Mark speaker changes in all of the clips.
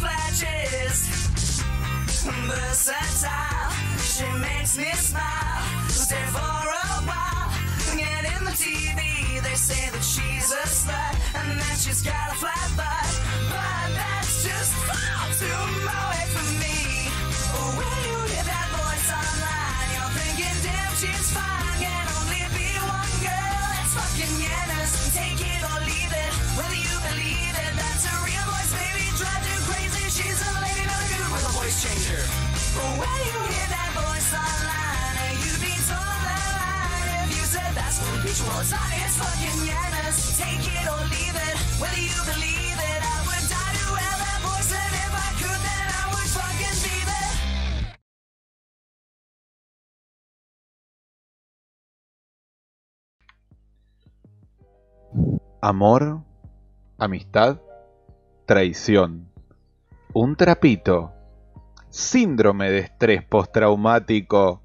Speaker 1: flashes. Versatile, she makes me smile. Stay for a while. Get in the TV, they say that she's a slut and that she's got a flat butt. But that's just far too away
Speaker 2: Amor, amistad, traición, un trapito, síndrome de estrés postraumático,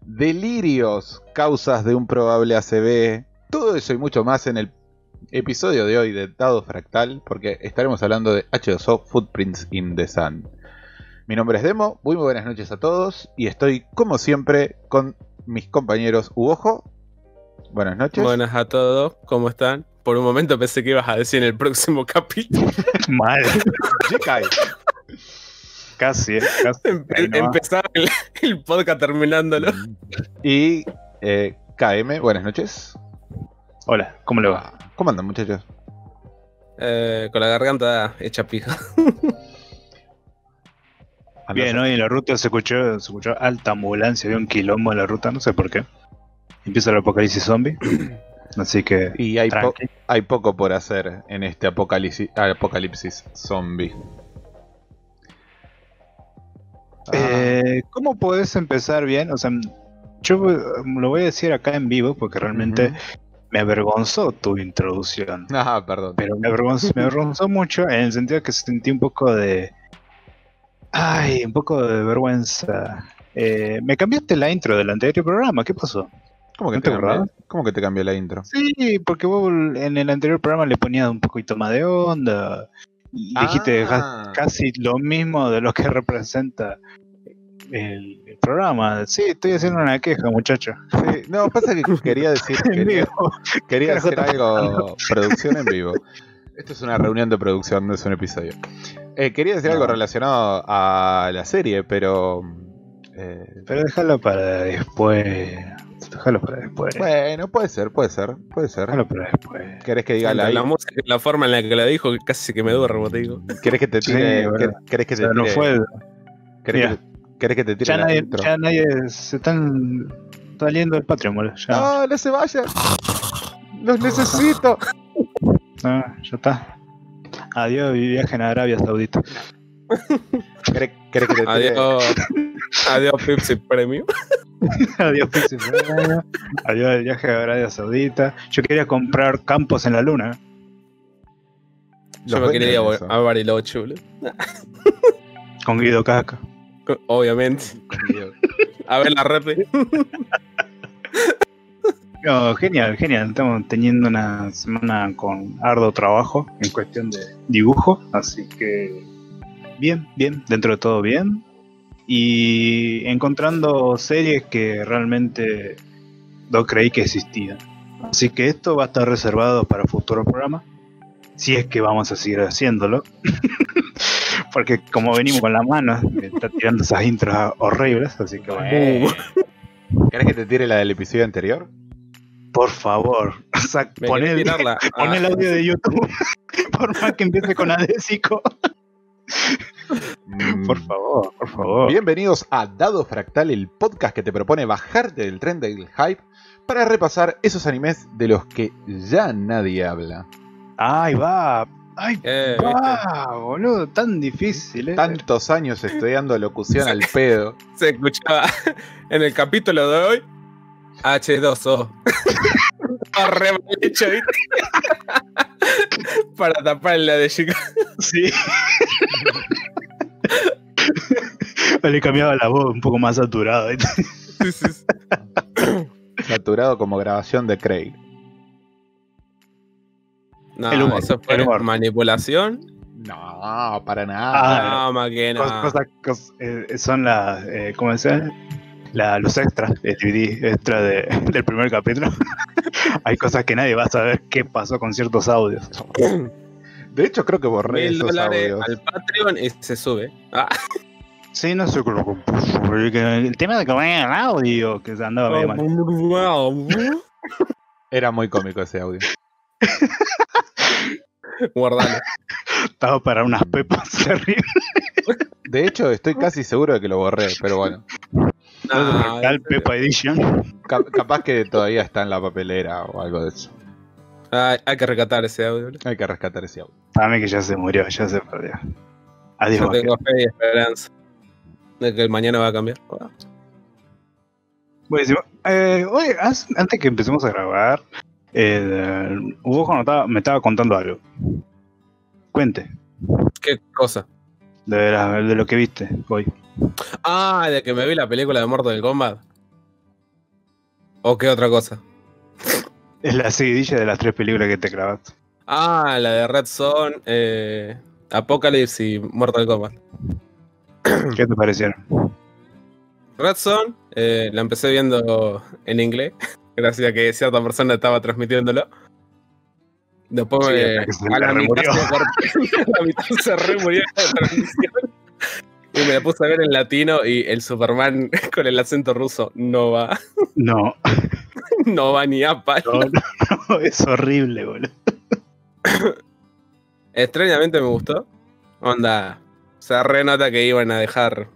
Speaker 2: delirios, causas de un probable ACV, todo eso y mucho más en el episodio de hoy de Dado Fractal, porque estaremos hablando de H2O Footprints in the Sun. Mi nombre es Demo, muy buenas noches a todos y estoy como siempre con mis compañeros Uojo. Buenas noches.
Speaker 3: Buenas a todos, ¿cómo están? Por un momento pensé que ibas a decir en el próximo capítulo.
Speaker 4: Mal,
Speaker 2: Jikai.
Speaker 4: Casi, eh, casi.
Speaker 3: Empe-. Empezaba el, el podcast terminándolo.
Speaker 2: Y eh, KM, buenas noches.
Speaker 4: Hola, ¿cómo le va?
Speaker 2: ¿Cómo andan muchachos?
Speaker 3: Eh, con la garganta hecha pija.
Speaker 2: ¿Andas-
Speaker 4: Bien, hoy en la ruta se escuchó, se escuchó alta ambulancia, había un quilombo en la ruta, no sé por qué. Empieza el apocalipsis zombie. Así que.
Speaker 2: Y hay, po- hay poco por hacer en este apocalipsis, apocalipsis zombie.
Speaker 4: Eh, ¿Cómo podés empezar bien? O sea, yo eh, lo voy a decir acá en vivo porque realmente me avergonzó tu introducción.
Speaker 2: Ah, perdón.
Speaker 4: Pero me avergonzó, me avergonzó mucho en el sentido que sentí un poco de. Ay, un poco de vergüenza. Eh, me cambiaste la intro del anterior programa, ¿qué pasó?
Speaker 2: ¿Cómo que,
Speaker 4: ¿no
Speaker 2: te cambié? ¿Cómo que te cambié la intro?
Speaker 4: Sí, porque vos en el anterior programa le ponías un poquito más de onda. Dijiste
Speaker 2: Ah.
Speaker 4: casi lo mismo de lo que representa el, el programa. Sí, estoy haciendo una queja, muchacho.
Speaker 2: Sí, no, pasa que quería decir, quería, quería hacer algo, producción en vivo. Esto es una reunión de producción, no es un episodio. Eh, quería decir algo relacionado a la serie, pero... eh,
Speaker 4: Pero déjalo para después. Déjalo para después.
Speaker 2: bueno, puede ser, puede ser, puede ser.
Speaker 4: Déjalo para después.
Speaker 2: ¿Querés que diga la,
Speaker 3: la música, la forma en la que la dijo, que casi que me duermo, te digo.
Speaker 2: ¿Querés que te
Speaker 4: Sí,
Speaker 2: tire?
Speaker 4: bueno.
Speaker 2: ¿Querés que
Speaker 4: O
Speaker 2: te
Speaker 4: sea, no
Speaker 2: tire?
Speaker 4: fue.
Speaker 2: ¿Querés, que, querés que te tire
Speaker 4: Ya
Speaker 2: la
Speaker 4: nadie,
Speaker 2: intro?
Speaker 4: ya nadie se están saliendo del Patreon, boludo. Ya,
Speaker 2: No, no se vayan. Los necesito.
Speaker 4: ah, ya está. Adiós, viaje en Arabia Saudita.
Speaker 2: ¿Querés, querés que te?
Speaker 3: Adiós. Adiós, Pepsi Premium.
Speaker 4: Adiós, Pixie Freya. Adiós, el viaje a Arabia Saudita. Yo quería comprar campos en la luna.
Speaker 3: Yo me quería ir a, a Bariloche, boludo.
Speaker 4: Con Guido Casca.
Speaker 3: Obviamente. A ver la rep.
Speaker 4: No, genial, genial. Estamos teniendo una semana con arduo trabajo en cuestión de dibujo. Así que bien, bien, dentro de todo bien. Y encontrando series que realmente no creí que existían. Así que esto va a estar reservado para futuros programas. Si es que vamos a seguir haciéndolo. Porque como venimos con la mano, está tirando esas intros horribles. Así que bueno.
Speaker 2: ¿Querés que te tire la del episodio anterior?
Speaker 4: Por favor, o sea, el, pon el
Speaker 3: Ah,
Speaker 4: audio de YouTube. Por más que empiece con Adésico.
Speaker 2: Mm,
Speaker 4: Por favor, por favor.
Speaker 2: Bienvenidos a Dado Fractal, el podcast que te propone bajarte del tren del hype para repasar esos animes de los que ya nadie habla.
Speaker 4: Ahí va. Ay,
Speaker 3: Eh,
Speaker 4: ah, boludo, tan difícil, eh.
Speaker 2: Tantos años estudiando locución al pedo.
Speaker 3: Se escuchaba en el capítulo de hoy H2O. Re mal hecho, ¿viste? Para tapar la de Chicago.
Speaker 4: Sí. Le cambiaba la voz un poco más saturada. ¿viste?
Speaker 3: Sí, sí, sí.
Speaker 2: Saturado como grabación de Craig.
Speaker 3: No,
Speaker 4: El humor,
Speaker 3: eso fue
Speaker 4: el humor.
Speaker 2: Ah,
Speaker 3: manipulación.
Speaker 2: No, para
Speaker 4: Ah,
Speaker 2: nada.
Speaker 3: no, máquina.
Speaker 4: Cos- cosas- cos- eh, son las, eh, ¿cómo se llama? La, los extras, el DVD extra de- del primer capítulo. Hay cosas que nadie va a saber qué pasó con ciertos audios.
Speaker 2: De hecho, creo que borré
Speaker 3: Mil
Speaker 2: esos
Speaker 3: dólares
Speaker 2: audios.
Speaker 3: al Patreon y se sube. Ah,
Speaker 4: Sí, no sé cómo compuso, porque El tema de que vaya el audio, que se andaba medio mal.
Speaker 2: Era muy cómico ese audio.
Speaker 3: Guardalo.
Speaker 4: Estaba para unas pepas terribles.
Speaker 2: De hecho, estoy casi seguro de que lo borré, pero bueno.
Speaker 3: No,
Speaker 4: Tal Pepa Edition.
Speaker 2: Ca- capaz que todavía está en la papelera o algo de eso.
Speaker 3: hay, hay que recatar ese audio.
Speaker 2: Hay que rescatar ese audio.
Speaker 4: Para mí que ya se murió, ya se perdió. Adiós.
Speaker 3: Yo tengo fe y esperanza de que el mañana va a cambiar.
Speaker 4: Buenísimo. Eh, oye, as- antes que empecemos a grabar, eh, Hugo estaba- me estaba contando algo. Cuente,
Speaker 3: ¿Qué cosa?
Speaker 4: de, la- de lo que viste hoy.
Speaker 3: Ah, de que me vi la película de Mortal Kombat. ¿O qué otra cosa?
Speaker 4: Es la seguidilla de las tres películas que te grabaste.
Speaker 3: Ah, la de Red Zone, eh, Apocalypse y Mortal Kombat.
Speaker 4: ¿Qué te parecieron?
Speaker 3: Red Zone, eh, la empecé viendo en inglés, gracias a que cierta persona estaba transmitiéndolo. Después
Speaker 4: Sí,
Speaker 3: me- a, la mitad se cortó- a la mitad se remurió la transmisión. Y me la puse a ver en latino y el Superman con el acento ruso no va,
Speaker 4: No,
Speaker 3: no va ni a palo.
Speaker 4: no, no, es horrible, boludo.
Speaker 3: Extrañamente me gustó. Onda, se renota que iban a dejar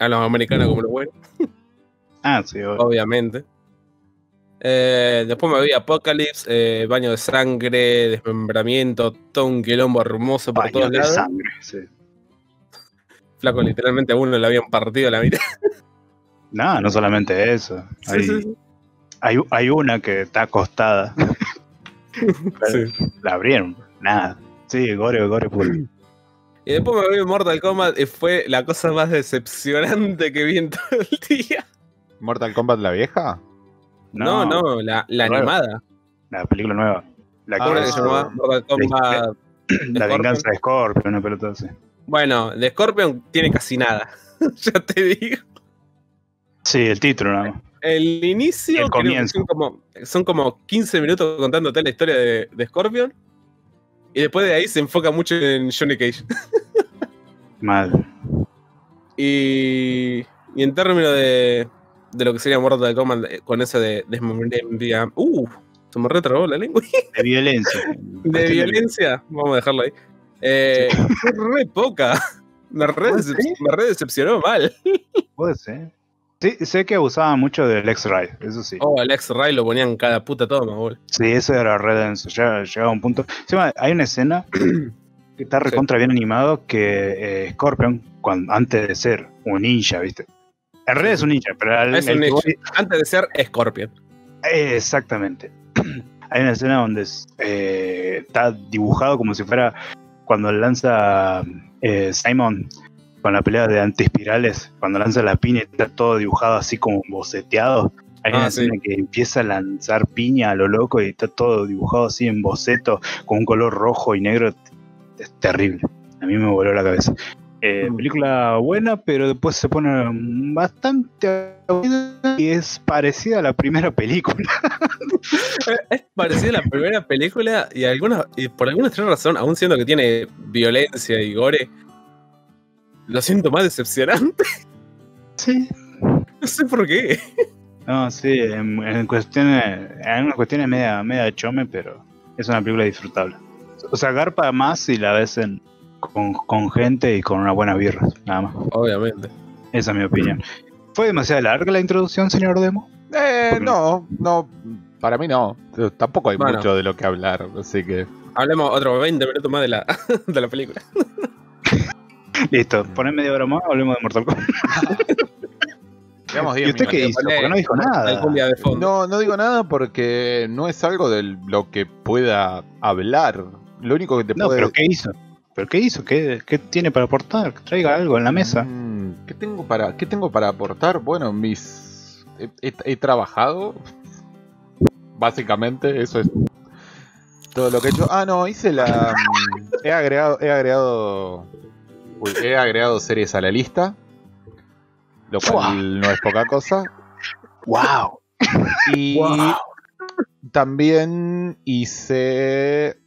Speaker 3: a los americanos como lo bueno,
Speaker 4: Ah, sí,
Speaker 3: obviamente. Eh, después me vi Apocalypse, eh, baño de sangre, desmembramiento, todo un quilombo hermoso por
Speaker 4: Baño
Speaker 3: todos
Speaker 4: de
Speaker 3: lados.
Speaker 4: sangre, sí.
Speaker 3: Flaco, literalmente a uno le habían partido la mitad.
Speaker 4: No, no solamente eso.
Speaker 3: Sí,
Speaker 4: Hay,
Speaker 3: sí, sí.
Speaker 4: hay, hay una que está acostada.
Speaker 3: Sí.
Speaker 4: La abrieron. Nada. Sí, gore, gore puro.
Speaker 3: Y después me vi Mortal Kombat y fue la cosa más decepcionante que vi en todo el día.
Speaker 2: ¿Mortal Kombat la vieja?
Speaker 3: No, no, la, la animada.
Speaker 4: La película nueva. La,
Speaker 3: ¿Cómo
Speaker 2: Ah,
Speaker 3: que se llamaba? Mortal Kombat.
Speaker 4: la venganza de Scorpion, una pelota así.
Speaker 3: Bueno, de Scorpion tiene casi nada. ya te digo.
Speaker 4: Sí, el título nada más.
Speaker 3: El inicio
Speaker 4: El comienzo.
Speaker 3: son, como, son como 15 minutos contándote la historia de, de Scorpion. Y después de ahí se enfoca mucho en Johnny Cage.
Speaker 4: Mal.
Speaker 3: Y, y en términos de, de lo que sería Mortal Kombat eh, con eso de desmembramiento. Uh, se me retrabó la lengua.
Speaker 4: De violencia.
Speaker 3: De violencia, vamos a dejarlo ahí. Eh, fue re poca. Me re, me re decepcionó mal.
Speaker 4: Puede ser. Sí, sé que usaba mucho del X-Ray, eso sí.
Speaker 3: Oh, el X-Ray lo ponían cada puta toma, boludo.
Speaker 4: Sí, eso era re denso. Ya llegaba a un punto. Encima, hay una escena que está recontra bien animado que eh, Scorpion, cuando, antes de ser un ninja, ¿viste? En realidad es un ninja, pero
Speaker 3: Es
Speaker 4: el
Speaker 3: un ninja. Antes de ser Scorpion.
Speaker 4: Eh, Exactamente. Hay una escena donde es, eh, está dibujado como si fuera cuando lanza eh, Simon con la pelea de antiespirales, cuando lanza la piña y está todo dibujado así como boceteado. Hay
Speaker 3: Ah,
Speaker 4: una
Speaker 3: sí.
Speaker 4: escena que empieza a lanzar piña a lo loco y está todo dibujado así en boceto con un color rojo y negro. Es terrible. A mí me voló la cabeza. Eh,
Speaker 3: Mm.
Speaker 4: película buena, pero después se pone bastante y es parecida a la primera película.
Speaker 3: Es parecida a la primera película y, alguna, y por alguna extraña razón, aún siendo que tiene violencia y gore, lo siento más decepcionante.
Speaker 4: Sí.
Speaker 3: No sé por qué.
Speaker 4: No, sí, en, en cuestiones, en unas cuestiones media, media chome, pero es una película disfrutable. O sea, garpa más si la ves en, con, con gente y con una buena birra, nada más.
Speaker 3: Obviamente.
Speaker 4: Esa es mi opinión. ¿Fue demasiado larga la introducción, señor Demo?
Speaker 2: Eh,
Speaker 4: ¿Por qué
Speaker 2: no, no, para mí no. Tampoco hay
Speaker 3: Bueno.
Speaker 2: mucho de lo que hablar, así que
Speaker 3: Hablemos otros 20 minutos más de la, de la película.
Speaker 4: Listo, poné media hora más, hablemos de Mortal Kombat.
Speaker 2: Digamos
Speaker 4: ¿Y
Speaker 2: 10
Speaker 4: usted qué hizo? Porque no dijo nada.
Speaker 2: No, no digo nada porque no es algo de lo que pueda hablar. Lo único que te
Speaker 4: No,
Speaker 2: puede
Speaker 4: pero ¿qué hizo? ¿Pero qué hizo? ¿Qué, qué tiene para aportar? Que traiga algo en la mesa.
Speaker 2: Mm, ¿Qué tengo para, qué tengo para aportar? Bueno, mis he, he- he trabajado. Básicamente, eso es todo lo que he hecho. Ah, no, hice la. mm, he agregado. He agregado. uy, he agregado series a la lista. Lo cual no es poca cosa.
Speaker 4: ¡Wow!
Speaker 2: Y
Speaker 3: Wow.
Speaker 2: también hice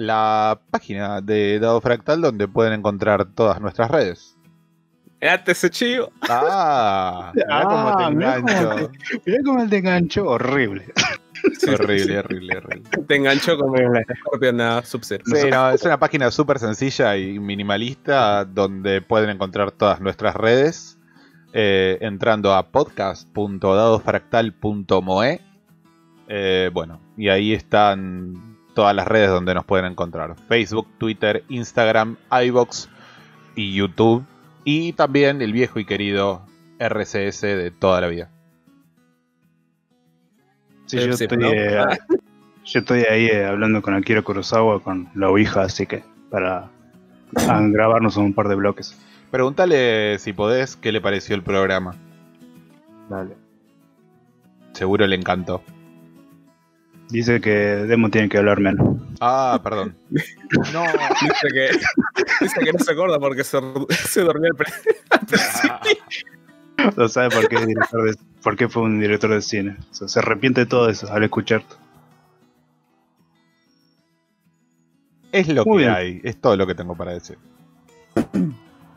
Speaker 2: la página de Dado Fractal donde pueden encontrar todas nuestras redes.
Speaker 3: Quédate ese chivo.
Speaker 2: Ah, mirá cómo te
Speaker 4: Ah, mirá cómo
Speaker 2: engancho.
Speaker 4: Mirá cómo te enganchó, horrible.
Speaker 2: Horrible, horrible, horrible.
Speaker 3: Te enganchó como la Scorpion a Sub-Zero.
Speaker 2: Sí, no, es una página súper sencilla y minimalista donde pueden encontrar todas nuestras redes eh, entrando a podcast.dadosfractal.moe. Eh, bueno, y ahí están todas las redes donde nos pueden encontrar. Facebook, Twitter, Instagram, iBox y YouTube. Y también el viejo y querido RCS de toda la vida.
Speaker 4: Sí,
Speaker 3: Sí,
Speaker 4: yo,
Speaker 3: sí,
Speaker 4: estoy,
Speaker 3: ¿no?
Speaker 4: eh, yo estoy ahí eh, hablando con Akira Kurosawa con la Ouija, así que para grabarnos un par de bloques.
Speaker 2: Pregúntale si podés qué le pareció el programa.
Speaker 4: Dale.
Speaker 2: Seguro le encantó.
Speaker 4: Dice que Demo tiene que hablar menos.
Speaker 2: Ah, perdón. No,
Speaker 3: Dice que, dice que no se acuerda porque se, se durmió al principio.
Speaker 4: No sabe por qué, es director de- por qué fue un director de cine. O sea, se arrepiente de todo eso al escuchar.
Speaker 2: es lo
Speaker 4: Muy
Speaker 2: que
Speaker 4: bien.
Speaker 2: hay. Es todo lo que tengo para decir.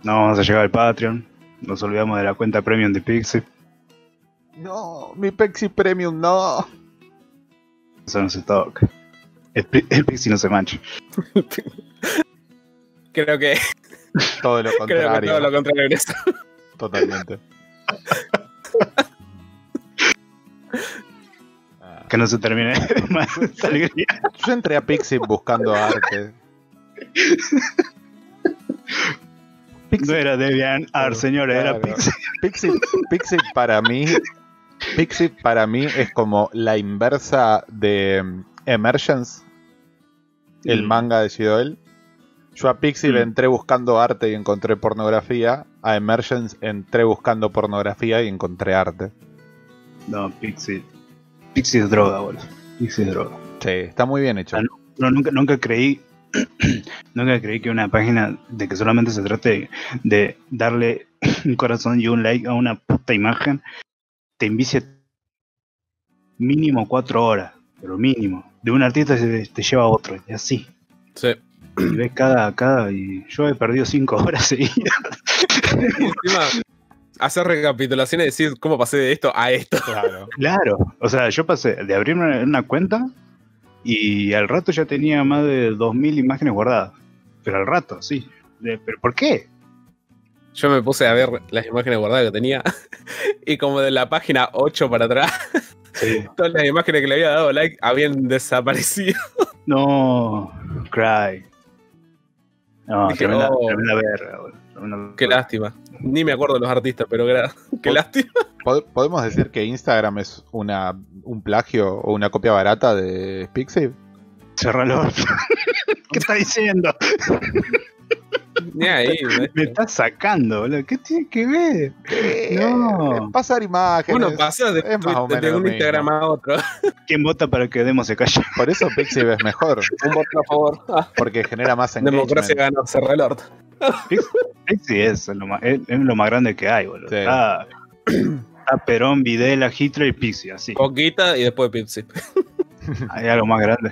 Speaker 4: No vamos a llegar al Patreon. Nos olvidamos de la cuenta premium de Pixie.
Speaker 2: No, mi Pexi Premium no.
Speaker 4: Eso no se toca. El, el Pixie no se mancha.
Speaker 3: Creo que,
Speaker 2: Todo lo
Speaker 3: creo que
Speaker 2: contrario.
Speaker 3: todo lo contrario de eso.
Speaker 2: Totalmente. Ah,
Speaker 4: Que no se termine más esta alegría.
Speaker 2: Yo entré a Pixie buscando arte.
Speaker 4: No era Debian Art, señores, era. Pixie.
Speaker 2: Pixie, Pixie para mí. Pixie para mí es como la inversa de mm, Emergence, el
Speaker 4: Mm.
Speaker 2: manga de Shidoel. Yo a Pixie le
Speaker 4: Mm.
Speaker 2: entré buscando arte y encontré pornografía. A Emergence entré buscando pornografía y encontré arte.
Speaker 4: No, Pixie. Pixie es droga, boludo. Pixie es droga.
Speaker 2: Sí, está muy bien hecho.
Speaker 4: Ah, No, nunca, nunca creí. nunca creí que una página de que solamente se trate de darle un corazón y un like a una puta imagen te envicie mínimo cuatro horas, pero mínimo. De un artista se te lleva a otro, y así.
Speaker 3: Sí.
Speaker 4: Y ves cada, cada, y yo he perdido cinco horas seguidas.
Speaker 3: Encima, hacer recapitulaciones y decir cómo pasé de esto a esto.
Speaker 2: Claro.
Speaker 4: Claro, o sea, yo pasé de abrirme una, una cuenta y al rato ya tenía más de 2000 imágenes guardadas. Pero al rato, sí. De- ¿Pero por qué?
Speaker 3: Yo me puse a ver las imágenes guardadas que tenía. Y como de la página 8 para atrás, todas las imágenes que le había dado like habían desaparecido.
Speaker 4: No, cry. No,
Speaker 3: Dije,
Speaker 4: tremenda,
Speaker 3: oh.
Speaker 4: tremenda verga, boludo. Tremenda
Speaker 3: Qué lástima. Ni me acuerdo de los artistas, pero qué
Speaker 2: Pod-
Speaker 3: lástima.
Speaker 2: ¿Pod- ¿Podemos decir que Instagram es una, un plagio o una copia barata de Pixie?
Speaker 4: Cerralo. ¿Qué está diciendo?
Speaker 3: Ni ahí. ¿ves?
Speaker 4: Me está sacando, boludo. ¿Qué tiene que ver? No.
Speaker 2: Eh, Pasar imágenes.
Speaker 3: Uno pasa de,
Speaker 2: es más o
Speaker 3: de-
Speaker 2: menos
Speaker 3: de
Speaker 2: lo
Speaker 3: un. Instagram a otro.
Speaker 4: ¿Quién vota para que Demo se calle?
Speaker 2: Por eso Pixie es mejor,
Speaker 3: Un voto a favor. Ah,
Speaker 2: porque genera más
Speaker 3: democracia
Speaker 2: engagement.
Speaker 3: ganó, cerré el orto.
Speaker 4: Sí, es lo más, es, es lo más grande que hay, boludo.
Speaker 2: Sí.
Speaker 4: Está, está Perón, Videla, Hitler y Pixie, así.
Speaker 3: Coquita y después Pipsi.
Speaker 4: Hay algo más grande.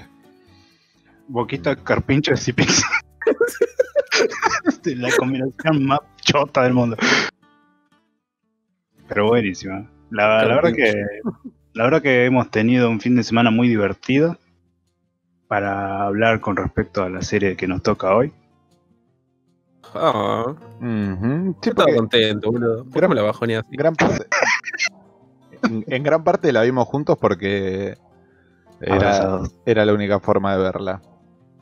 Speaker 4: Boquita, Carpincho y Pixie. la combinación más chota del mundo. Pero buenísima. La, la verdad que la verdad que hemos tenido un fin de semana muy divertido para hablar con respecto a la serie que nos toca hoy.
Speaker 3: Ah.
Speaker 2: Sí,
Speaker 3: estaba
Speaker 2: porque
Speaker 3: contento, boludo. ¿Por qué me la así?
Speaker 2: gran parte, en, en gran parte la vimos juntos porque era, era la única forma de verla.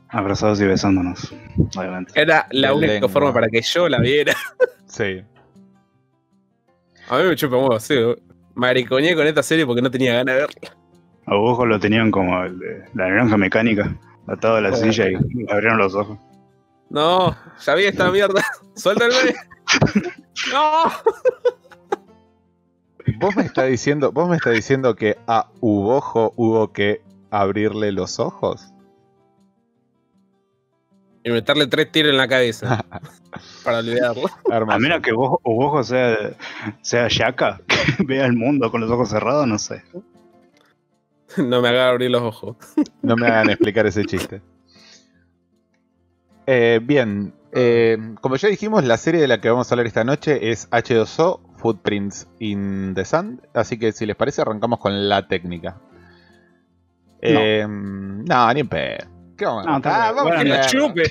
Speaker 4: Abrazados y besándonos. Obviamente.
Speaker 3: Era la
Speaker 2: De
Speaker 3: única
Speaker 2: lengua.
Speaker 3: forma para que yo la viera.
Speaker 2: Sí.
Speaker 3: A mí me chupa un huevo, sí. Maricoñé con esta serie porque no tenía ganas de verla.
Speaker 4: A Ojo lo tenían como el de la naranja mecánica, atado a la
Speaker 3: Bueno.
Speaker 4: silla y abrieron los ojos.
Speaker 3: No, ya vi esta mierda. Suéltame. No.
Speaker 2: Vos me está diciendo, vos me está diciendo que a Ubojo hubo que abrirle los ojos.
Speaker 3: Y meterle tres tiros en la cabeza. para olvidarlo.
Speaker 4: A menos que vos, Ojo sea, sea Shaka, que vea el mundo con los ojos cerrados, no sé.
Speaker 3: No me haga abrir los ojos.
Speaker 2: No me hagan explicar ese chiste. Eh, bien, eh, como ya dijimos, la serie de la que vamos a hablar esta noche es H2O, Footprints in the Sand. Así que si les parece, arrancamos con la técnica. Eh, no, ni en pedo. ¿Qué vamos a
Speaker 4: No, está
Speaker 2: Ah, vamos
Speaker 4: Bueno,
Speaker 2: a
Speaker 3: Que chupe.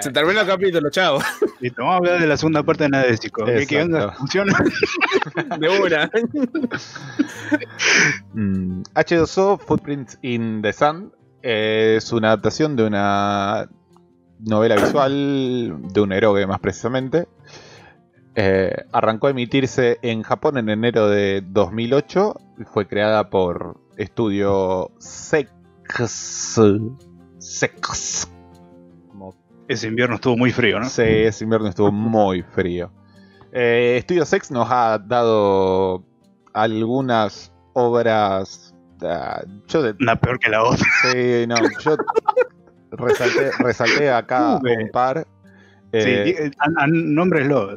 Speaker 3: Se termina el capítulo, chao.
Speaker 4: Listo, vamos a hablar de la segunda parte de Nadesico. ¿Qué, ¿Qué onda?
Speaker 2: Exacto.
Speaker 4: ¿Funciona?
Speaker 3: De una.
Speaker 2: Mm, H2O, Footprints in the Sand, eh, es una adaptación de una novela visual de un eroge más precisamente. Eh, arrancó a emitirse en Japón en enero de 2008 y fue creada por estudio Sex. Sex. Como
Speaker 4: Ese invierno estuvo muy frío, ¿no?
Speaker 2: Sí, ese invierno estuvo muy frío. Eh, Studio Sex nos ha dado algunas obras. ah, yo de-
Speaker 4: Una peor que la otra.
Speaker 2: sí, no, yo resalté, resalté acá un par.
Speaker 4: Sí,
Speaker 2: Eh,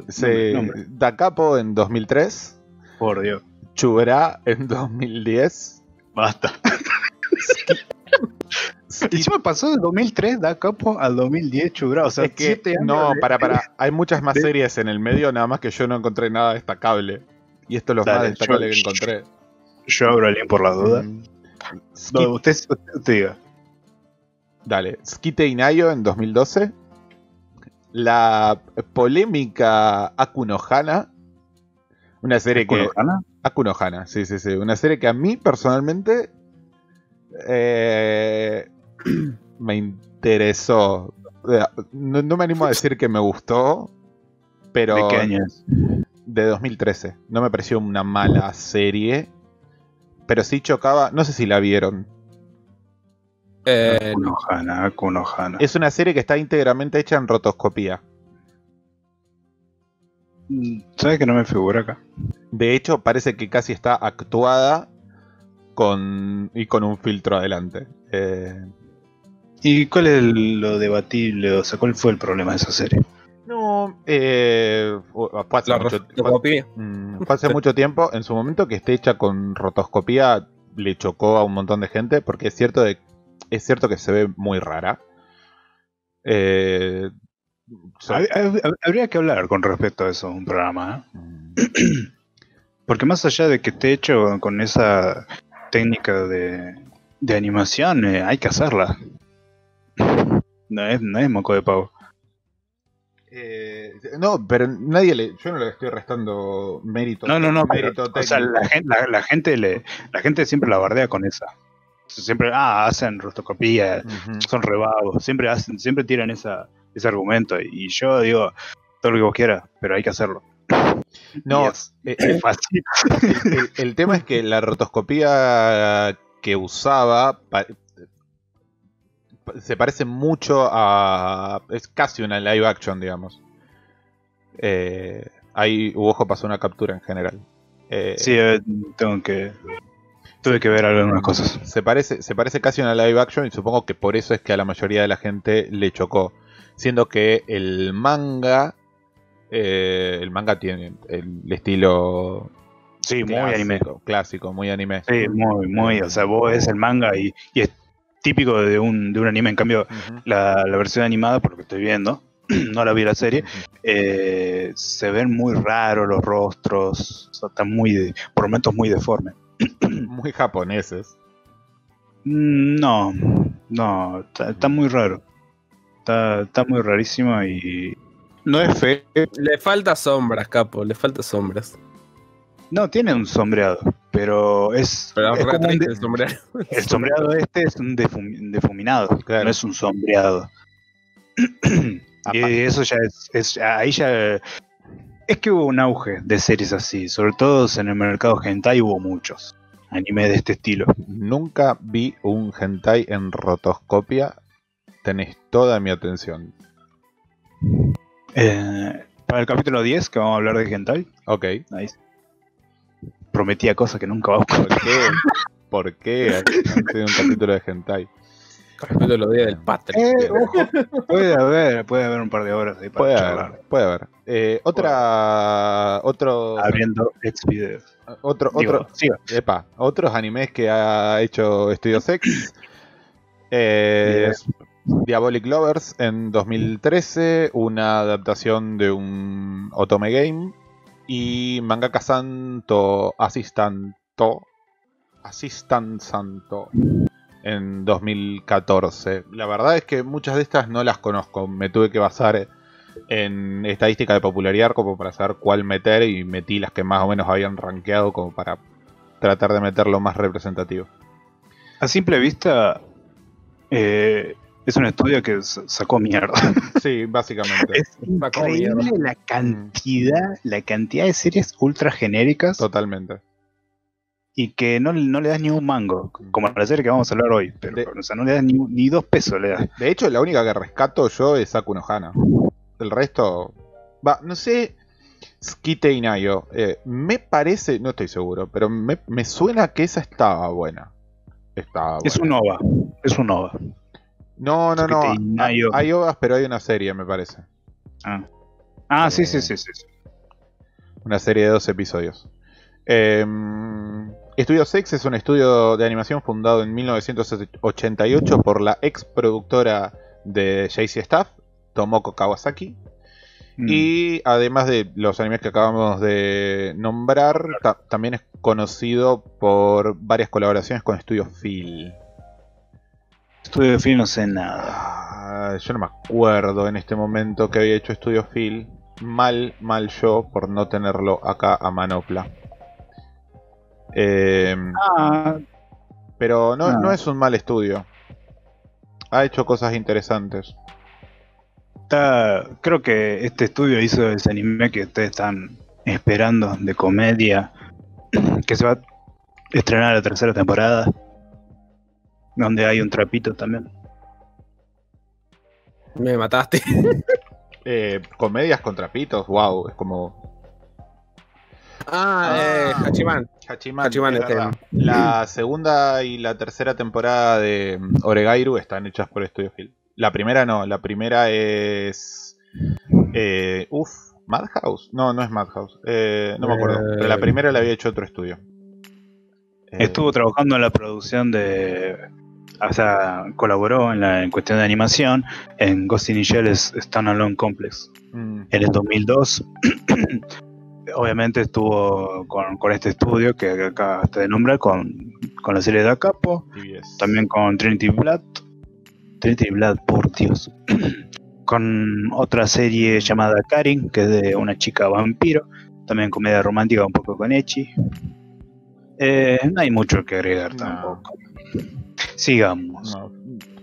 Speaker 2: sí,
Speaker 4: nombre.
Speaker 2: Da Capo en 2003,
Speaker 4: Por Dios.
Speaker 2: Chuberá en 2010.
Speaker 4: Basta. Y encima pasó del 2003 da capo al 2010 chubra, o sea,
Speaker 2: es que,
Speaker 4: siete años
Speaker 2: no, para, para, hay muchas más
Speaker 4: de-
Speaker 2: series en el medio, nada más que yo no encontré nada destacable. Y esto es lo más destacable
Speaker 4: yo-
Speaker 2: que encontré.
Speaker 4: Yo abro el link por la duda.
Speaker 2: Mm.
Speaker 4: No, usted, usted, diga.
Speaker 2: Dale, Skite Inayo en 2012. La polémica Akunohana. Una serie que.
Speaker 4: ¿Kunohana?
Speaker 2: Akunohana, sí, sí, sí. Una serie que a mí personalmente. Eh, me interesó. No, no me animo a decir que me gustó. Pero.
Speaker 4: ¿De qué año es?
Speaker 2: de 2013. No me pareció una mala serie. Pero sí chocaba. No sé si la vieron.
Speaker 3: Eh, no.
Speaker 4: Kunohana, Kunohana.
Speaker 2: Es una serie que está íntegramente hecha en rotoscopía.
Speaker 4: Mm, ¿Sabes que no me figura acá?
Speaker 2: De hecho, parece que casi está actuada con y con un filtro adelante. Eh,
Speaker 4: ¿Y cuál es lo debatible? O sea, ¿cuál fue el problema de esa serie?
Speaker 2: no, eh, fue, hace mucho, fue- mm, fue hace mucho tiempo. En su momento que esté hecha con rotoscopía le chocó a un montón de gente porque es cierto de, es cierto que se ve muy rara. Eh, so-
Speaker 4: Hab- hab- Habría que hablar con respecto a eso un programa, ¿eh?
Speaker 2: mm,
Speaker 4: Porque más allá de que esté hecho con esa técnica de, de animación, eh, hay que hacerla. No es, no es moco de pavo.
Speaker 2: Eh, no, pero nadie le. Yo no le estoy restando mérito.
Speaker 4: No, no, no, pero,
Speaker 2: mérito
Speaker 4: o sea,
Speaker 2: técnico.
Speaker 4: la, gen- la- la gente le, la gente siempre la bardea con esa. Siempre, ah, hacen rostocopía, son rebagos, siempre hacen, siempre tiran esa, ese argumento. Y yo digo, todo lo que vos quieras, pero hay que hacerlo.
Speaker 2: No,
Speaker 4: es,
Speaker 2: eh,
Speaker 4: es fácil.
Speaker 2: el, el- el tema es que la rotoscopía que usaba pa- se parece mucho a. Es casi una live action, digamos. Eh, ahí Uojo pasó una captura en general. Eh,
Speaker 4: Sí, eh, tengo que. Tuve que ver algunas cosas.
Speaker 2: Se parece, se parece casi a una live action y supongo que por eso es que a la mayoría de la gente le chocó. Siendo que el manga. Eh, el manga tiene el estilo
Speaker 4: Sí, muy
Speaker 2: clásico,
Speaker 4: anime.
Speaker 2: clásico, muy anime.
Speaker 4: Sí, muy, muy. O sea, vos ves el manga y, y es típico de un, de un anime. En cambio, la, la versión animada, por lo que estoy viendo, no la vi la serie, eh, se ven muy raros los rostros. O sea, están muy, de- por momentos muy deformes.
Speaker 2: Muy japoneses.
Speaker 4: Mm, No, no, está, está muy raro. Está, está muy rarísimo y. No es fe.
Speaker 3: Le falta sombras, capo, le falta sombras.
Speaker 4: No, tiene un sombreado, pero es.
Speaker 3: Pero
Speaker 4: es
Speaker 3: es
Speaker 4: como un
Speaker 3: triste
Speaker 4: de-
Speaker 3: el sombrero.
Speaker 4: el sombreado este es un defum- defuminado,
Speaker 2: Claro.
Speaker 4: no es un sombreado. y eso ya es, es- ahí ya es que hubo un auge de series así, sobre todo en el mercado hentai hubo muchos anime de este estilo.
Speaker 2: Nunca vi un hentai en rotoscopia. Tenés toda mi atención.
Speaker 4: Eh, para el capítulo 10 que vamos a hablar de hentai,
Speaker 2: Ok.
Speaker 4: ahí prometía cosas que nunca vamos a
Speaker 2: ¿Por qué? ¿Por qué hacer un capítulo de hentai?
Speaker 3: Capítulo día del Patrick.
Speaker 4: Eh, ojo, puede haber, puede haber un par de horas ahí para
Speaker 2: Puede
Speaker 4: charlar.
Speaker 2: haber, puede haber. Eh, otra, otro,
Speaker 4: Abriendo ex videos.
Speaker 2: otro,
Speaker 4: Digo,
Speaker 2: otro,
Speaker 4: siga.
Speaker 2: epa, otros animes que ha hecho Studio Sex. Eh, Diabolic Lovers en 2013, una adaptación de un Otome Game. Y Mangaka Santo Asistanto. Assistant Santo en 2014. La verdad es que muchas de estas no las conozco. Me tuve que basar en estadística de popularidad como para saber cuál meter y metí las que más o menos habían rankeado como para tratar de meter lo más representativo.
Speaker 4: A simple vista, eh, es un estudio que sacó mierda.
Speaker 2: Sí, básicamente.
Speaker 4: Es
Speaker 3: Sacó
Speaker 4: increíble
Speaker 3: mierda.
Speaker 4: la cantidad, la cantidad de series ultra genéricas
Speaker 2: Totalmente.
Speaker 4: y que no, no le das ni un mango, como la serie que vamos a hablar hoy. Pero,
Speaker 2: De-
Speaker 4: o sea, no le das ni, ni dos pesos, le das.
Speaker 2: De hecho, la única que rescato yo es Saku no Hana. El resto. Va, no sé. Skite y Nayo. eh, me parece, no estoy seguro, pero me, me suena que esa estaba buena. Estaba buena.
Speaker 4: Es un OVA, es un OVA.
Speaker 2: No, no, no.
Speaker 4: Skite y Nayo.
Speaker 2: Hay ovas, pero hay una serie, me parece.
Speaker 4: Ah, ah sí, sí, sí, sí. sí.
Speaker 2: Una serie de dos episodios. Eh, Estudio Sex es un estudio de animación fundado en 1988 por la ex productora de JC Staff, Tomoko Kawasaki.
Speaker 4: Mm.
Speaker 2: Y además de los animes que acabamos de nombrar, ta- también es conocido por varias colaboraciones con Estudio Phil.
Speaker 4: Estudio film no sé nada.
Speaker 2: Ah, yo no me acuerdo en este momento que había hecho Estudio Phil. Mal, mal yo por no tenerlo acá a manopla. Eh,
Speaker 4: Ah,
Speaker 2: pero no,
Speaker 4: Ah.
Speaker 2: no es un mal estudio. Ha hecho cosas interesantes.
Speaker 4: está, creo que este estudio hizo ese anime que ustedes están esperando de comedia, que se va a estrenar la tercera temporada, donde hay un trapito también.
Speaker 3: Me mataste.
Speaker 2: Eh, comedias con trapitos, wow, es como
Speaker 3: Ah, eh, Hachiman.
Speaker 2: Hachiman.
Speaker 3: Hachiman
Speaker 2: es
Speaker 3: este.
Speaker 2: verdad. La segunda y la tercera temporada de mm, Oregairu están hechas por Studio Hill. La primera no, la primera es. Eh, uf, Madhouse. No, no es Madhouse. Eh, no me acuerdo.
Speaker 3: Eh.
Speaker 2: Pero la primera la había hecho otro estudio. Eh,
Speaker 4: Estuvo trabajando en la producción de. O sea, colaboró en, la, en cuestión de animación en Ghost in the Shell Standalone Complex
Speaker 2: mm,
Speaker 4: en el 2002. Obviamente estuvo con, con este estudio que acabaste de nombrar, con, con la serie de Acapo, también con Trinity Blood. Trinity Blood, por Dios. con otra serie llamada Karin, que es de una chica vampiro. También comedia romántica un poco con Echi. Eh, no hay mucho que agregar
Speaker 2: No.
Speaker 4: tampoco. Sigamos.
Speaker 2: No.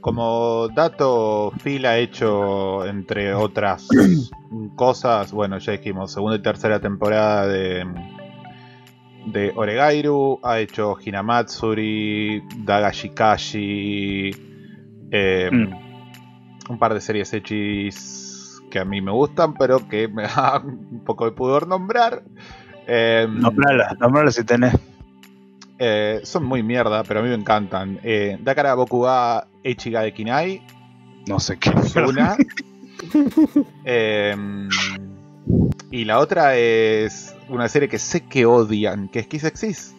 Speaker 2: Como dato, Phil ha hecho, entre otras cosas, bueno, ya dijimos, segunda y tercera temporada de, de Oregairu, ha hecho Hinamatsuri, Dagashikashi, eh,
Speaker 4: Mm.
Speaker 2: un par de series hechis que a mí me gustan, pero que me da un poco de pudor nombrar. Eh,
Speaker 4: Nombrala, nombrala si tenés.
Speaker 2: Eh, son muy mierda, pero a mí me encantan. Eh, Dakara Boku wa Echiga de Kinai,
Speaker 4: No sé qué.
Speaker 2: es una. Em, y la otra es una serie que sé que odian, que es Kiss Exis.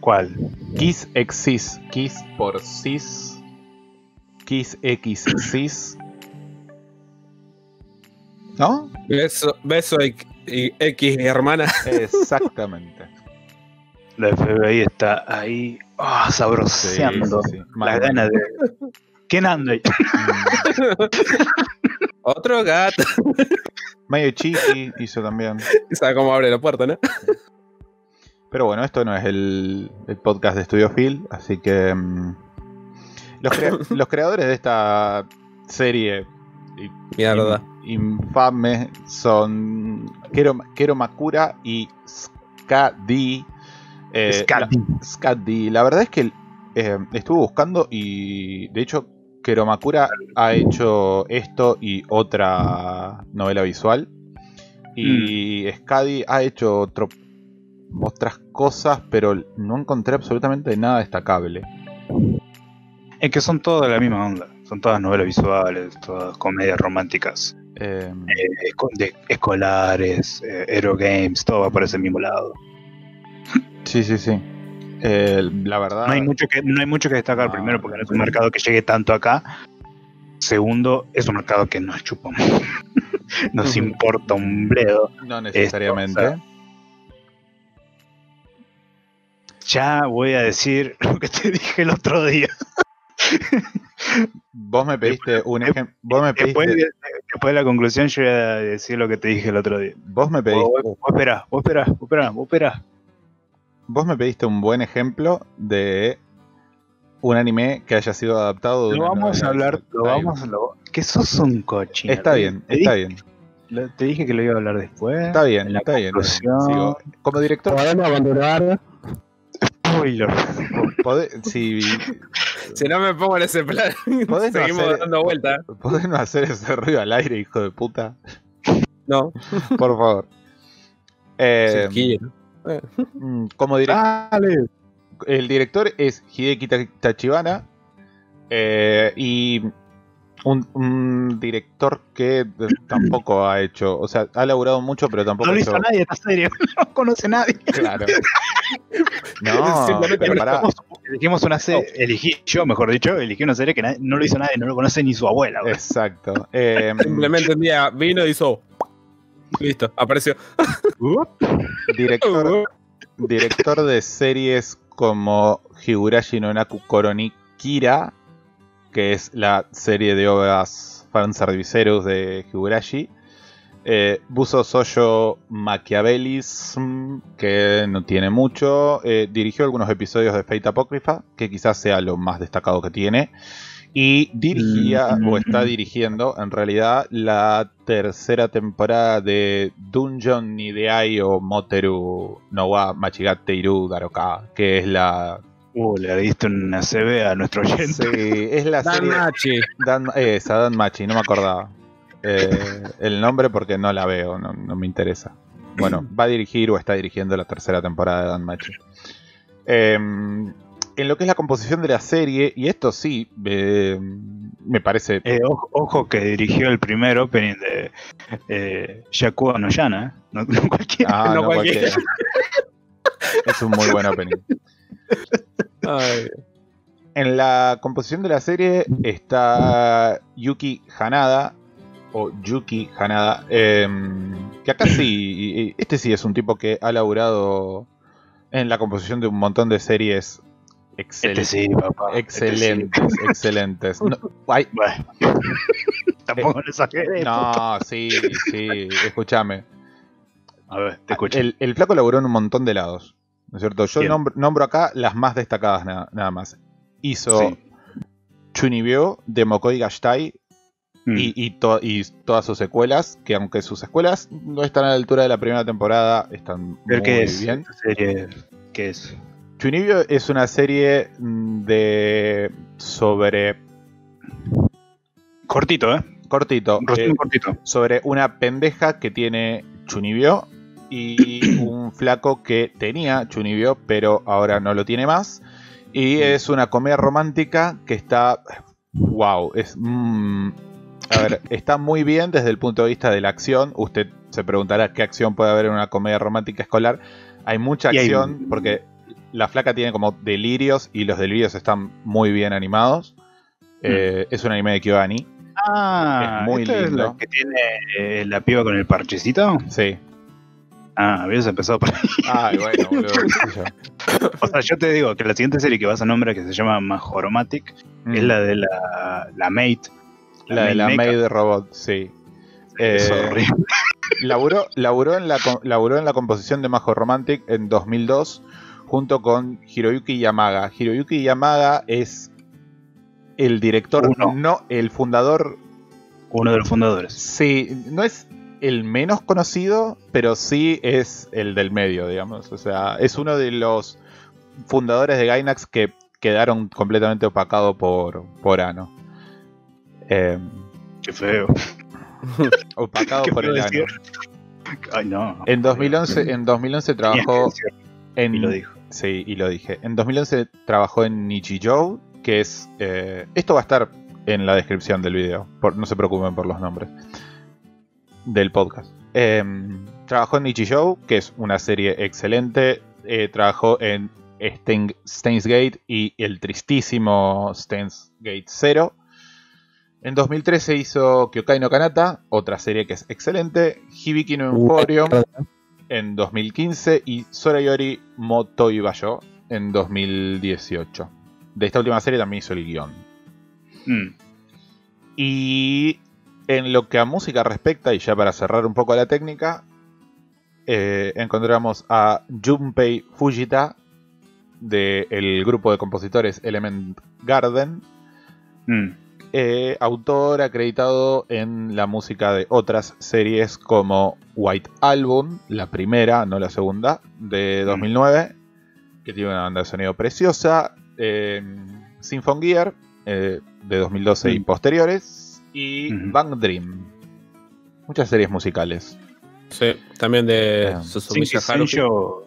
Speaker 4: ¿Cuál?
Speaker 2: Kiss Exis. Kiss por cis. Kiss X cis. ¿No?
Speaker 3: Beso, beso y, X, hermana.
Speaker 2: Exactamente.
Speaker 4: La FBI está ahí ah,
Speaker 2: Sí,
Speaker 4: sabroseando
Speaker 2: sí, sí.
Speaker 4: las ganas de. ¿Quién anda ahí?
Speaker 2: Mm,
Speaker 3: Otro gato.
Speaker 2: Medio Chiqui hizo también.
Speaker 3: ¿Sabe cómo abre la puerta, no?
Speaker 2: Pero bueno, esto no es el, el podcast de Studio Phil, así que. mm, Los, crea- los creadores de esta serie
Speaker 3: Mierda.
Speaker 2: in- infame son Kero, Kero Makura y Skadi. Eh, Scotty. la- verdad es que eh, estuve buscando y de hecho Kero Makura ha hecho esto y otra novela visual. Y Skadi ha hecho otro- otras cosas, pero no encontré absolutamente nada destacable.
Speaker 4: Es que son todas de la misma onda. Son todas novelas visuales, todas comedias románticas,
Speaker 2: Eh,
Speaker 4: eh, de- escolares, eh, Aero Games, todo va por ese mismo lado.
Speaker 2: sí, sí, sí. Eh, la verdad.
Speaker 4: No hay mucho que, no hay mucho que destacar.
Speaker 2: No.
Speaker 4: Primero, porque no es un mercado que llegue tanto acá. Segundo, es un mercado que nos chupa. un- nos importa un bledo.
Speaker 2: No necesariamente.
Speaker 4: Esto, Ya voy a decir lo que te dije el otro día.
Speaker 2: Vos me pediste un ejemplo. Vos me
Speaker 4: Después de,
Speaker 2: pediste.
Speaker 4: después de la conclusión, yo voy a decir lo que te dije el otro día.
Speaker 2: Vos me pediste.
Speaker 4: vos, vos esperá, vos esperá, vos esperá, vos esperá.
Speaker 2: Vos me pediste un buen ejemplo de un anime que haya sido adaptado de
Speaker 4: Lo vamos a hablar, lo vamos a lo, que sos un cochino.
Speaker 2: Está bien, está
Speaker 4: dije-
Speaker 2: bien.
Speaker 4: lo- Te dije que lo iba a hablar después.
Speaker 2: Está bien,
Speaker 4: en la
Speaker 2: está bien. Sigo. Como director,
Speaker 3: Podemos abandonar.
Speaker 4: Spoiler.
Speaker 2: si,
Speaker 3: Si no me pongo en ese plan, seguimos
Speaker 2: hacer-
Speaker 3: dando vueltas.
Speaker 2: podés no hacer ese ruido al aire, hijo de puta.
Speaker 3: No,
Speaker 2: Por favor. Eh,
Speaker 3: si quiero.
Speaker 2: mm, como director. El director es Hideki Ta- Tachibana eh, y un, un director que tampoco ha hecho, o sea, ha laburado mucho, pero tampoco
Speaker 4: No lo
Speaker 2: ha
Speaker 4: hizo
Speaker 2: hecho.
Speaker 4: nadie esta serie. No conoce a nadie.
Speaker 2: Claro. No,
Speaker 3: Simplemente
Speaker 2: pero pará.
Speaker 4: Elegimos, una serie, elegí yo, mejor dicho, elegí una serie que nadie- no lo hizo nadie, no lo conoce ni su abuela. güey.
Speaker 2: Exacto. Eh,
Speaker 3: Simplemente un día vino y hizo. Listo, apareció.
Speaker 2: director, director de series como Higurashi no Naku Koroni Kira, que es la serie de obras fanserviceros de Higurashi. Eh, Buso Soyo Machiavellism, que no tiene mucho. Eh, dirigió algunos episodios de Fate Apocrypha, que quizás sea lo más destacado que tiene. Y dirigía,
Speaker 4: Mm.
Speaker 2: o está dirigiendo, en realidad, la tercera temporada de Dungeon Nideai o Moteru no wa Machigate Iru Daroka, que es la.
Speaker 4: Uh, le diste una CB a nuestro oyente.
Speaker 2: Sí, es la
Speaker 3: Dan
Speaker 2: serie.
Speaker 3: Machi.
Speaker 2: Dan, esa, Dan Machi, no me acordaba eh, el nombre porque no la veo, no, no me interesa. Bueno, va a dirigir o está dirigiendo la tercera temporada de Dan Machi. Eh, en lo que es la composición de la serie, y esto sí, eh, me parece...
Speaker 4: Eh, ojo, ojo que dirigió el primer opening de eh, Yakuza no Yana, ¿eh? no, no cualquiera.
Speaker 2: Ah,
Speaker 3: no
Speaker 2: no
Speaker 3: cualquiera.
Speaker 2: cualquiera. Es un muy buen opening.
Speaker 3: Ay,
Speaker 2: En la composición de la serie está Yuki Hanada, o Yuki Hanada, em, que acá sí, este sí es un tipo que ha laburado en la composición de un montón de series
Speaker 4: Este
Speaker 2: excelentes.
Speaker 4: sí, papá.
Speaker 2: Excelentes, excelentes. No, ay,
Speaker 4: Este sí. Bueno. Tampoco exageré.
Speaker 2: no, sí, sí, escúchame.
Speaker 4: A ver, te escucho.
Speaker 2: El, el flaco laburó en un montón de lados, ¿no es cierto? Yo nombro, nombro acá las más destacadas na- nada más. Hizo
Speaker 4: Sí.
Speaker 2: Chunibyo de Mokoi Gashtai
Speaker 4: Mm.
Speaker 2: y, y to- y todas sus secuelas, que aunque sus secuelas no están a la altura de la primera temporada, están
Speaker 4: ¿Pero
Speaker 2: muy
Speaker 4: qué es?
Speaker 2: bien.
Speaker 4: serie? ¿Qué es?
Speaker 2: Chunibyo es una serie de sobre
Speaker 4: Cortito, ¿eh?
Speaker 2: cortito, eh,
Speaker 4: cortito.
Speaker 2: sobre una pendeja que tiene Chunibyo y un flaco que tenía Chunibyo, pero ahora no lo tiene más. Y es una comedia romántica que está. ¡Wow! Es. mm, a ver, está muy bien desde el punto de vista de la acción. Usted se preguntará qué acción puede haber en una comedia romántica escolar. Hay mucha
Speaker 4: hay-
Speaker 2: acción porque la flaca tiene como delirios y los delirios están muy bien animados. Eh, es un anime de Kyoani.
Speaker 4: Ah,
Speaker 2: Es muy
Speaker 4: ¿esta es
Speaker 2: lindo.
Speaker 4: la que tiene eh, la piba con el parchecito?
Speaker 2: Sí.
Speaker 4: Ah, habías empezado por ahí.
Speaker 2: Ay, bueno, boludo.
Speaker 4: O sea, yo te digo que la siguiente serie que vas a nombrar, que se llama Majoromatic, es
Speaker 2: Mm.
Speaker 4: la de la, la Mate.
Speaker 2: La de la
Speaker 4: Maid
Speaker 2: Maid
Speaker 4: Makeup.
Speaker 2: Robot, sí.
Speaker 4: Es
Speaker 2: Eh,
Speaker 4: horrible.
Speaker 2: laburó, laburó, en la, laburó en la composición de Majo Romantic en 2002 junto con Hiroyuki Yamaga. Hiroyuki Yamaga es el director,
Speaker 4: Uno.
Speaker 2: no, el fundador,
Speaker 4: Uno de los fundadores.
Speaker 2: sí, no es el menos conocido, pero sí es el del medio, digamos. O sea, es uno de los fundadores de Gainax que quedaron completamente opacados por, por Ano. Eh,
Speaker 4: Qué feo.
Speaker 2: opacado
Speaker 4: Qué
Speaker 2: por el
Speaker 4: decir.
Speaker 2: Ano.
Speaker 4: Ay, no.
Speaker 2: En 2011, en 2011
Speaker 4: Tenías que
Speaker 2: trabajó en...
Speaker 4: Y lo dijo.
Speaker 2: Sí, y lo dije. En 2011 trabajó en Nichijou, que es... eh, esto va a estar en la descripción del video, por- no se preocupen por los nombres del podcast. Em, trabajó en Nichijou, que es una serie excelente. eh, trabajó en Steins Gate y el tristísimo Steins Gate 0. En 2013 hizo Kyokai no Kanata, otra serie que es excelente. Hibiki no Emporium en 2015 y Sorayori Motoi Bayo en 2018. De esta última serie también hizo el guion.
Speaker 4: Mm.
Speaker 2: Y en lo que a música respecta, y ya para cerrar un poco la técnica, eh, encontramos a Junpei Fujita del grupo de compositores Element Garden,
Speaker 4: Mm.
Speaker 2: eh, autor acreditado en la música de otras series como White Album, la primera, no la segunda, de 2009, que tiene una banda de sonido preciosa, eh, Symphon Gear, eh, de 2012 y
Speaker 4: Mm.
Speaker 2: posteriores, y
Speaker 4: Ujú.
Speaker 2: Bang Dream. Muchas series musicales.
Speaker 3: Sí, también de
Speaker 2: Ah.
Speaker 3: Susumi.
Speaker 4: Sensho.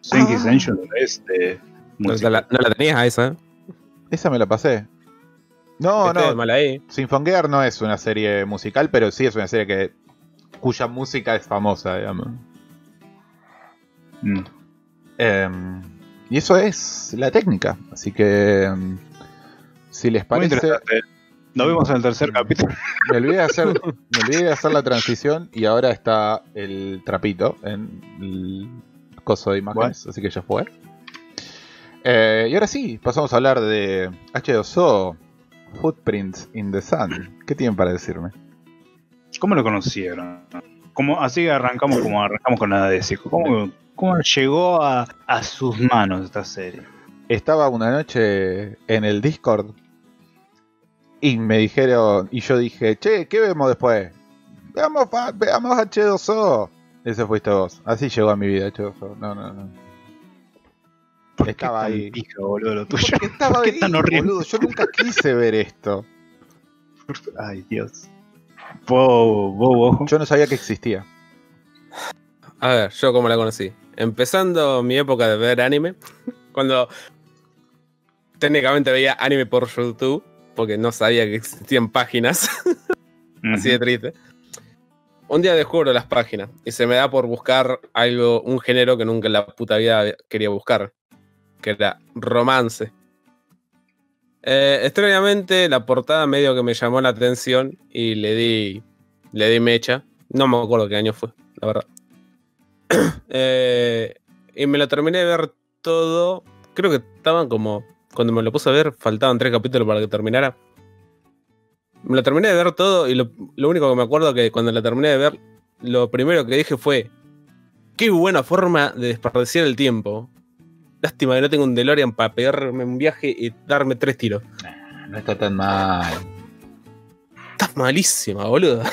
Speaker 4: Senki
Speaker 2: Ah.
Speaker 4: Sensho es de
Speaker 3: No la, no la tenías a esa.
Speaker 2: Esa me la pasé. No,
Speaker 3: Viste,
Speaker 2: no,
Speaker 3: mal ahí.
Speaker 2: Symphon Gear no es una serie musical, pero sí es una serie que cuya música es famosa, digamos.
Speaker 4: Mm.
Speaker 2: Em, y eso es la técnica. Así que, em, si les
Speaker 4: Muy
Speaker 2: parece,
Speaker 4: interesante. Nos vemos en el tercer capítulo.
Speaker 2: me olvidé, de hacer, me olvidé de hacer la transición y ahora está el trapito en el coso de imágenes, así que ya fue. Eh, y ahora sí, pasamos a hablar de H2O, Footprints in the Sun. ¿Qué tienen para decirme?
Speaker 4: ¿Cómo lo conocieron? ¿Cómo, así arrancamos como arrancamos con la de. ¿Cómo, cómo llegó a, a sus manos esta serie?
Speaker 2: Estaba una noche en el Discord y me dijeron, y yo dije, che, ¿qué vemos después? Veamos, fa- veamos H2O. Ese fuiste vos. Así llegó a mi vida H2O. No, no, no.
Speaker 4: ¿Por qué
Speaker 2: Estaba
Speaker 4: tan
Speaker 2: ahí.
Speaker 4: boludo, lo tuyo?
Speaker 2: Porque estaba
Speaker 4: ¿Por qué
Speaker 2: ahí,
Speaker 4: tan horrible?
Speaker 2: boludo. Yo nunca quise ver esto.
Speaker 4: Ay, Dios. Vos, vos, ojo.
Speaker 2: Yo no sabía que existía.
Speaker 3: A ver, yo como la conocí. Empezando mi época de ver anime, cuando técnicamente veía anime por YouTube, porque no sabía que existían páginas, así de triste. Un día descubro las páginas y se me da por buscar algo, un género que nunca en la puta vida quería buscar, que era romance. Eh, extrañamente, la portada medio que me llamó la atención y le di, le di mecha. No me acuerdo qué año fue, la verdad. Eh, y me lo terminé de ver todo. Creo que estaban como. Cuando me lo puse a ver, faltaban tres capítulos para que terminara. Me lo terminé de ver todo y lo, lo único que me acuerdo es que cuando lo terminé de ver, lo primero que dije fue: Qué buena forma de desperdiciar el tiempo. Lástima que no tengo un DeLorean para pegarme un viaje y darme tres tiros.
Speaker 2: No está tan mal.
Speaker 3: Estás malísima, boludo.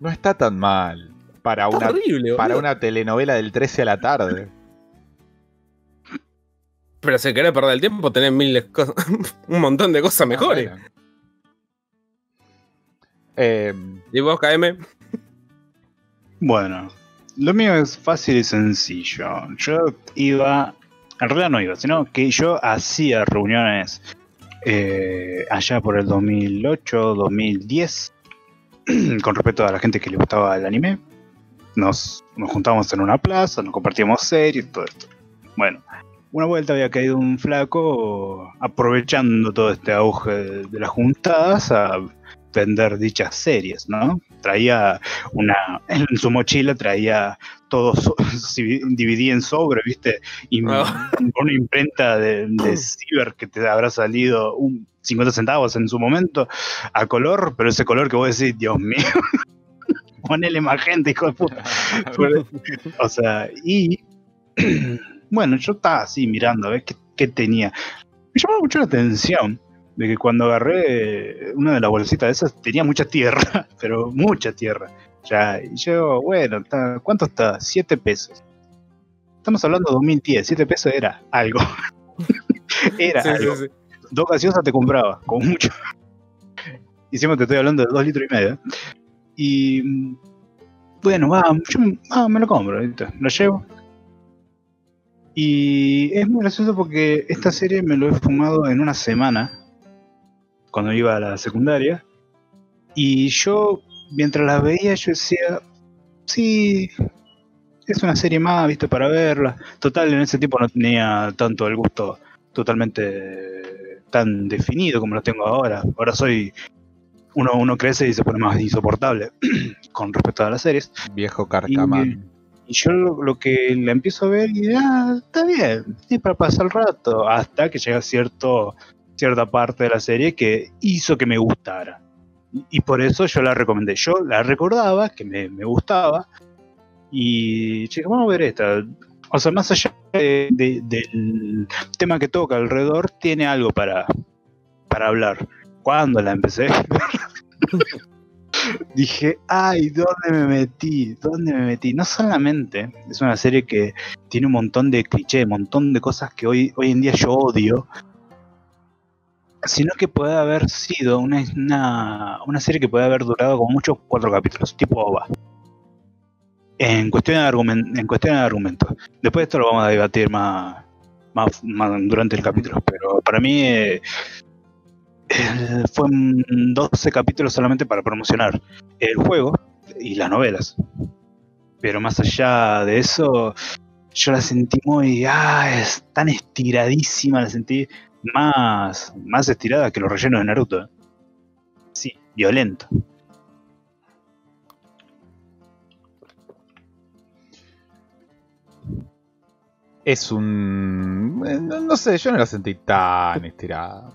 Speaker 2: No está tan mal. Para una,
Speaker 3: horrible,
Speaker 2: para una telenovela del 13 a la tarde.
Speaker 3: Pero si querés perder el tiempo, tenés miles cosas, un montón de cosas mejores.
Speaker 2: Ah, bueno. Em,
Speaker 3: ¿Y vos, KM?
Speaker 4: Bueno, lo mío es fácil y sencillo. Yo iba, en realidad no iba, sino que yo hacía reuniones eh, allá por el 2008, 2010, con respecto a la gente que le gustaba el anime. Nos, nos juntábamos en una plaza, nos compartíamos series, todo esto. Bueno, una vuelta había caído un flaco aprovechando todo este auge de, las juntadas a vender dichas series, ¿no? Traía una en su mochila traía todo so- dividía en sobre, ¿viste? Y
Speaker 3: Ah.
Speaker 4: una imprenta de, de ciber que te habrá salido un 50 centavos en su momento a color, pero ese color que vos decís, Dios mío. Ponele magenta, hijo de puta. O sea, y bueno, yo estaba así mirando a ver qué, qué tenía. llamaba mucho la atención de que cuando agarré una de las bolsitas de esas tenía mucha tierra, pero mucha tierra. Ya, y yo, bueno, ¿cuánto está? 7 pesos. Estamos hablando de 2010, 7 pesos era algo. era
Speaker 3: Sí,
Speaker 4: algo.
Speaker 3: sí.
Speaker 4: Dos gaseosas te compraba, como mucho. Y siempre te estoy hablando de 2 litros y medio. Y mm, bueno, va, yo ah, me lo compro, ¿viste? lo llevo. Y es muy gracioso porque esta serie me lo he fumado en una semana, cuando iba a la secundaria. Y yo, mientras la veía, yo decía, sí, es una serie más, viste, para verla. Total, en ese tiempo no tenía tanto el gusto totalmente tan definido como lo tengo ahora. Ahora soy, uno, uno crece y se pone más insoportable con respecto a las series.
Speaker 2: Viejo carcamán.
Speaker 4: Y yo lo, lo que la empiezo a ver y ah, está bien, es para pasar el rato, hasta que llega cierto, cierta parte de la serie que hizo que me gustara. Y, y por eso yo la recomendé. Yo la recordaba, que me, me gustaba, y dije, vamos a ver esta. O sea, más allá de- de- del tema que toca alrededor, tiene algo para, para hablar. Cuando la empecé dije, ay, ¿dónde me metí? ¿Dónde me metí? No solamente es una serie que tiene un montón de clichés, un montón de cosas que hoy, hoy en día yo odio, sino que puede haber sido una, una, una serie que puede haber durado como muchos cuatro capítulos, tipo OVA. En cuestión de, argumen- en cuestión de argumentos. Después esto lo vamos a debatir más, más, más durante el capítulo, pero para mí eh, eh, fue 12 capítulos solamente para promocionar el juego y las novelas. Pero más allá de eso, yo la sentí muy. Ah, es tan estiradísima, la sentí más, más estirada que los rellenos de Naruto. ¿eh? Sí, violento.
Speaker 2: Es un. eh, No, no sé, yo no la sentí tan estirada.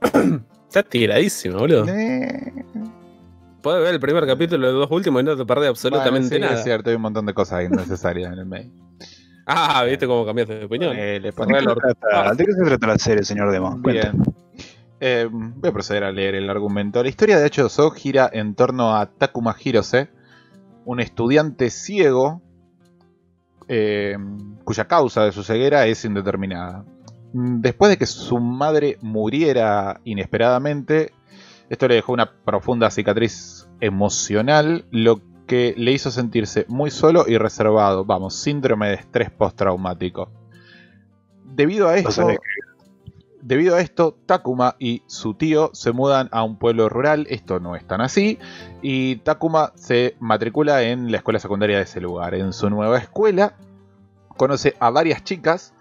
Speaker 3: Está tiradísimo, boludo.
Speaker 2: Eh,
Speaker 3: Puedes ver el primer capítulo de los dos últimos y no te perdés absolutamente
Speaker 2: bueno, sí,
Speaker 3: nada.
Speaker 2: Es cierto, hay un montón de cosas innecesarias en el medio.
Speaker 3: Ah, viste cómo cambiaste de opinión.
Speaker 2: Eh, le
Speaker 4: ¿De qué, trata, de qué se trata la serie, señor Demo? Cuenta.
Speaker 2: Bien. Eh, voy a proceder a leer el argumento. La historia de H2O gira en torno a Takuma Hirose, un estudiante ciego eh, cuya causa de su ceguera es indeterminada. Mm, Después de que su madre muriera inesperadamente, esto le dejó una profunda cicatriz emocional, lo que le hizo sentirse muy solo y reservado. Vamos, síndrome de estrés postraumático. Debido a esto,
Speaker 4: de
Speaker 2: Debido a esto, Takuma y su tío se mudan a un pueblo rural, esto no es tan así, y Takuma se matricula en la escuela secundaria de ese lugar. En su nueva escuela conoce a varias chicas,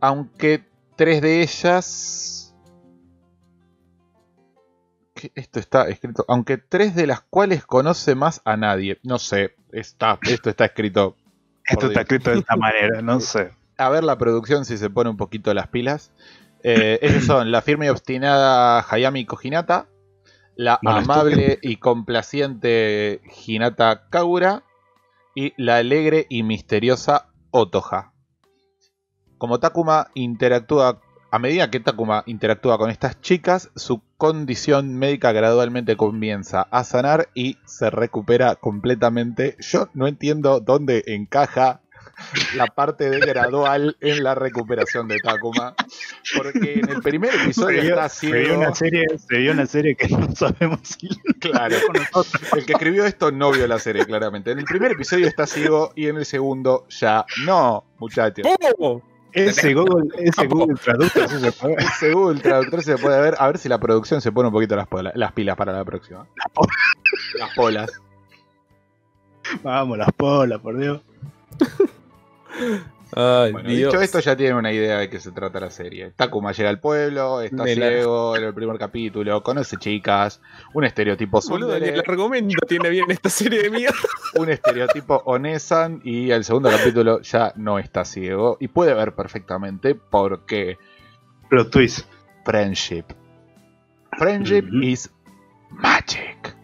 Speaker 2: aunque tres de ellas... Esto está escrito, aunque tres de las cuales conoce más a nadie. No sé, está, esto está escrito
Speaker 4: Esto está
Speaker 2: Dios.
Speaker 4: escrito de esta manera, no sé.
Speaker 2: a ver la producción si se pone un poquito las pilas. Eh, son la firme y obstinada Hayami Kojinata, la amable y complaciente Hinata Kagura y la alegre y misteriosa Otoja. Como Takuma interactúa, a medida que Takuma interactúa con estas chicas, su condición médica gradualmente comienza a sanar y se recupera completamente. Yo no entiendo dónde encaja la parte de gradual en la recuperación de Takuma. Porque en el primer episodio
Speaker 4: Se vio,
Speaker 2: está
Speaker 4: se vio
Speaker 2: ciego.
Speaker 4: una serie, se vio una serie que no sabemos si
Speaker 2: Claro, el que escribió esto no vio la serie, claramente. En el primer episodio está ciego y en el segundo ya no, muchachos.
Speaker 3: ¿Cómo?
Speaker 4: Ese Google, ese Google Traductor se puede.
Speaker 2: Ese Google Traductor se puede ver, a ver si la producción se pone un poquito las, pola- las pilas para la próxima. Las polas.
Speaker 4: Vamos, las polas, por Dios.
Speaker 3: Ay,
Speaker 2: Bueno,
Speaker 3: Dios.
Speaker 2: dicho esto, ya tienen una idea de qué se trata la serie. Takuma llega al pueblo, está
Speaker 3: De la-
Speaker 2: ciego en el primer capítulo, conoce chicas, un estereotipo
Speaker 3: Boludo, ni el argumento tiene bien esta serie de mierda.
Speaker 2: un estereotipo onesan y el segundo capítulo ya no está ciego y puede ver perfectamente porque
Speaker 4: Plot twist.
Speaker 2: friendship. Friendship
Speaker 4: Ujú.
Speaker 2: is magic.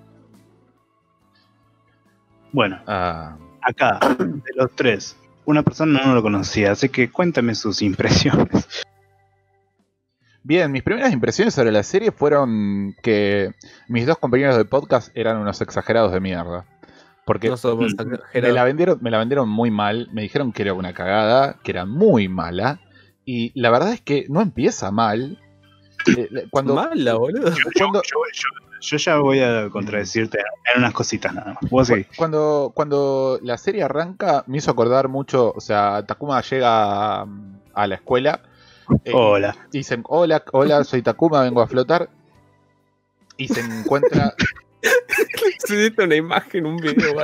Speaker 4: Bueno,
Speaker 2: Ah,
Speaker 4: acá, de los tres, una persona no lo conocía, así que cuéntame sus impresiones.
Speaker 2: Bien, mis primeras impresiones sobre la serie fueron que mis dos compañeros de podcast eran unos exagerados de mierda. Porque
Speaker 3: No somos
Speaker 4: Mm.
Speaker 2: me la, vendieron, me la vendieron muy mal, me dijeron que era una cagada, que era muy mala. Y la verdad es que no empieza mal. Eh, Cuando,
Speaker 3: Mala, boludo.
Speaker 4: Yo, yo- yo- yo ya voy a contradecirte en unas cositas nada más. Vos.
Speaker 2: Cuando, cuando la serie arranca, me hizo acordar mucho. O sea, Takuma llega a, a la escuela. eh,
Speaker 4: Hola.
Speaker 2: Dicen: Hola, hola, soy Takuma, vengo a flotar. Y se encuentra.
Speaker 3: Subiste una imagen, un video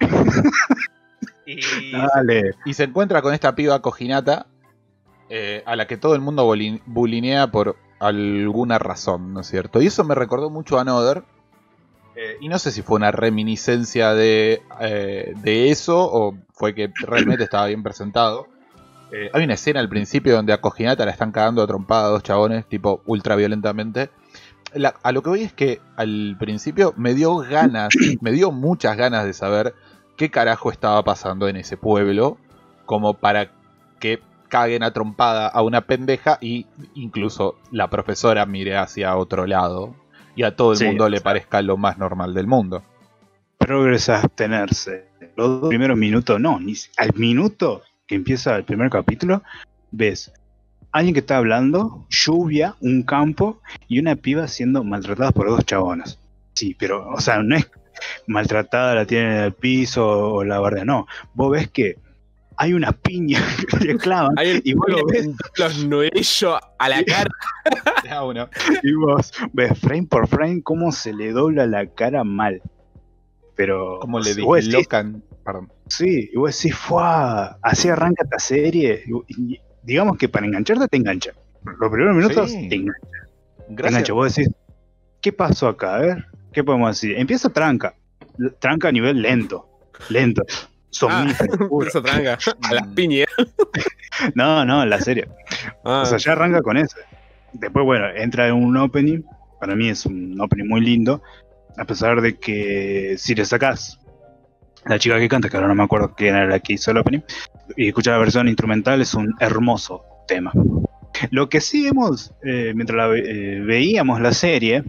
Speaker 2: y,
Speaker 4: Dale.
Speaker 2: y se encuentra con esta piba Cojinata. eh, a la que todo el mundo bulinea por alguna razón, ¿no es cierto? Y eso me recordó mucho a Another. eh, y no sé si fue una reminiscencia de, eh, de eso o fue que realmente estaba bien presentado. Eh, hay una escena al principio donde a Cojinata la están cagando a trompada a dos chabones, tipo ultra violentamente. La- a lo que voy es que al principio me dio ganas, me dio muchas ganas de saber qué carajo estaba pasando en ese pueblo, como para que caguen a trompada a una pendeja y incluso la profesora mire hacia otro lado y a todo el
Speaker 4: Sí,
Speaker 2: mundo le parezca lo más normal del mundo.
Speaker 4: Progresa abstenerse. Los dos primeros minutos, no, ni al minuto que empieza el primer capítulo, ves alguien que está hablando, lluvia, un campo y una piba siendo maltratada por dos chabonas. Sí, pero, o sea, no es maltratada, la tienen en el piso o la barda, no. Vos ves que hay una piña que le clavan
Speaker 3: Hay
Speaker 4: y vos lo ves
Speaker 3: los nudillos a la cara.
Speaker 2: Ah, bueno.
Speaker 4: y vos ves frame por frame cómo se le dobla la cara mal. Pero,
Speaker 2: Como le dislocan. Perdón.
Speaker 4: Sí, y vos decís, ¡fua! Así arranca esta serie. Y, y digamos que para engancharte te engancha. Los primeros minutos
Speaker 2: Sí.
Speaker 4: te engancha. te
Speaker 2: Gracias.
Speaker 4: engancha. Vos decís, ¿qué pasó acá? A ver, ¿qué podemos decir? Empieza tranca. Tranca a nivel lento. Lento. Somnífero, puro.
Speaker 3: Eso tranca. A las piñas.
Speaker 4: No, no, la serie.
Speaker 3: Ah,
Speaker 4: O sea, ya arranca con eso. Después, bueno, entra en un opening. Para mí es un opening muy lindo. A pesar de que si le sacás la chica que canta, que ahora no me acuerdo quién era la que hizo el opening, y escuchar la versión instrumental, es un hermoso tema. Lo que sí hemos, eh, mientras la eh, veíamos la serie,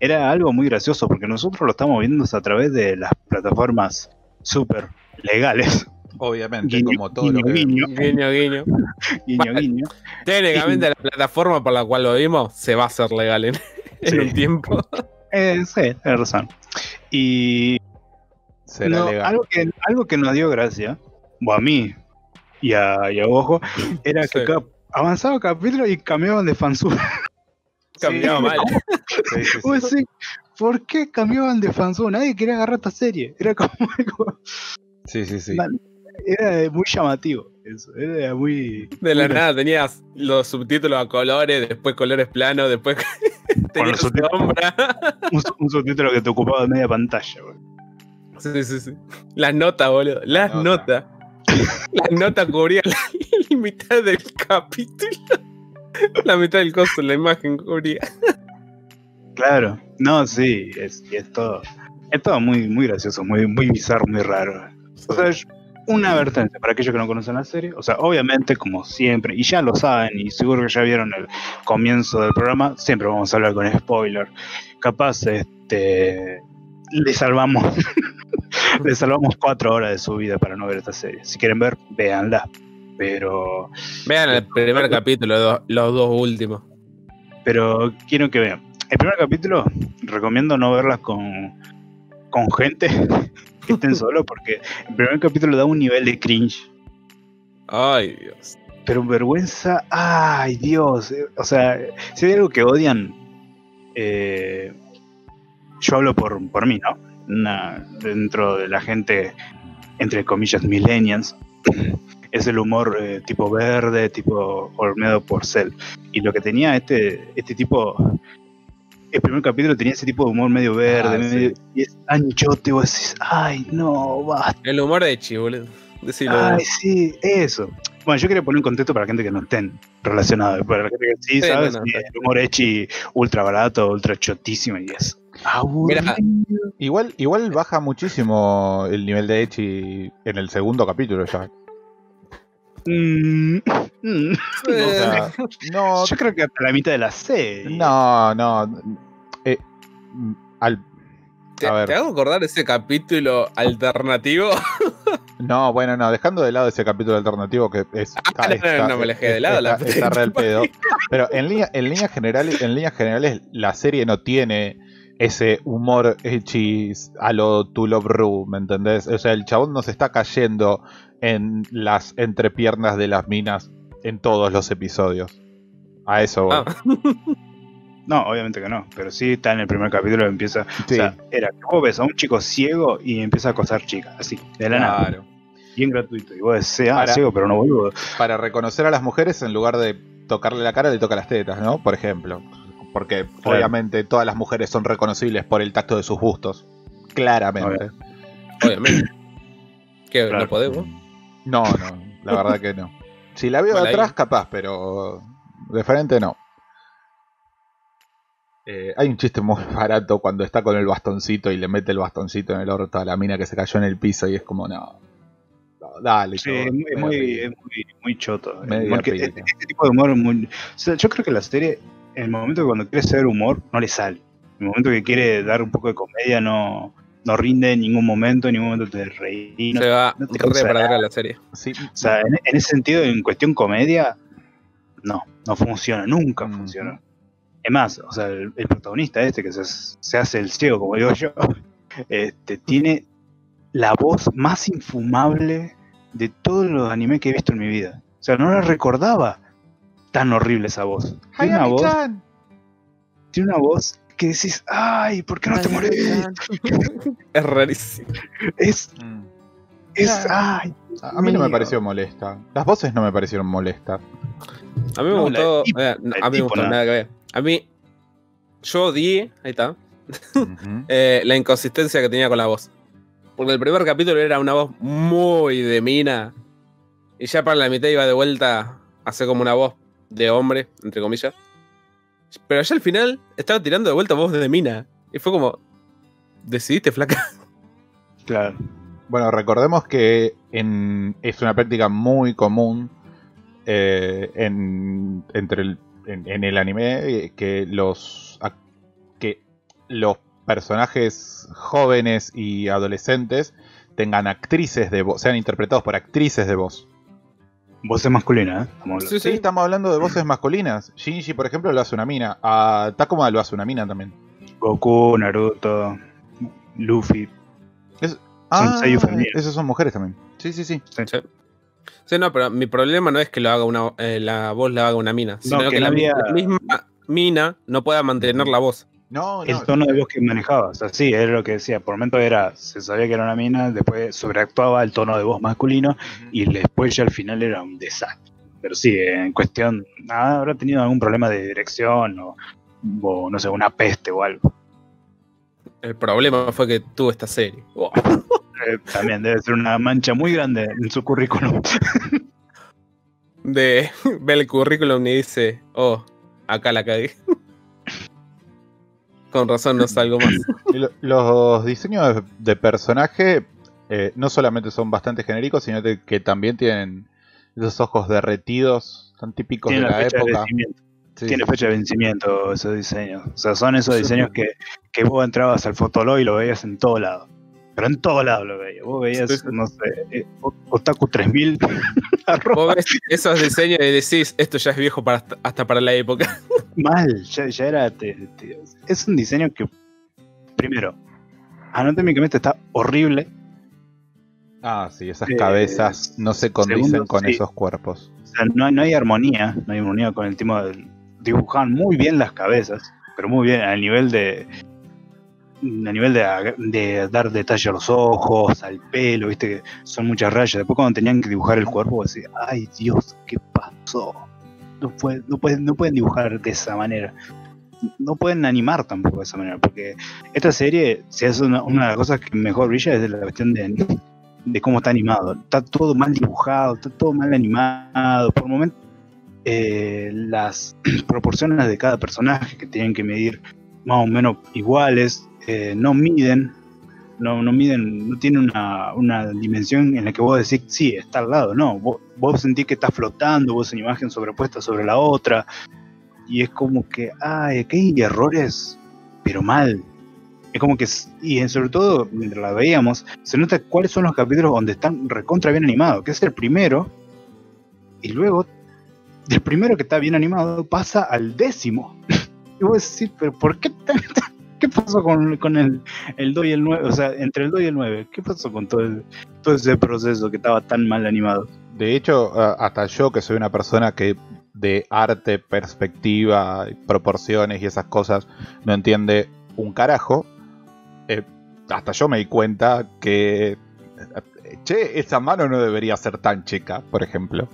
Speaker 4: era algo muy gracioso, porque nosotros lo estamos viendo a través de las plataformas súper legales.
Speaker 2: Obviamente,
Speaker 4: Guiño,
Speaker 2: como todo lo
Speaker 4: guiño,
Speaker 2: que.
Speaker 4: guiño,
Speaker 3: guiño, guiño.
Speaker 4: guiño, guiño.
Speaker 3: Técnicamente la plataforma por la cual lo vimos se va a hacer legal en, en
Speaker 4: Sí.
Speaker 3: un tiempo.
Speaker 4: Eh, sí, tienes razón. Y
Speaker 2: Será
Speaker 4: no,
Speaker 2: legal.
Speaker 4: algo, que, algo que nos dio gracia, o a mí y a, y a Ojo, era que
Speaker 3: Sí.
Speaker 4: ca- avanzaba capítulo y cambiaban de fansub.
Speaker 3: Cambiaba mal.
Speaker 2: Sí, sí, sí.
Speaker 4: Vos decís, ¿Por qué cambiaban de fansub? Nadie quería agarrar esta serie. Era como algo-
Speaker 2: Sí, sí, sí.
Speaker 4: Era muy llamativo. Eso, era muy.
Speaker 3: De la
Speaker 4: muy
Speaker 3: nada tenías los subtítulos a colores, después colores planos, después tenías
Speaker 4: los subtítulos.
Speaker 3: sombra.
Speaker 4: Un, un subtítulo que te ocupaba media pantalla. boludo.
Speaker 3: Sí, sí, sí. Las notas, boludo. Las
Speaker 2: nota.
Speaker 3: notas. Las notas cubrían la, mitad del capítulo. La mitad del costo, la imagen cubría.
Speaker 4: Claro, no, sí, es, es todo. Es todo muy, muy gracioso, muy, muy bizarro, muy raro. O sea, es una advertencia para aquellos que no conocen la serie. O sea, obviamente, como siempre, y ya lo saben, y seguro que ya vieron el comienzo del programa, siempre vamos a hablar con spoiler. Capaz, este. Le salvamos. le salvamos cuatro horas de su vida para no ver esta serie. Si quieren ver, véanla. Pero.
Speaker 3: Vean el primer capítulo, los, los dos últimos.
Speaker 4: Pero quiero que vean. El primer capítulo, recomiendo no verlas con, con gente que estén solo, porque el primer capítulo da un nivel de cringe.
Speaker 3: Ay, Dios.
Speaker 4: Pero vergüenza, ay Dios. eh, O sea, si hay algo que odian, eh, yo hablo por, por mí, ¿no? Una- dentro de la gente, entre comillas, millennials, es el humor eh, tipo verde, tipo horneado por Cell. Y lo que tenía este, este tipo, el primer capítulo tenía ese tipo de humor medio verde,
Speaker 2: Ah,
Speaker 4: medio,
Speaker 2: sí.
Speaker 4: y es anchote, vos decís, ay no, basta.
Speaker 3: El humor de Chi, boludo. Decilo.
Speaker 4: Ay, sí, eso. Bueno, yo quería poner un contexto para la gente que no estén relacionados. Para la gente que sí,
Speaker 3: Sí,
Speaker 4: ¿sabes?
Speaker 3: no, no,
Speaker 4: Y
Speaker 3: está
Speaker 4: el humor echi ultra barato, ultra chotísimo y es aburrido.
Speaker 3: Mira,
Speaker 2: Igual, igual baja muchísimo el nivel de Echi en el segundo capítulo ya.
Speaker 4: Mm, Mm,
Speaker 2: O sea, no,
Speaker 4: Yo creo que hasta la mitad de la serie.
Speaker 2: no, no. eh, al-
Speaker 3: ¿Te,
Speaker 2: a ver.
Speaker 3: te hago acordar ese capítulo alternativo?
Speaker 2: No, bueno, no, dejando de lado ese capítulo alternativo que es.
Speaker 3: Ah, no, no, no me alejé de lado, la
Speaker 2: Está, está re pedo. Pero en, línea- en líneas generales, en líneas generales, la serie no tiene ese humor hechis a lo To Love Ru, ¿me entendés? O sea, el chabón no se está cayendo en las entrepiernas de las minas en todos los episodios. A eso voy.
Speaker 3: Ah.
Speaker 4: No, obviamente que no. Pero sí está en el primer capítulo empieza.
Speaker 2: Sí.
Speaker 4: O sea, era vos ves a un chico ciego y empieza a acosar chicas. Así, de la nada.
Speaker 2: Claro.
Speaker 4: Bien gratuito. Y vos decís, ah, ciego, pero no boludo.
Speaker 2: Para reconocer a las mujeres, en lugar de tocarle la cara, le toca las tetas, ¿no? Por ejemplo. Porque
Speaker 4: Claro.
Speaker 2: obviamente todas las mujeres son reconocibles por el tacto de sus bustos. Claramente.
Speaker 3: Obviamente. ¿Qué?
Speaker 4: Claro.
Speaker 3: ¿No podemos?
Speaker 2: No, no, la verdad que no. Si la veo de
Speaker 3: ahí-
Speaker 2: atrás, capaz, pero de frente no. Eh, hay un chiste muy barato cuando está con el bastoncito y le mete el bastoncito en el orto a la mina que se cayó en el piso y es como, no. no, dale,
Speaker 4: Sí, es muy, es muy, es muy, muy choto.
Speaker 2: Pila.
Speaker 4: este, este tipo de humor es muy. o sea, yo creo que la serie, en el momento que cuando quiere ser humor, no le sale. En el momento que quiere dar un poco de comedia, no, no rinde en ningún momento, en ningún momento te reí. no-
Speaker 3: Se va
Speaker 4: no te
Speaker 3: re para
Speaker 4: nada.
Speaker 3: atrás la serie.
Speaker 2: Sí,
Speaker 4: O sea, en, en ese sentido, en cuestión comedia, no, no funciona, nunca
Speaker 2: Ujú.
Speaker 4: funciona. Es más, o sea, el, el protagonista este que se, se hace el ciego, como digo yo, este, tiene la voz más infumable de todos los animes que he visto en mi vida. O sea, no la recordaba tan horrible esa voz. Tiene una voz, tiene una voz que decís, ay, ¿por qué no te morís?
Speaker 3: Es rarísimo.
Speaker 4: Es,
Speaker 2: Mm.
Speaker 4: es, ay.
Speaker 2: A mí no me pareció molesta. Las voces no me parecieron molestas.
Speaker 3: A mí me
Speaker 4: No,
Speaker 3: gustó. eh, a mí me gustó
Speaker 4: nada.
Speaker 3: nada que ver. A mí. Yo odié, ahí está, eh, la inconsistencia que tenía con la voz. Porque el primer capítulo era una voz muy de mina. Y ya para la mitad iba de vuelta a hacer como una voz de hombre, entre comillas. Pero ya al final estaba tirando de vuelta voz de mina. Y fue como. ¿Decidiste, flaca?
Speaker 4: Claro.
Speaker 2: Bueno, recordemos que en- es una práctica muy común eh, en, entre el, en, el anime eh, que los que los personajes jóvenes y adolescentes tengan actrices de voz, sean interpretados por actrices de voz.
Speaker 4: Voz es masculina, ¿eh? Estamos hablando.
Speaker 3: Sí,
Speaker 2: Sí,
Speaker 3: sí.
Speaker 2: estamos hablando de voces masculinas. Shinji, por ejemplo, lo hace una mina. A Takuma lo hace una mina también.
Speaker 4: Goku, Naruto, Luffy.
Speaker 2: Ah,
Speaker 4: femeninos.
Speaker 2: esas son mujeres también. Sí, sí, sí.
Speaker 3: Sí. Sí, no, pero mi problema no es que lo haga una, eh, la voz la haga una mina, sino
Speaker 4: que
Speaker 3: que, la,
Speaker 4: no
Speaker 3: mi-
Speaker 4: había-
Speaker 3: la misma mina no pueda mantener la voz.
Speaker 2: No,
Speaker 4: el
Speaker 2: no.
Speaker 4: tono de voz que manejaba. O sea, sí, era lo que decía. Por momentos era, se sabía que era una mina, después sobreactuaba el tono de voz masculino y después ya al final era un desastre. Pero sí, en cuestión, nada, habrá tenido algún problema de dirección o, o, no sé, una peste o algo.
Speaker 3: El problema fue que tuvo esta serie. Wow.
Speaker 4: Eh, también debe ser una mancha muy grande en su currículum.
Speaker 3: De ve el currículum y dice, oh, acá la cagué. Con razón no salgo más.
Speaker 2: Lo- Los diseños de, de personaje eh, no solamente son bastante genéricos, sino de- que también tienen esos ojos derretidos tan típicos
Speaker 4: Tiene
Speaker 2: de
Speaker 4: la de
Speaker 2: época.
Speaker 4: vencimiento.
Speaker 2: Sí,
Speaker 4: Tiene
Speaker 2: sí.
Speaker 4: fecha de vencimiento esos diseños. O sea, son esos diseños que, que vos entrabas al Fotolog y lo veías en todo lado. Pero en todo lado lo veías. Vos veías, no sé, eh, Otaku 3000. arroba,
Speaker 3: Vos ves esos diseños y decís, esto ya es viejo para, hasta- hasta para la época.
Speaker 4: mal, ya, ya era. te- te- es un diseño que, primero, anatómicamente está horrible.
Speaker 2: Ah, sí, esas
Speaker 4: Eh,
Speaker 2: cabezas no se condicen
Speaker 4: segundo,
Speaker 2: con
Speaker 4: sí.
Speaker 2: esos cuerpos.
Speaker 4: O sea, no, hay- no hay armonía. No hay armonía con el tema del. Dibujaban muy bien las cabezas, pero muy bien al nivel de. A nivel de, dar detalle a los ojos, al pelo, viste son muchas rayas. Después, cuando tenían que dibujar el cuerpo, vos decís, ay Dios, ¿qué pasó? No pueden, no, pueden, no pueden dibujar de esa manera. No pueden animar tampoco de esa manera, porque esta serie, si es una, de las cosas que mejor brilla, es la cuestión de, de cómo está animado. Está todo mal dibujado, está todo mal animado. Por momentos, eh, las proporciones de cada personaje que tienen que medir más o menos iguales, no miden No, no miden, no tiene una, una dimensión en la que vos decís, sí, está al lado. No, vos, vos sentís que está flotando, vos una imagen sobrepuesta sobre la otra. Y es como que, ay, aquí hay errores, pero mal. Es como que, y en- sobre todo, mientras la veíamos, se nota cuáles son los capítulos donde están recontra bien animados, que es el primero, y luego, del primero que está bien animado, pasa al décimo. y vos decís, pero ¿por qué tan- ¿Qué pasó con, el, el 2 y el 9? O sea, entre el 2 y el 9, ¿qué pasó con todo, el- ese proceso que estaba tan mal animado?
Speaker 2: De hecho, hasta yo, que soy una persona que de arte, perspectiva, proporciones y esas cosas no entiende un carajo, eh, hasta yo me di cuenta que, eh, che, esa mano no debería ser tan chica, por ejemplo.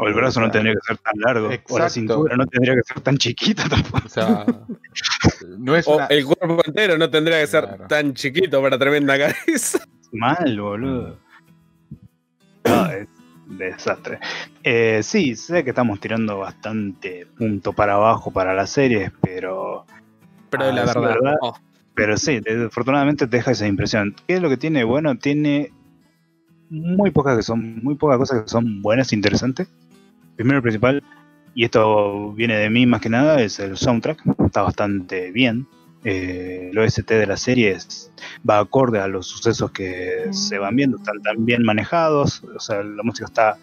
Speaker 4: O el brazo no tendría que ser tan largo, o la cintura no tendría que ser tan chiquita tampoco.
Speaker 2: O sea, no es
Speaker 3: O
Speaker 2: una...
Speaker 3: el cuerpo entero no tendría que ser
Speaker 2: Claro.
Speaker 3: tan chiquito para tremenda cabeza.
Speaker 4: Mal, boludo. No, es un desastre. Eh, sí, sé que estamos tirando bastante punto para abajo para las series, pero
Speaker 3: Pero
Speaker 4: Ah,
Speaker 3: la
Speaker 4: es
Speaker 3: verdad.
Speaker 4: verdad.
Speaker 3: oh,
Speaker 4: Pero sí, afortunadamente te deja esa impresión. ¿Qué es lo que tiene bueno? Tiene muy pocas que son, muy pocas cosas que son buenas e interesantes. Primero y principal, y esto viene de mí más que nada, es el soundtrack. Está bastante bien. Eh, el OST de la serie es- va acorde a los sucesos que se van viendo, están tan bien manejados, o sea, la música está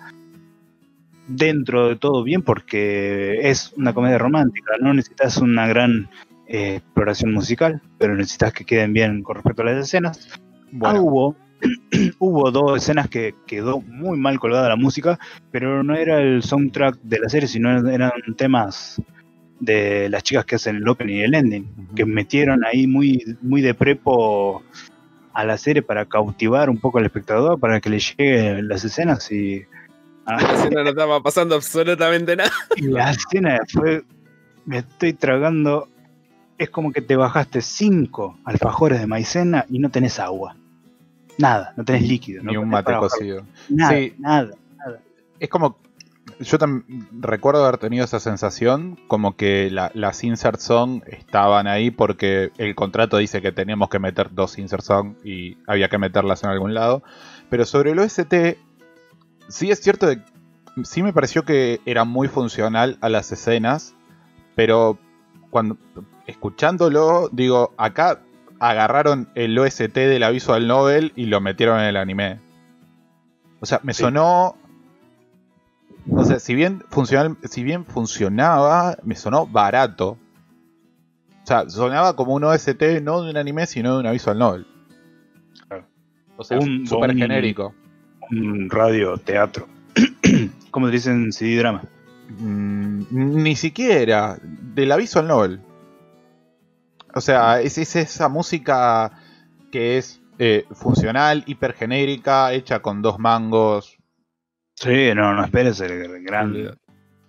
Speaker 4: dentro de todo bien porque es una comedia romántica, no necesitas una gran eh, exploración musical, pero necesitas que queden bien con respecto a las escenas. Ah,
Speaker 2: Bueno,
Speaker 4: hubo, hubo dos escenas que quedó muy mal colgada la música, pero no era el soundtrack de la serie, sino eran temas de las chicas que hacen el opening y el ending, que metieron ahí muy, muy de prepo a la serie para cautivar un poco al espectador, para que le lleguen las escenas y...
Speaker 3: la escena no estaba pasando absolutamente nada.
Speaker 4: Y la escena fue. Me estoy tragando. Es como que te bajaste cinco alfajores de maicena y no tenés agua. Nada, no tenés líquido.
Speaker 2: ni
Speaker 4: no
Speaker 2: un mate cocido.
Speaker 4: Nada,
Speaker 2: Sí.
Speaker 4: nada.
Speaker 2: Es como. Yo recuerdo haber tenido esa sensación, como que la- las insert song estaban ahí porque el contrato dice que teníamos que meter dos insert song y había que meterlas en algún lado. Pero sobre el OST, sí es cierto, de- sí me pareció que era muy funcional a las escenas, pero cuando escuchándolo, digo, acá agarraron el OST de la Visual Novel y lo metieron en el anime. O sea, me
Speaker 4: Sí.
Speaker 2: sonó. O sea, si bien, funcional, si bien funcionaba, me sonó barato. O sea, sonaba como un OST no de un anime, sino de una Visual Novel.
Speaker 4: Claro.
Speaker 2: O sea,
Speaker 4: Un-
Speaker 2: súper
Speaker 4: un-
Speaker 2: genérico.
Speaker 4: Un radio teatro. Como dicen CD drama.
Speaker 2: Mm, ni siquiera de la Visual Novel. O sea, es, es esa música que es eh, funcional, hipergenérica, hecha con dos mangos.
Speaker 4: Sí, no, no esperes el gran.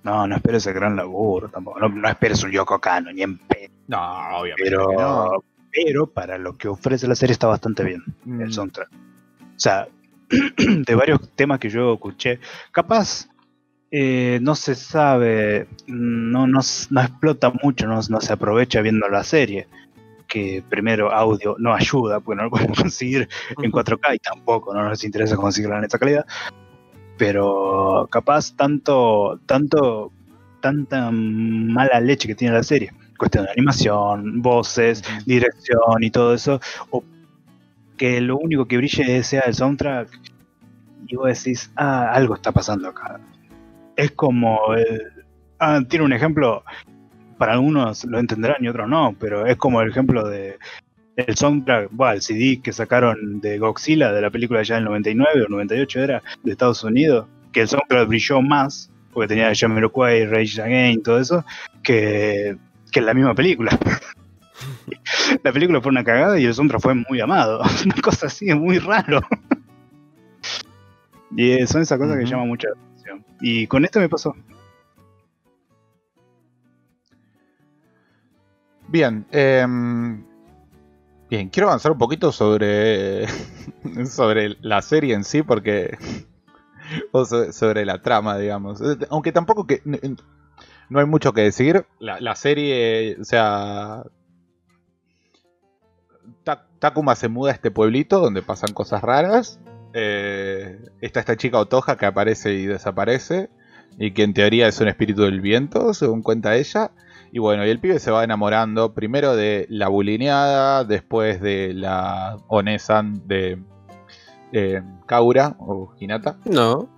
Speaker 4: No, no esperes el gran laburo tampoco. No, no esperes un Yoko Kano, ni en pedo.
Speaker 2: No, obviamente.
Speaker 4: Pero,
Speaker 2: no.
Speaker 4: pero para lo que ofrece la serie está bastante bien.
Speaker 2: Mm,
Speaker 4: el soundtrack. O sea, de varios temas que yo escuché, capaz eh, no se sabe, no, no, explota mucho, no, no se aprovecha viendo la serie. Que primero audio no ayuda, porque no lo podemos conseguir en 4K y tampoco no nos interesa conseguirla en esta calidad. Pero capaz tanto, tanto, tanta mala leche que tiene la serie, cuestión de animación, voces, dirección y todo eso, o que lo único que brille sea el soundtrack y vos decís, ah, algo está pasando acá. Es como el... Ah, tiene un ejemplo, para algunos lo entenderán y otros no, pero es como el ejemplo de el soundtrack, el CD que sacaron de Godzilla, de la película ya del 99 o 98 era, de Estados Unidos, que el soundtrack brilló más, porque tenía Jamiroquai, Rage Again, todo eso, que, que en la misma película. la película fue una cagada y el soundtrack fue muy amado. Una cosa así, es muy raro. y eh, son esas cosas que llaman mucha Y con esto me pasó.
Speaker 2: Bien, em, bien, quiero avanzar un poquito sobre, sobre la serie en sí, porque. o so- sobre la trama, digamos. Eh, Aunque tampoco que. No hay mucho que decir. La, serie, o sea. Ta- Takuma se muda a este pueblito donde pasan cosas raras. Eh, está esta chica Otoja que aparece y desaparece. Y que en teoría es un espíritu del viento, según cuenta ella. Y bueno, y el pibe se va enamorando primero de la bulineada, después de la Onesan de eh, Kaura o Hinata.
Speaker 3: No,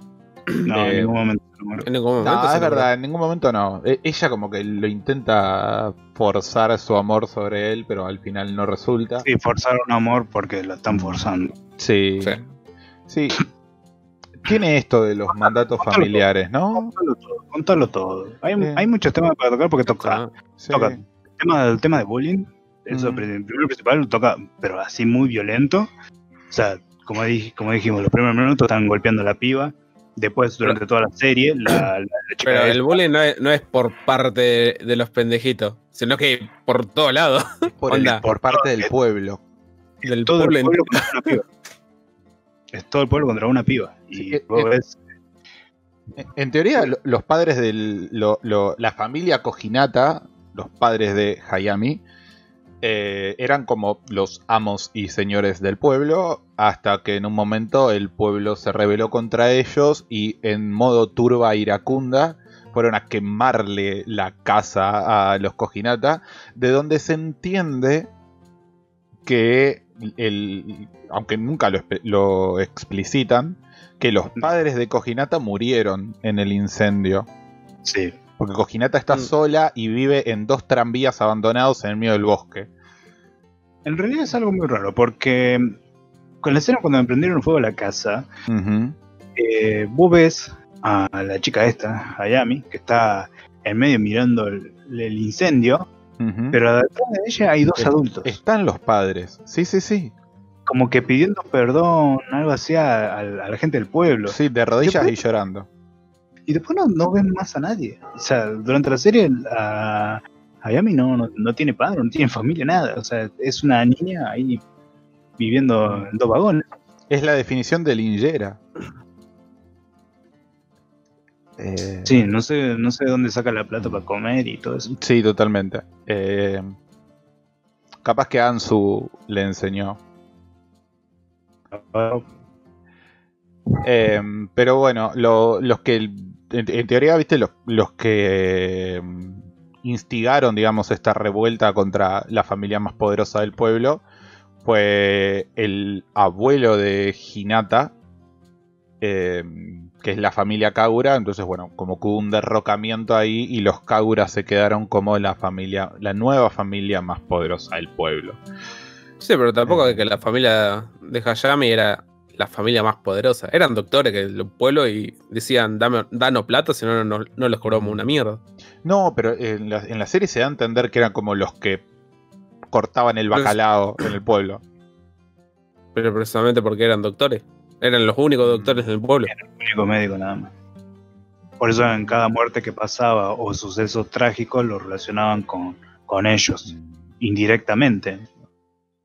Speaker 4: No,
Speaker 2: Eh,
Speaker 4: en ningún momento.
Speaker 3: en ningún momento.
Speaker 2: No, es verdad, en ningún momento no. E- Ella como que lo intenta forzar su amor sobre él, pero al final no resulta.
Speaker 4: Sí, forzar un amor porque lo están forzando.
Speaker 2: Sí.
Speaker 3: Sí.
Speaker 2: Sí. Tiene esto de los mandatos
Speaker 4: contalo
Speaker 2: familiares, ¿no?
Speaker 4: Contalo todo. Contalo todo. Hay,
Speaker 2: Sí.
Speaker 4: hay muchos temas para tocar porque toca.
Speaker 2: Sí.
Speaker 4: toca. El tema, el tema de bullying, eso
Speaker 2: Mm.
Speaker 4: pri- primero principal toca, pero así muy violento. O sea, como, dij- como dijimos, los primeros minutos están golpeando a la piba. Después, durante toda la serie, la, la- la chica
Speaker 3: Pero el bullying no es, no es por parte de, de los pendejitos, sino que por todo lado.
Speaker 2: Por, el- por parte del pueblo.
Speaker 3: Del
Speaker 4: todo el
Speaker 3: pueblo
Speaker 4: pueblo una piba. Es todo el pueblo contra una piba. Y
Speaker 2: Sí, eh,
Speaker 4: vos
Speaker 2: eh,
Speaker 4: ves,
Speaker 2: En teoría, lo- los padres de la familia Kojinata, los padres de Hayami, eh, eran como los amos y señores del pueblo, hasta que en un momento el pueblo se rebeló contra ellos y en modo turba iracunda fueron a quemarle la casa a los Kojinata, de donde se entiende que, el, aunque nunca lo, lo explicitan, que los padres de Kojinata murieron en el incendio.
Speaker 4: sí.
Speaker 2: Porque Kojinata está
Speaker 3: Mm.
Speaker 2: sola y vive en dos tranvías abandonados en el medio del bosque.
Speaker 4: En realidad es algo muy raro, porque con la escena cuando emprendieron fuego a la casa, eh, vos ves a la chica esta, Ayami, que está en medio mirando el, el incendio,
Speaker 2: Ujú.
Speaker 4: pero detrás de ella hay dos adultos,
Speaker 2: Están los padres. Sí, sí, sí.
Speaker 4: como que pidiendo perdón, algo así a, a la a la gente del pueblo.
Speaker 2: Sí, de rodillas y llorando.
Speaker 4: Y después no, no ven más a nadie. O sea, durante la serie, a Ayami no, no, no tiene padre, no tiene familia, nada. O sea, es una niña ahí viviendo en dos vagones.
Speaker 2: Es la definición de lingera. Eh,
Speaker 4: Sí, no sé, no sé de dónde saca la plata para comer y todo eso.
Speaker 2: sí, totalmente. Eh, capaz que Ansu le enseñó. Eh, pero bueno, lo- los que, en, en teoría, viste, los, los que eh, instigaron, digamos, esta revuelta contra la familia más poderosa del pueblo fue el abuelo de Hinata, eh, que es la familia Kagura. Entonces, bueno, como que hubo un derrocamiento ahí y los Kagura se quedaron como la familia, la nueva familia más poderosa del pueblo.
Speaker 3: Sí, pero tampoco es que la familia de Hayami era la familia más poderosa. Eran doctores que del pueblo y decían, Dame, danos plata, si no, no, no les cobramos una mierda.
Speaker 2: No, pero en la, en la serie se da a entender que eran como los que cortaban el
Speaker 3: Pero
Speaker 2: bacalao en el pueblo.
Speaker 3: Pero precisamente porque eran doctores. Eran los únicos doctores del pueblo.
Speaker 4: único médico nada más. Por eso en cada muerte que pasaba o sucesos trágicos lo relacionaban con, con ellos, indirectamente.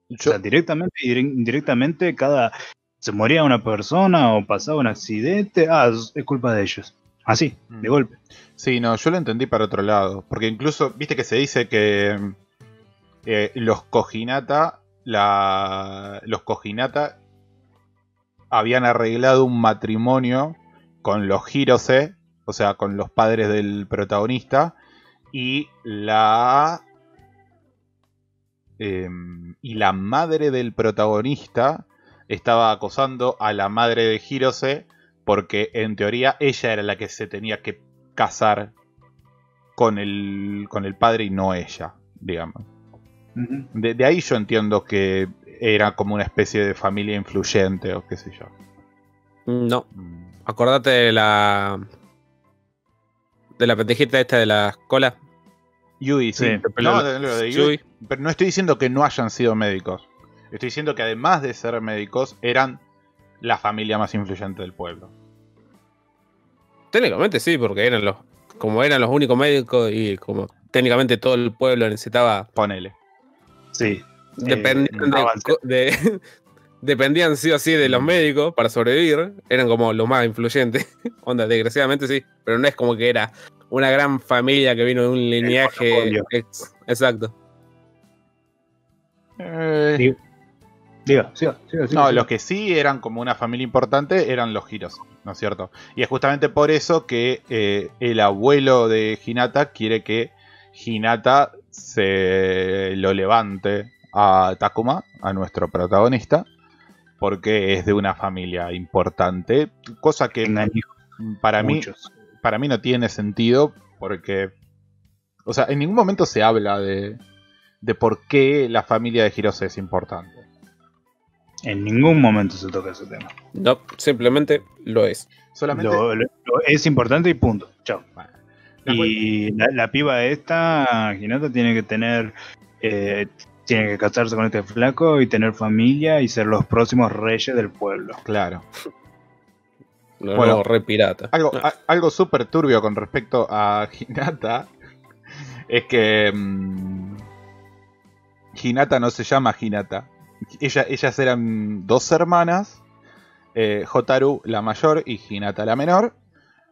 Speaker 4: O sea, directamente y dire- indirectamente cada se moría una persona o pasaba un accidente, ah, es culpa de ellos. Así, de
Speaker 2: Mm.
Speaker 4: golpe.
Speaker 2: Sí, no, yo lo entendí para otro lado. Porque incluso, viste que se dice que eh, los Kojinata, la, los Kojinata habían arreglado un matrimonio con los Hirose, o sea, con los padres del protagonista, y la em, y la madre del protagonista estaba acosando a la madre de Hirose porque en teoría ella era la que se tenía que casar con el, con el padre y no ella, digamos. De ahí yo entiendo que era como una especie de familia influyente o qué sé yo.
Speaker 3: No.
Speaker 2: Mm.
Speaker 3: Acordate de la. de la pendejita esta de la cola.
Speaker 2: Yui, sí.
Speaker 4: Sí,
Speaker 2: No, de- lo de Yui,
Speaker 3: Yui.
Speaker 2: pero no estoy diciendo que no hayan sido médicos. Estoy diciendo que además de ser médicos, eran la familia más influyente del pueblo.
Speaker 3: Técnicamente sí, porque eran los. Como eran los únicos médicos y como técnicamente todo el pueblo necesitaba.
Speaker 2: Ponele.
Speaker 4: Sí.
Speaker 3: Dependían, de-
Speaker 4: avance.
Speaker 3: de- dependían sí o sí de los médicos para sobrevivir. Eran como los más influyentes. Onda, desgraciadamente sí. Pero no es como que era una gran familia que vino de un lineaje. ex- exacto.
Speaker 2: Eh,
Speaker 4: Sí. Diga, siga, siga, siga,
Speaker 2: No,
Speaker 4: siga.
Speaker 2: los que sí eran como una familia importante eran los Hiros, ¿no es cierto? Y es justamente por eso que eh, el abuelo de Hinata quiere que Hinata se lo levante a Takuma, a nuestro protagonista, porque es de una familia importante, cosa que para mí, para mí no tiene sentido, porque, o sea, en ningún momento se habla de, de por qué la familia de Hirose es importante.
Speaker 4: En ningún momento se toca ese tema.
Speaker 3: No, simplemente lo es.
Speaker 2: Solamente...
Speaker 4: Lo, lo- lo- es importante y punto. Chao.
Speaker 2: Bueno, la cu-
Speaker 4: Y la, la piba esta, Hinata, tiene que tener. eh, tiene que casarse con este flaco y tener familia y ser los próximos reyes del pueblo.
Speaker 2: Claro.
Speaker 3: No,
Speaker 2: Bueno,
Speaker 3: no, re pirata.
Speaker 2: Algo, a- algo súper turbio con respecto a Hinata es que mm, Hinata no se llama Hinata. Ella, ellas eran dos hermanas, eh, Hotaru la mayor y Hinata la menor.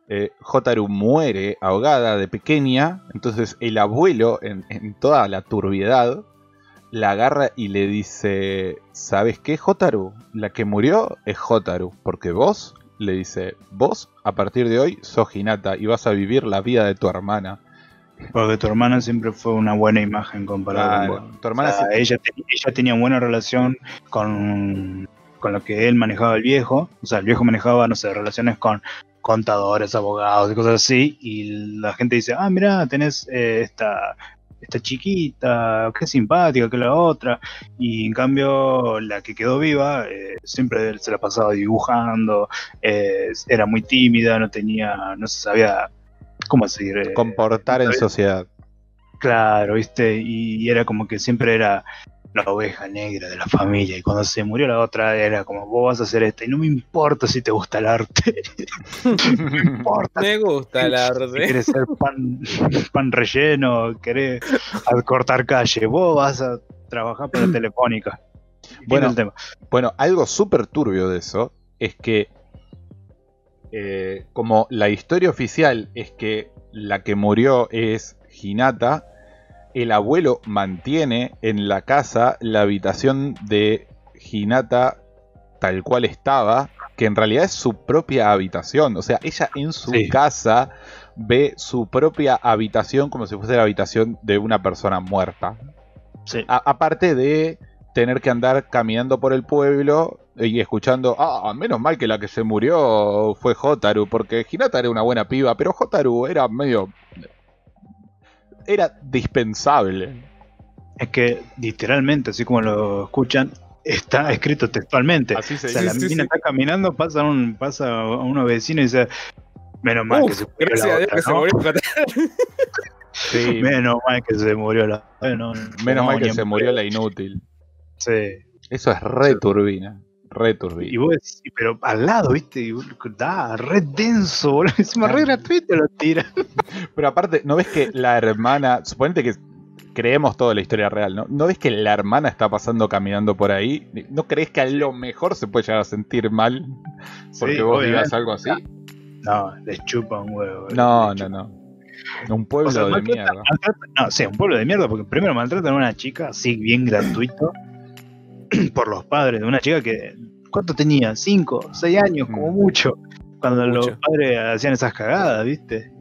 Speaker 2: Eh, Hotaru muere ahogada de pequeña, entonces el abuelo, en, en toda la turbiedad, la agarra y le dice, ¿sabes qué, Hotaru? La que murió es Hotaru, porque vos, le dice, vos a partir de hoy sos Hinata y vas a vivir la vida de tu hermana.
Speaker 4: Porque tu hermana siempre fue una buena imagen comparada
Speaker 2: Claro, tu hermana
Speaker 4: O sea,
Speaker 2: sí-
Speaker 4: ella, te- ella tenía buena relación con, con lo que él manejaba el viejo. O sea, el viejo manejaba, no sé, relaciones con contadores, abogados y cosas así. Y la gente dice, ah, mira, tenés eh, esta, esta chiquita, qué simpática, que la otra. Y en cambio, la que quedó viva, eh, siempre se la pasaba dibujando, eh, era muy tímida, no tenía, no se sabía, ¿cómo decir? Eh,
Speaker 2: comportar en sociedad.
Speaker 4: Claro, viste, y, y era como que siempre era la oveja negra de la familia, y cuando se murió la otra era como, vos vas a hacer esta, y no me importa si te gusta el arte, no me importa
Speaker 3: Me gusta el
Speaker 4: si
Speaker 3: arte.
Speaker 4: querés ser pan, pan relleno, querés al cortar calle, vos vas a trabajar para Telefónica.
Speaker 2: Bueno.
Speaker 4: el tema.
Speaker 2: Bueno, algo súper turbio de eso es que, eh, como la historia oficial es que la que murió es Hinata, el abuelo mantiene en la casa la habitación de Hinata tal cual estaba, que en realidad es su propia habitación. O sea, ella en su
Speaker 4: Sí.
Speaker 2: casa ve su propia habitación como si fuese la habitación de una persona muerta.
Speaker 4: Sí.
Speaker 2: A- aparte de tener que andar caminando por el pueblo y escuchando, ah, menos mal que la que se murió fue Hotaru, porque Hinata era una buena piba, pero Hotaru era medio... Era dispensable.
Speaker 4: Es que literalmente, así como lo escuchan, está escrito textualmente.
Speaker 2: Así se
Speaker 4: O sea,
Speaker 2: dice.
Speaker 4: la
Speaker 3: sí,
Speaker 4: mina
Speaker 3: sí.
Speaker 4: está caminando, pasa un, pasa a unos vecinos y dice, menos mal que
Speaker 3: Uf,
Speaker 4: se murió
Speaker 3: gracias
Speaker 4: la
Speaker 3: a Dios
Speaker 4: otra,
Speaker 3: que se murió.
Speaker 2: Sí,
Speaker 4: Menos mal que se murió la bueno,
Speaker 2: menos mal que se murió la inútil.
Speaker 4: Sí.
Speaker 2: Eso es re
Speaker 4: Sí.
Speaker 2: turbina. Re
Speaker 4: Y
Speaker 2: turbina.
Speaker 4: vos decís, pero al lado, viste, y da, re denso, boludo. Encima re gratuito lo tira.
Speaker 2: Pero aparte, ¿no ves que la hermana... Suponete que creemos toda la historia real, ¿no? ¿No ves que la hermana está pasando caminando por ahí? ¿No crees que a lo mejor se puede llegar a sentir mal porque
Speaker 4: Sí,
Speaker 2: vos digas algo así?
Speaker 4: No, les chupa un huevo.
Speaker 2: No, no, no. Un pueblo
Speaker 4: O sea,
Speaker 2: de
Speaker 4: maltrata-
Speaker 2: mierda.
Speaker 4: maltrata- no, sí, un pueblo de mierda, porque primero maltratan a una chica así bien gratuito por los padres de una chica que. ¿Cuánto tenía? ¿Cinco? ¿Seis años? Como
Speaker 2: Mm.
Speaker 4: mucho. Cuando los padres hacían esas cagadas, ¿viste?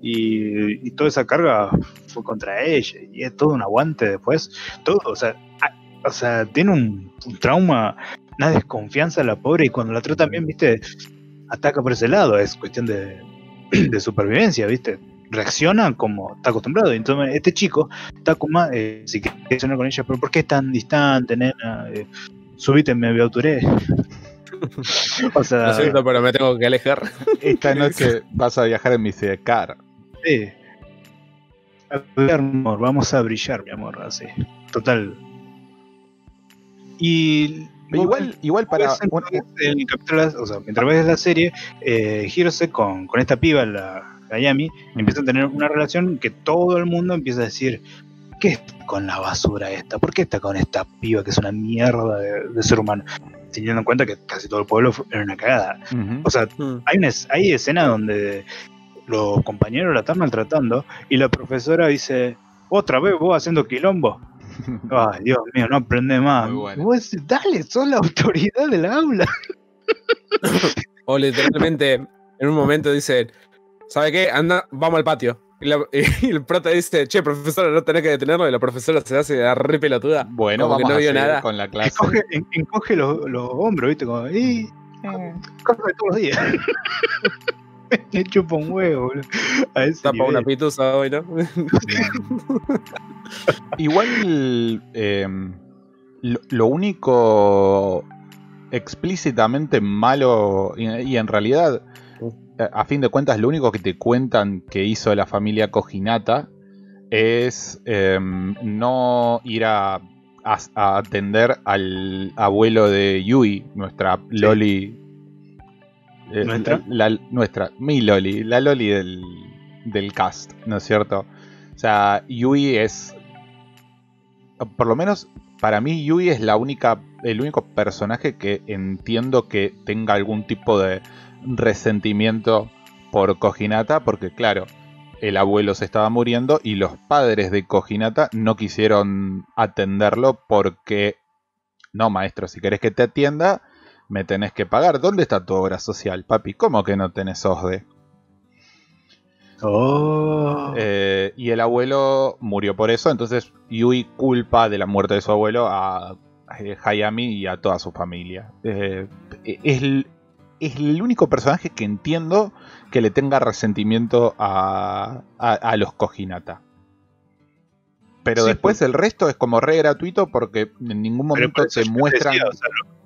Speaker 4: Y, y toda esa carga fue contra ella. Y es todo un aguante después. Todo, o sea, a- o sea tiene un, un trauma, una desconfianza la pobre. Y cuando la tratan bien, ¿viste? Ataca por ese lado. Es cuestión de, de supervivencia, ¿viste? Reacciona como está acostumbrado. Entonces, este chico, Takuma, eh, si quiere reaccionar con ella, pero ¿por qué es tan distante, nena? Eh, subite, me beauturé. o sea,
Speaker 3: Lo siento, pero me tengo que alejar.
Speaker 2: Esta noche vas a viajar en mi sidecar.
Speaker 4: sí. A ver, amor, vamos a brillar, mi amor, así. Total. Y
Speaker 2: Igual, igual para...
Speaker 4: El capítulo, o sea, mientras ves la serie, eh, Hirose con, con esta piba, la Hayami, empiezan a tener una relación que todo el mundo empieza a decir, ¿qué está con la basura esta? ¿Por qué está con esta piba que es una mierda de, de ser humano? Teniendo en cuenta que casi todo el pueblo era una cagada. O sea,
Speaker 3: Mm.
Speaker 4: hay, una, hay escena donde los compañeros la están maltratando y la profesora dice, otra vez vos haciendo quilombo. Ay, Dios mío, no aprende más.
Speaker 2: Bueno.
Speaker 4: Vos, dale, sos la autoridad del aula.
Speaker 3: O literalmente, en un momento dicen, ¿sabe qué? Anda, vamos al patio. Y, la- y el prota dice, che, profesora, no tenés que detenerlo. Y la profesora se hace la re pelotuda.
Speaker 2: Bueno,
Speaker 3: Como que
Speaker 2: vamos
Speaker 3: no
Speaker 2: a
Speaker 3: vio nada.
Speaker 2: con la clase.
Speaker 4: Encoge, en- encoge los, los hombros, ¿viste? Como, y, coge todos los días. Le chupa un huevo, boludo. A ese
Speaker 3: Tapa
Speaker 4: nivel.
Speaker 3: una pituza hoy, ¿no?
Speaker 2: Igual eh, lo, lo único explícitamente malo y, y en realidad a fin de cuentas lo único que te cuentan que hizo la familia Cojinata es eh, no ir a, a- a atender al abuelo de Yui, nuestra Loli. eh,
Speaker 4: ¿Nuestra?
Speaker 2: La, la- nuestra, mi Loli, la Loli del, del cast, ¿no es cierto? O sea, Yui es. Por lo menos para mí, Yui es la única. El único personaje que entiendo que tenga algún tipo de resentimiento por Kojinata. Porque, claro, el abuelo se estaba muriendo y los padres de Kojinata no quisieron atenderlo porque. No, maestro, si querés que te atienda, me tenés que pagar. ¿Dónde está tu obra social, papi? ¿Cómo que no tenés OSDE?
Speaker 4: Oh.
Speaker 2: Eh, y el abuelo murió por eso, entonces Yui culpa de la muerte de su abuelo a, a Hayami y a toda su familia. Eh, es, es el único personaje que entiendo que le tenga resentimiento a, a- a los Kojinata. Pero
Speaker 4: Sí,
Speaker 2: después el resto es como re gratuito porque en ningún momento te muestran...
Speaker 4: decía, o sea, lo-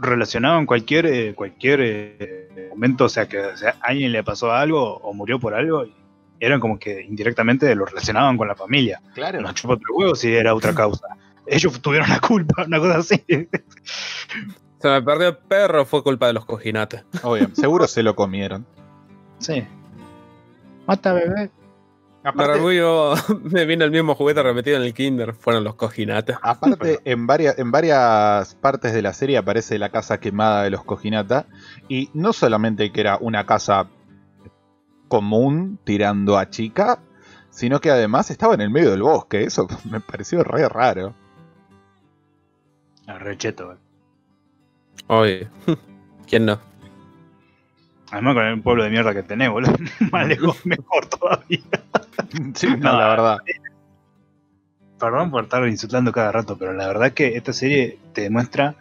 Speaker 4: relacionado en cualquier, eh, cualquier eh, momento, o sea, que o sea, a alguien le pasó algo o murió por algo, y eran como que indirectamente lo relacionaban con la familia.
Speaker 2: Claro.
Speaker 4: Nos chupó otro huevo si era otra causa. Ellos tuvieron la culpa, una cosa así.
Speaker 3: Se me perdió el perro, fue culpa de los cojinates.
Speaker 2: Obvio, seguro se lo comieron.
Speaker 4: Sí. Mata bebé.
Speaker 3: Para
Speaker 2: Aparte,
Speaker 3: orgullo me vino el mismo juguete repetido en el kinder, fueron los cojinates.
Speaker 2: Aparte, en varias, en varias partes de la serie aparece la casa quemada de los Kojinata. Y no solamente que era una casa común tirando a chica, sino que además estaba en el medio del bosque. Eso me pareció re raro.
Speaker 4: Recheto. eh.
Speaker 3: Oye, ¿quién no?
Speaker 4: Además con el pueblo de mierda que tenés, boludo. Más lejos, mejor todavía.
Speaker 2: Sí, no, la verdad.
Speaker 4: Perdón por estar insultando cada rato, pero la verdad que esta serie te demuestra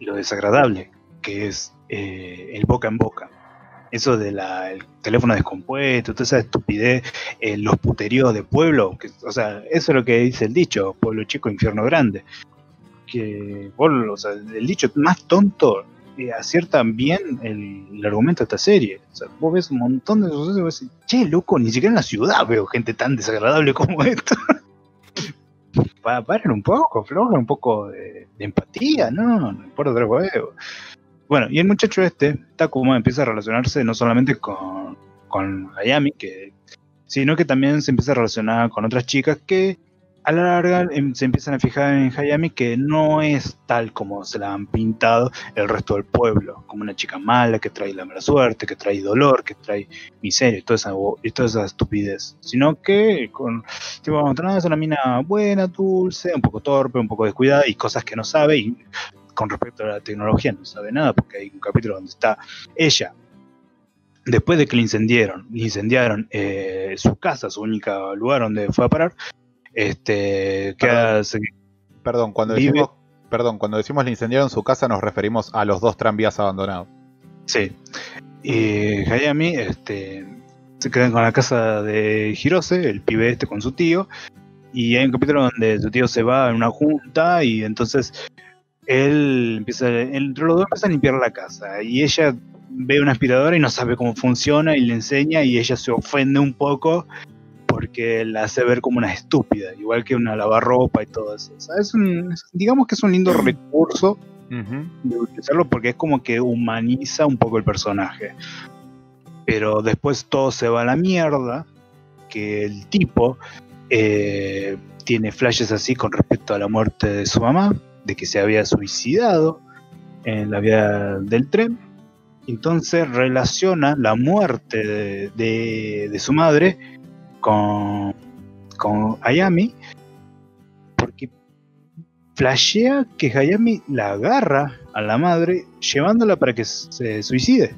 Speaker 4: lo desagradable que es eh, el boca en boca. Eso del teléfono descompuesto, toda esa estupidez, eh, los puteríos de pueblo, que, o sea, eso es lo que dice el dicho, pueblo chico, infierno grande. Que, vos, o sea, el dicho más tonto eh, acierta bien el, argumento de esta serie. O sea, vos ves un montón de sucesos y vos decís, che, loco, ni siquiera en la ciudad veo gente tan desagradable como esta. Pa- paren un poco, flojen un poco de, empatía, no, no importa tres huevos. Bueno, y el muchacho este, Takuma, empieza a relacionarse no solamente con, con Hayami, que, sino que también se empieza a relacionar con otras chicas que a la larga em, se empiezan a fijar en Hayami que no es tal como se la han pintado el resto del pueblo, como una chica mala que trae la mala suerte, que trae dolor, que trae miseria y toda esa, y toda esa estupidez, sino que con, tipo, es una mina buena, dulce, un poco torpe, un poco descuidada y cosas que no sabe y con respecto a la tecnología no sabe nada porque hay un capítulo donde está ella después de que le incendiaron, incendiaron eh, su casa, su único lugar donde fue a parar, este, queda,
Speaker 2: Perdón, cuando
Speaker 4: Vive-
Speaker 2: decimos, perdón, cuando decimos le incendiaron su casa nos referimos a los dos tranvías abandonados.
Speaker 4: Sí. Y Hayami este, se quedan con la casa de Hirose, el pibe este con su tío. Y hay un capítulo donde su tío se va en una junta y entonces él empieza, entre los dos empiezan a limpiar la casa. Y ella ve una aspiradora y no sabe cómo funciona y le enseña y ella se ofende un poco porque la hace ver como una estúpida, igual que una lavarropa y todo eso. O sea, es un, digamos que es un lindo recurso de utilizarlo porque es como que humaniza un poco el personaje. Pero después todo se va a la mierda, que el tipo eh, tiene flashes así con respecto a la muerte de su mamá, de que se había suicidado en la vía del tren. Entonces relaciona la muerte de, de- de su madre con, con Ayami, porque flashea que Hayami la agarra a la madre llevándola para que se suicide.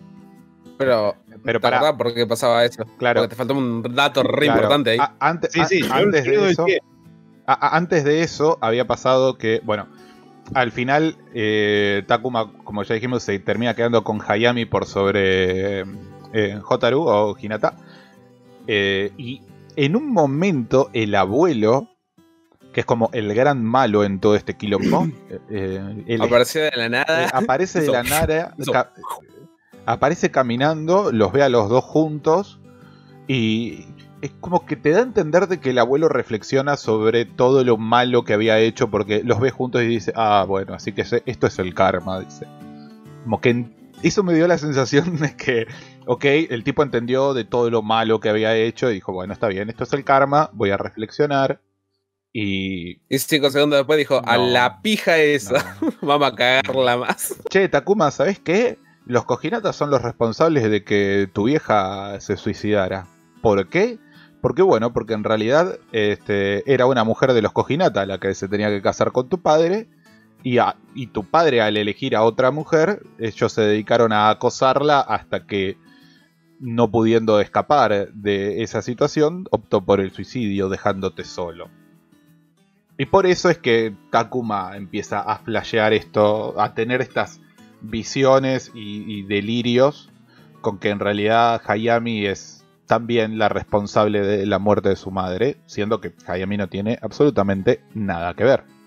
Speaker 3: Pero,
Speaker 2: Pero
Speaker 3: ¿te
Speaker 2: para,
Speaker 3: por qué pasaba eso?
Speaker 2: claro,
Speaker 3: Porque te faltó un dato re
Speaker 2: claro.
Speaker 3: importante ahí.
Speaker 2: A- antes,
Speaker 4: Sí, sí,
Speaker 2: antes de eso,
Speaker 4: decir-
Speaker 2: a- a- antes de eso había pasado que, bueno, al final eh, Takuma, como ya dijimos, se termina quedando con Hayami por sobre eh, Hotaru o Hinata. Eh, y en un momento el abuelo, que es como el gran malo en todo este quilombo, eh, eh, el-
Speaker 3: Apareció de la
Speaker 2: eh,
Speaker 3: nada.
Speaker 2: aparece de la nada, ca- aparece caminando, los ve a los dos juntos y es como que te da a entender de que el abuelo reflexiona sobre todo lo malo que había hecho porque los ve juntos y dice, ah, bueno, así que esto es el karma, dice. Como que en- eso me dio la sensación de que, ok, el tipo entendió de todo lo malo que había hecho y dijo, bueno, está bien, esto es el karma, voy a reflexionar y...
Speaker 3: Y cinco segundos después dijo, a la pija esa,
Speaker 2: no.
Speaker 3: vamos a cagarla más.
Speaker 2: Che, Takuma, ¿sabes qué? Los cojinatas son los responsables de que tu vieja se suicidara. ¿Por qué? Porque bueno, porque en realidad este, era una mujer de los cojinatas la que se tenía que casar con tu padre. Y, tu padre al elegir a otra mujer, ellos se dedicaron a acosarla hasta que, no pudiendo escapar de esa situación, optó por el suicidio dejándote solo. Y por eso es que Takuma empieza a flashear esto, a tener estas visiones y delirios con que en realidad Hayami es también la responsable de la muerte de su madre, siendo que Hayami no tiene absolutamente nada que ver.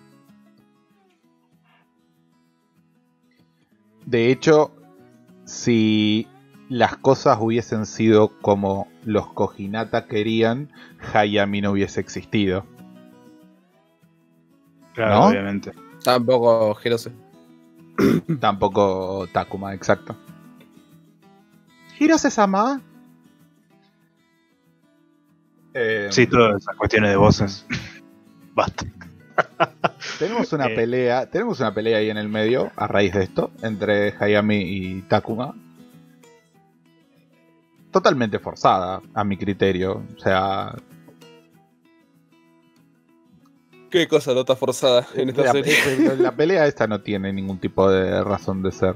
Speaker 2: De hecho, si las cosas hubiesen sido como los Kojinata querían, Hayami no hubiese existido.
Speaker 4: Claro,
Speaker 2: ¿No?
Speaker 4: obviamente.
Speaker 3: Tampoco Hirose.
Speaker 2: Tampoco Takuma, exacto. Hirose-sama. Eh,
Speaker 4: Sí, todas esas cuestiones de voces. Basta.
Speaker 2: tenemos una
Speaker 4: Eh.
Speaker 2: pelea, tenemos una pelea ahí en el medio a raíz de esto entre Hayami y Takuma. Totalmente forzada, a mi criterio. O sea,
Speaker 3: Qué cosa nota forzada en esta
Speaker 2: la,
Speaker 3: serie.
Speaker 2: la pelea esta no tiene ningún tipo de razón de ser.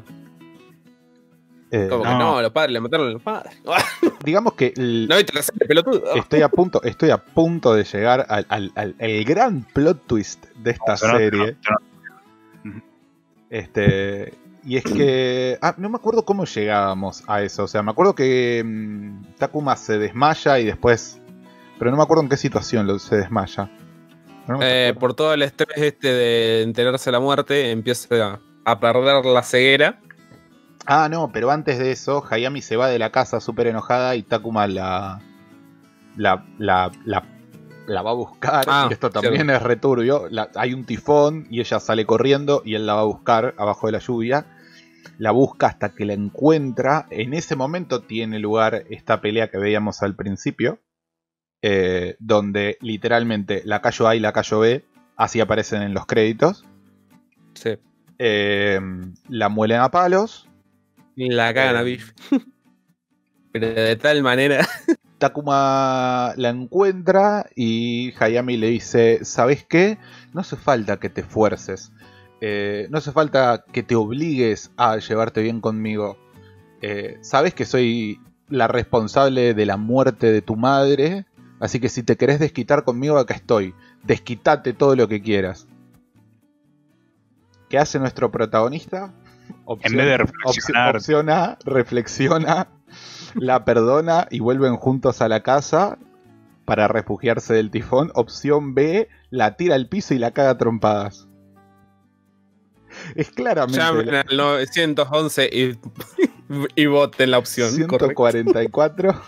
Speaker 2: Eh,
Speaker 3: Como que
Speaker 4: No.
Speaker 3: no, los padres le mataron a los padres.
Speaker 2: digamos que el-
Speaker 3: No viste la serie, pelotudo.
Speaker 2: Estoy a punto, estoy a punto de llegar al, al- al- el gran plot twist de esta serie. Este. Y es que. Ah, no me acuerdo cómo llegábamos a eso. O sea, me acuerdo que mm, Takuma se desmaya y después. Pero no me acuerdo en qué situación lo- se desmaya. No
Speaker 3: Eh, por todo el estrés este de enterarse de la muerte, empieza a perder la ceguera.
Speaker 2: Ah, no, pero antes de eso, Hayami se va de la casa súper enojada y Takuma la. La, la, la, la va a buscar.
Speaker 3: Ah,
Speaker 2: esto también es returbio. La- hay un tifón y ella sale corriendo y él la va a buscar abajo de la lluvia. La busca hasta que la encuentra. En ese momento tiene lugar esta pelea que veíamos al principio. eh, donde literalmente la Cayo A y la Cayo B así aparecen en los créditos.
Speaker 3: Sí.
Speaker 2: eh, la muelen a palos.
Speaker 3: La cagan a
Speaker 2: Eh.
Speaker 3: Biff. Pero de tal manera.
Speaker 2: Takuma la encuentra y Hayami le dice, ¿sabes qué? No hace falta que te fuerces. Eh, no hace falta que te obligues a llevarte bien conmigo. Eh, Sabes que soy la responsable de la muerte de tu madre. Así que si te querés desquitar conmigo, acá estoy. Desquitate todo lo que quieras. ¿Qué hace nuestro protagonista?
Speaker 4: En vez de
Speaker 2: opción-
Speaker 4: reflexionar.
Speaker 2: opción A, reflexiona, la perdona y vuelven juntos a la casa para refugiarse del tifón. Opción B, la tira al piso y la caga a trompadas. Es claramente
Speaker 3: Llamen
Speaker 2: la-
Speaker 3: al 911 y, y voten la opción. correcto.
Speaker 2: 144.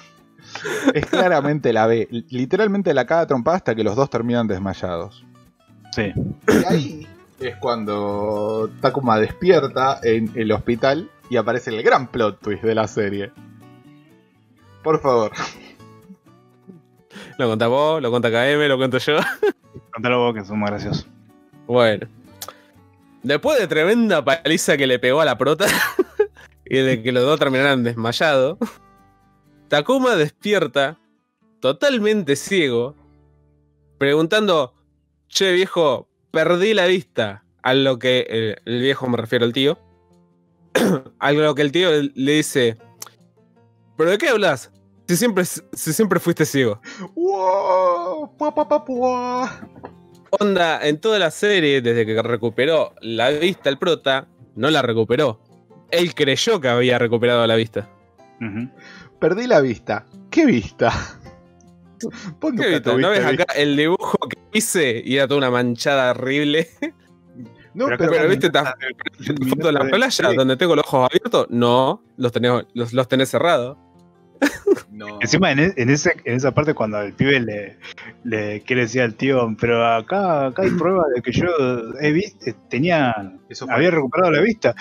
Speaker 2: es claramente la B. Literalmente la caga a trompadas hasta que los dos terminan desmayados.
Speaker 4: Sí.
Speaker 2: Y ahí es cuando Takuma despierta en el hospital y aparece el gran plot twist de la serie. Por favor.
Speaker 3: Lo cuenta vos, lo cuenta KM, lo cuento yo.
Speaker 4: Contalo vos que son más graciosos.
Speaker 3: Bueno. Después de tremenda paliza que le pegó a la prota y de que los dos terminaran desmayados, Takuma despierta totalmente ciego, preguntando: Che viejo, perdí la vista a lo que eh, el viejo me refiero al tío. a lo que el tío le dice, ¿pero de qué hablas? Si siempre, si siempre fuiste ciego.
Speaker 2: ¡Wow! ¡Pua, pua, pua, pua!
Speaker 3: Onda, en toda la serie, desde que recuperó la vista el prota, no la recuperó. Él creyó que había recuperado la vista.
Speaker 2: Perdí la vista. ¿Qué vista? Nunca
Speaker 3: ¿Qué viste? ¿No ves acá el dibujo que hice? Y era toda una manchada horrible.
Speaker 2: No,
Speaker 4: Pero
Speaker 2: pero,
Speaker 3: Pero, viste, ta-
Speaker 4: El
Speaker 3: foto de la playa donde tengo los ojos abiertos. No, los tenés, los, los tenés cerrados.
Speaker 2: no.
Speaker 4: Encima en, e- en, ese, en esa parte cuando el pibe le, le quiere decir al tío, pero acá, acá hay pruebas de que yo he visto, tenía,
Speaker 2: Eso
Speaker 4: había recuperado la vista.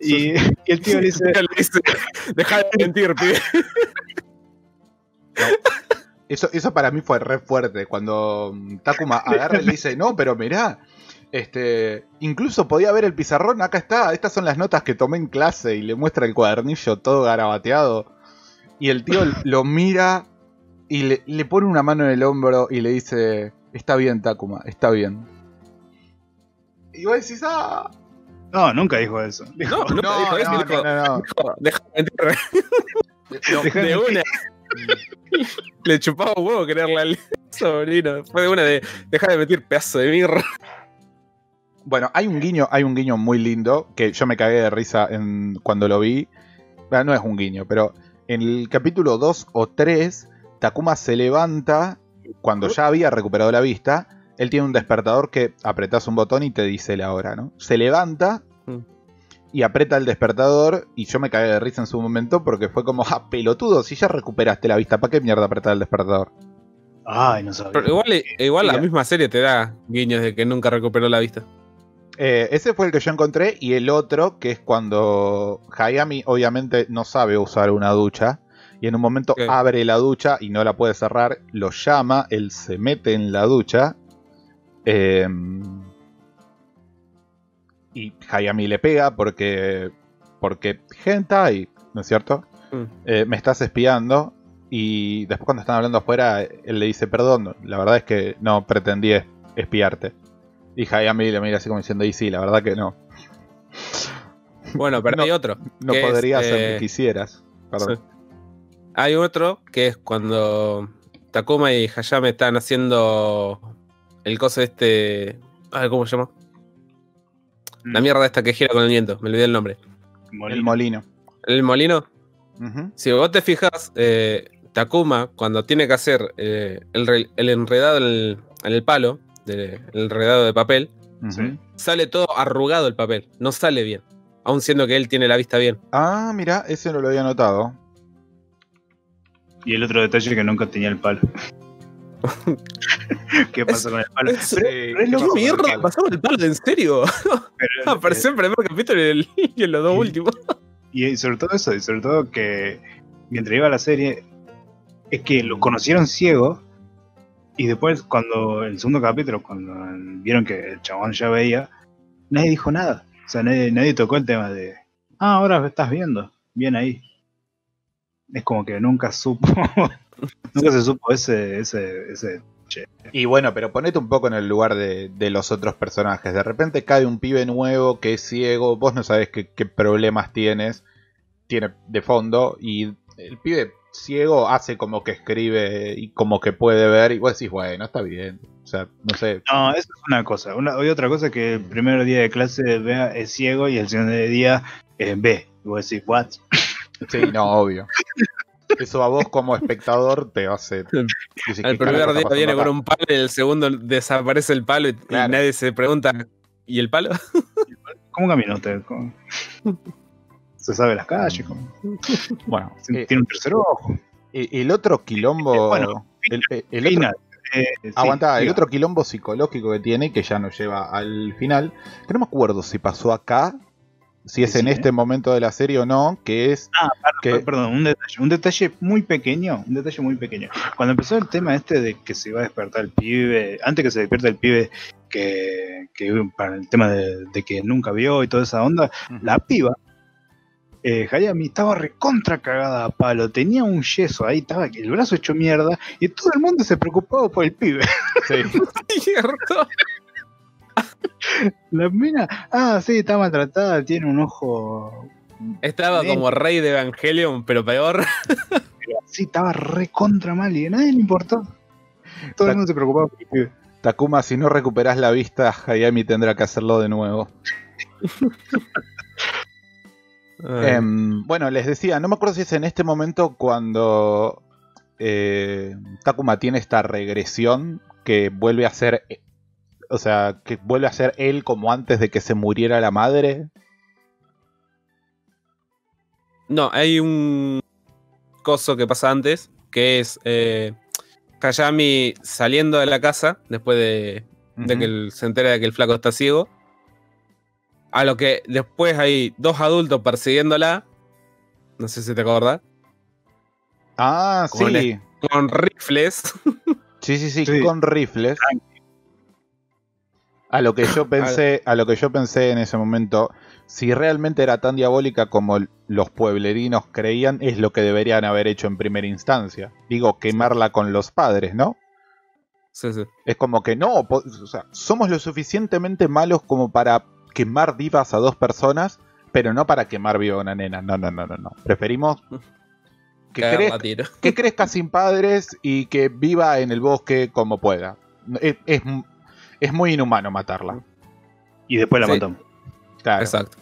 Speaker 4: Y, y el tío le dice,
Speaker 3: Le dice, Deja de mentir, pibe.
Speaker 2: Eso, eso para mí fue re fuerte. Cuando mm, Takuma agarra y le dice, no, pero mirá, este, incluso podía ver el pizarrón, acá está, estas son las notas que tomé en clase y le muestra el cuadernillo todo garabateado. Y el tío lo mira y le, le pone una mano en el hombro y le dice, está bien Takuma, está bien. Y vos decís, ah,
Speaker 4: no, nunca dijo eso. Dijo,
Speaker 3: No, no, dijo eso,
Speaker 2: no,
Speaker 3: dijo,
Speaker 2: no, no.
Speaker 3: dijo, Deja de mentir.
Speaker 2: No,
Speaker 4: Deja
Speaker 3: De
Speaker 4: de
Speaker 3: una. Le chupaba un huevo quererle al sobrino. Fue de una de deja de meter pedazo de mirra.
Speaker 2: Bueno, hay un guiño, hay un guiño muy lindo que yo me cagué de risa en, cuando lo vi. Bueno, no es un guiño, pero en el capítulo 2 o 3, Takuma se levanta cuando ya había recuperado la vista. Él tiene un despertador que apretas un botón y te dice la hora, ¿no? Se levanta
Speaker 3: Mm.
Speaker 2: Y aprieta el despertador y yo me cagué de risa en su momento porque fue como, ah, pelotudo, si ya recuperaste la vista, ¿para qué mierda apretar el despertador?
Speaker 4: Ay, no sabía.
Speaker 3: Pero igual, igual la misma serie te da guiños de que nunca recuperó la vista.
Speaker 2: Eh, ese fue el que yo encontré y el otro que es cuando Hayami obviamente no sabe usar una ducha y en un momento abre la ducha y no la puede cerrar, lo llama, él se mete en la ducha eh, y Hayami le pega porque porque hentai, ¿no es cierto?
Speaker 3: Mm.
Speaker 2: Eh, me estás espiando y después cuando están hablando afuera él le dice perdón, la verdad es que no pretendí es- espiarte. Y Hayami le mira así como diciendo, y sí, la verdad que no.
Speaker 3: Bueno, pero
Speaker 2: No,
Speaker 3: hay otro.
Speaker 2: No podría ser
Speaker 3: eh,
Speaker 2: que quisieras. Perdón.
Speaker 3: sí. Hay otro que es cuando Takuma y Hayame están haciendo el coso este. ¿Cómo se llama? La mierda esta que gira con el viento. Me olvidé el nombre.
Speaker 4: Molino.
Speaker 2: El molino.
Speaker 3: El molino. Si vos te fijas, eh, Takuma, cuando tiene que hacer eh, el, el enredado en el, en el palo, de- el enredado de papel, sale todo arrugado el papel. No sale bien. Aún siendo que él tiene la vista bien.
Speaker 2: Ah, mira, ese no lo había notado.
Speaker 4: Y el otro detalle que nunca tenía el palo. ¿Qué pasó con el palo?
Speaker 3: Es-
Speaker 4: Pero-
Speaker 2: Sí,
Speaker 4: pero es lo
Speaker 2: ¿qué
Speaker 4: mismo,
Speaker 3: ¿Qué mierda?
Speaker 2: palo?
Speaker 3: ¿Pasamos el palo? ¿En serio?
Speaker 4: pero-
Speaker 3: Apareció en el primer capítulo y, el- y en los dos últimos.
Speaker 4: Y sobre todo eso, y sobre todo que mientras iba la serie, es que lo conocieron ciego y después cuando el segundo capítulo, cuando vieron que el chabón ya veía, nadie dijo nada. O sea, nadie, nadie tocó el tema de, ah, ahora estás viendo, bien ahí. Es como que nunca supo, nunca se supo ese, ese, ese
Speaker 2: Y bueno, pero ponete un poco en el lugar de, de los otros personajes. De repente cae un pibe nuevo que es ciego, vos no sabés qué, qué problemas tienes, tiene de fondo, y el pibe ciego hace como que escribe y como que puede ver, y vos decís, bueno, está bien. O sea, no sé.
Speaker 4: No, eso es una cosa. Una, hay otra cosa que el primer día de clase vea es ciego y el segundo día eh, ve. Y vos decís, what?
Speaker 2: Sí, no, obvio. Eso a vos como espectador te hace...
Speaker 3: El
Speaker 2: ¿qué
Speaker 3: primer día viene con un palo y el segundo desaparece el palo y, nadie se pregunta, ¿y el palo?
Speaker 4: ¿Cómo camina usted? ¿Cómo? Se sabe las calles, ¿cómo?
Speaker 2: Bueno, eh,
Speaker 4: tiene un tercer ojo.
Speaker 2: eh, el otro quilombo...
Speaker 4: Eh, bueno,
Speaker 2: el, el- el otro
Speaker 4: Final. Eh, sí,
Speaker 2: el
Speaker 4: diga.
Speaker 2: otro quilombo psicológico que tiene, que ya nos lleva al final, que no me acuerdo si pasó acá, si es
Speaker 4: Sí,
Speaker 2: en
Speaker 4: sí.
Speaker 2: este momento de la serie o no, que es
Speaker 4: Ah, perdón,
Speaker 2: que-
Speaker 4: perdón, un detalle, un detalle muy pequeño, un detalle muy pequeño. Cuando empezó el tema este de que se iba a despertar el pibe, antes que se despierte el pibe, que, que para el tema de, de que nunca vio y toda esa onda, la piba, eh, Hayami estaba recontra cagada a palo, tenía un yeso ahí, estaba el brazo hecho mierda, y todo el mundo se preocupaba por el pibe.
Speaker 2: Sí.
Speaker 3: Cierto.
Speaker 4: La mina, ah, sí, está maltratada, tiene un ojo.
Speaker 3: Estaba como rey de Evangelion, pero peor.
Speaker 4: Sí, estaba re contra mal y a nadie le importó. Todo el mundo se preocupaba.
Speaker 2: Takuma, si no recuperas la vista, Hayami tendrá que hacerlo de nuevo. Em, bueno, les decía, no me acuerdo si es en este momento cuando eh, Takuma tiene esta regresión que vuelve a ser, o sea, que vuelve a ser él como antes de que se muriera la madre.
Speaker 3: No, hay un coso que pasa antes, que es eh, Hayami saliendo de la casa después de, que él se entera de que el flaco está ciego. A lo que después hay dos adultos persiguiéndola. No sé si te acordás.
Speaker 2: Ah,
Speaker 3: Con
Speaker 2: sí.
Speaker 3: Con rifles.
Speaker 2: Sí, sí, sí,
Speaker 4: Sí.
Speaker 2: con rifles. A lo que yo pensé, a lo que yo pensé en ese momento, si realmente era tan diabólica como los pueblerinos creían, es lo que deberían haber hecho en primera instancia. Digo, quemarla con los padres, ¿no?
Speaker 3: Sí, sí.
Speaker 2: Es como que no, o sea, somos lo suficientemente malos como para quemar vivas a dos personas, pero no para quemar viva a una nena. No, no, no, no, no. Preferimos crezca, que crezca sin padres y que viva en el bosque como pueda. Es, es- es muy inhumano matarla.
Speaker 4: Y después la
Speaker 3: Sí.
Speaker 4: matamos.
Speaker 2: Claro.
Speaker 3: Exacto.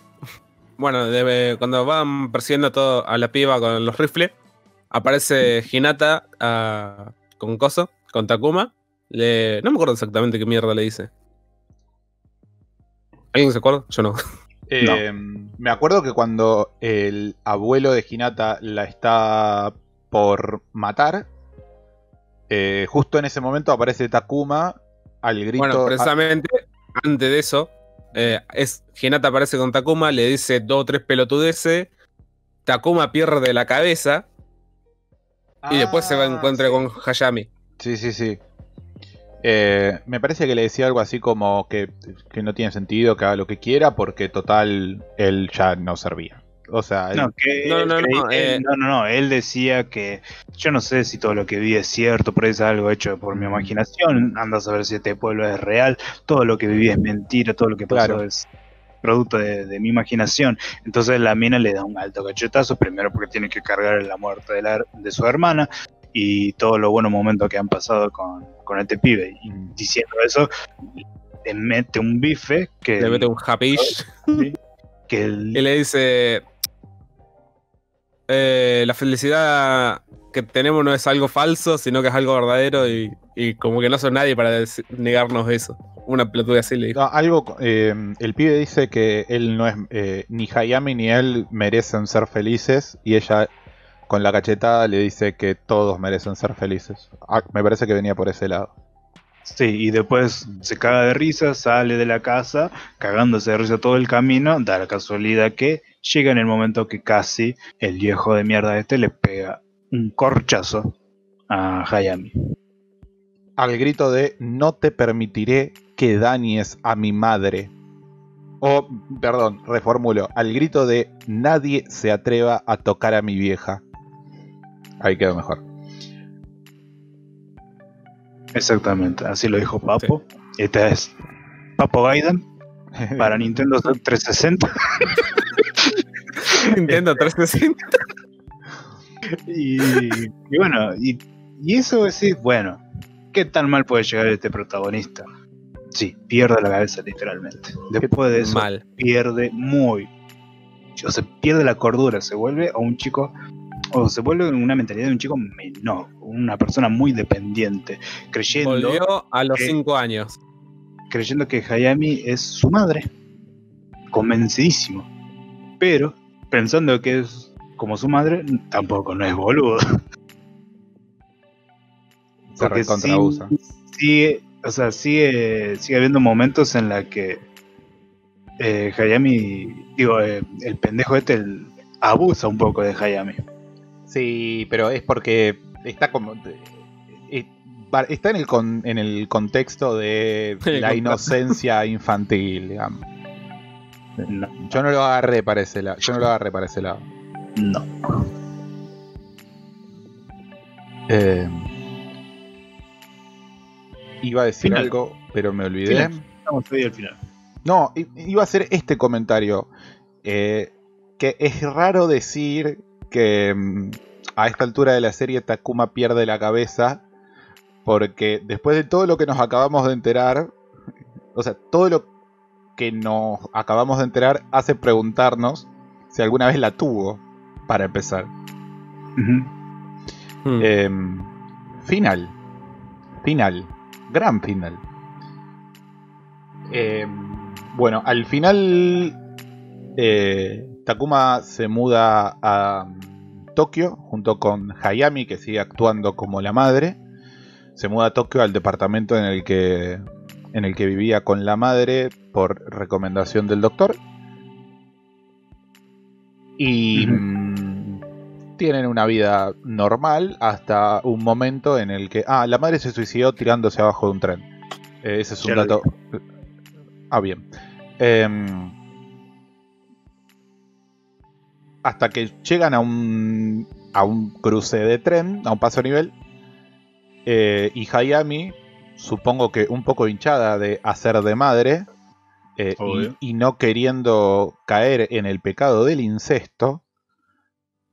Speaker 3: Bueno, debe- cuando van persiguiendo todo a la piba con los rifles, aparece Hinata ah, con Coso, con Takuma. Le, no me acuerdo exactamente qué mierda le dice. ¿Alguien se acuerda? Yo no.
Speaker 2: Eh, Me acuerdo que cuando el abuelo de Hinata la está por matar, eh, justo en ese momento aparece Takuma al grito.
Speaker 3: Bueno, precisamente antes de eso, eh, es Hinata aparece con Takuma, le dice dos o tres pelotudeces. Takuma pierde la cabeza y después se va a
Speaker 2: Ah,
Speaker 3: encuentra
Speaker 2: sí.
Speaker 3: con Hayami.
Speaker 2: Sí, sí, sí. Eh, me parece que le decía algo así como que, que no tiene sentido que haga lo que quiera porque total él ya no servía. O sea, él-
Speaker 4: No, que
Speaker 3: No,
Speaker 4: él
Speaker 3: no, no,
Speaker 4: creí-
Speaker 3: eh.
Speaker 4: él- no, no, no, él decía que yo no sé si todo lo que vi es cierto, pero es algo hecho por mi imaginación, anda a saber si este pueblo es real, todo lo que viví es mentira, todo lo que pasó
Speaker 2: Claro.
Speaker 4: es producto de, de mi imaginación. Entonces la mina le da un alto cachetazo, primero porque tiene que cargar la muerte de, la- de su hermana y todos los buenos momentos que han pasado con, con este pibe. Y diciendo eso, le mete un bife que,
Speaker 3: Le mete un hapish
Speaker 4: que el-
Speaker 3: y le dice: eh, La felicidad que tenemos no es algo falso, sino que es algo verdadero. Y, y como que no sos nadie para negarnos eso. Una pelotuda así le dijo.
Speaker 2: No, algo, eh, el pibe dice que él no es, eh, ni Hayami ni él merecen ser felices y ella con la cachetada le dice que todos merecen ser felices. Ah, me parece que venía por ese lado.
Speaker 4: Sí, y después se caga de risa, sale de la casa, cagándose de risa todo el camino, da la casualidad que llega en el momento que casi el viejo de mierda este le pega un corchazo a Hayami.
Speaker 2: Al grito de no te permitiré que dañes a mi madre. O, perdón, reformulo, al grito de nadie se atreva a tocar a mi vieja. Ahí quedó mejor.
Speaker 4: Exactamente, así lo dijo Papo. Este es Papo Gaiden para Nintendo 360.
Speaker 3: Nintendo 360.
Speaker 4: Y, y bueno, y, y eso decir, bueno, ¿qué tan mal puede llegar este protagonista? Sí, pierde la cabeza literalmente. Después de eso,
Speaker 3: Mal.
Speaker 4: pierde muy. O sea, pierde la cordura, se vuelve a un chico, o se vuelve una mentalidad de un chico menor, una persona muy dependiente, creyendo,
Speaker 3: Volvió a los
Speaker 4: que-
Speaker 3: 5 años.
Speaker 4: creyendo que Hayami es su madre, convencidísimo, pero pensando que es como su madre, tampoco no es boludo.
Speaker 2: Se recontrausa.
Speaker 4: sí- sigue, o sea, sigue, sigue habiendo momentos en la que eh, Hayami, digo, eh, el pendejo este el- abusa un poco de Hayami.
Speaker 2: Sí, pero es porque está como. eh, Está en el, con- en el contexto de la inocencia infantil, digamos.
Speaker 4: No,
Speaker 2: Yo no lo agarré para ese lado. Yo no lo agarré para ese lado.
Speaker 4: no.
Speaker 2: Eh, iba a decir
Speaker 4: Final.
Speaker 2: algo, pero me olvidé.
Speaker 4: Final. estamos ahí al final.
Speaker 2: No, iba a hacer este comentario. eh, que es raro decir que mm, a esta altura de la serie Takuma pierde la cabeza. Porque después de todo lo que nos acabamos de enterar, o sea, todo lo que nos acabamos de enterar hace preguntarnos si alguna vez la tuvo, para empezar.
Speaker 3: Hmm.
Speaker 2: Em, final. Final. Gran final. Em, bueno, al final eh, Takuma se muda a mm, Tokio junto con Hayami, que sigue actuando como la madre. Se muda a Tokio al departamento en el que en el que vivía con la madre por recomendación del doctor. Y mm, tienen una vida normal hasta un momento en el que. Ah, la madre se suicidó tirándose abajo de un tren. Eh, ese es un dato. Ah, bien. Em, hasta que llegan a un, a un cruce de tren, a un paso a nivel. eh, y Hayami, supongo que un poco hinchada de hacer de madre. Eh, y, no queriendo caer en el pecado del incesto,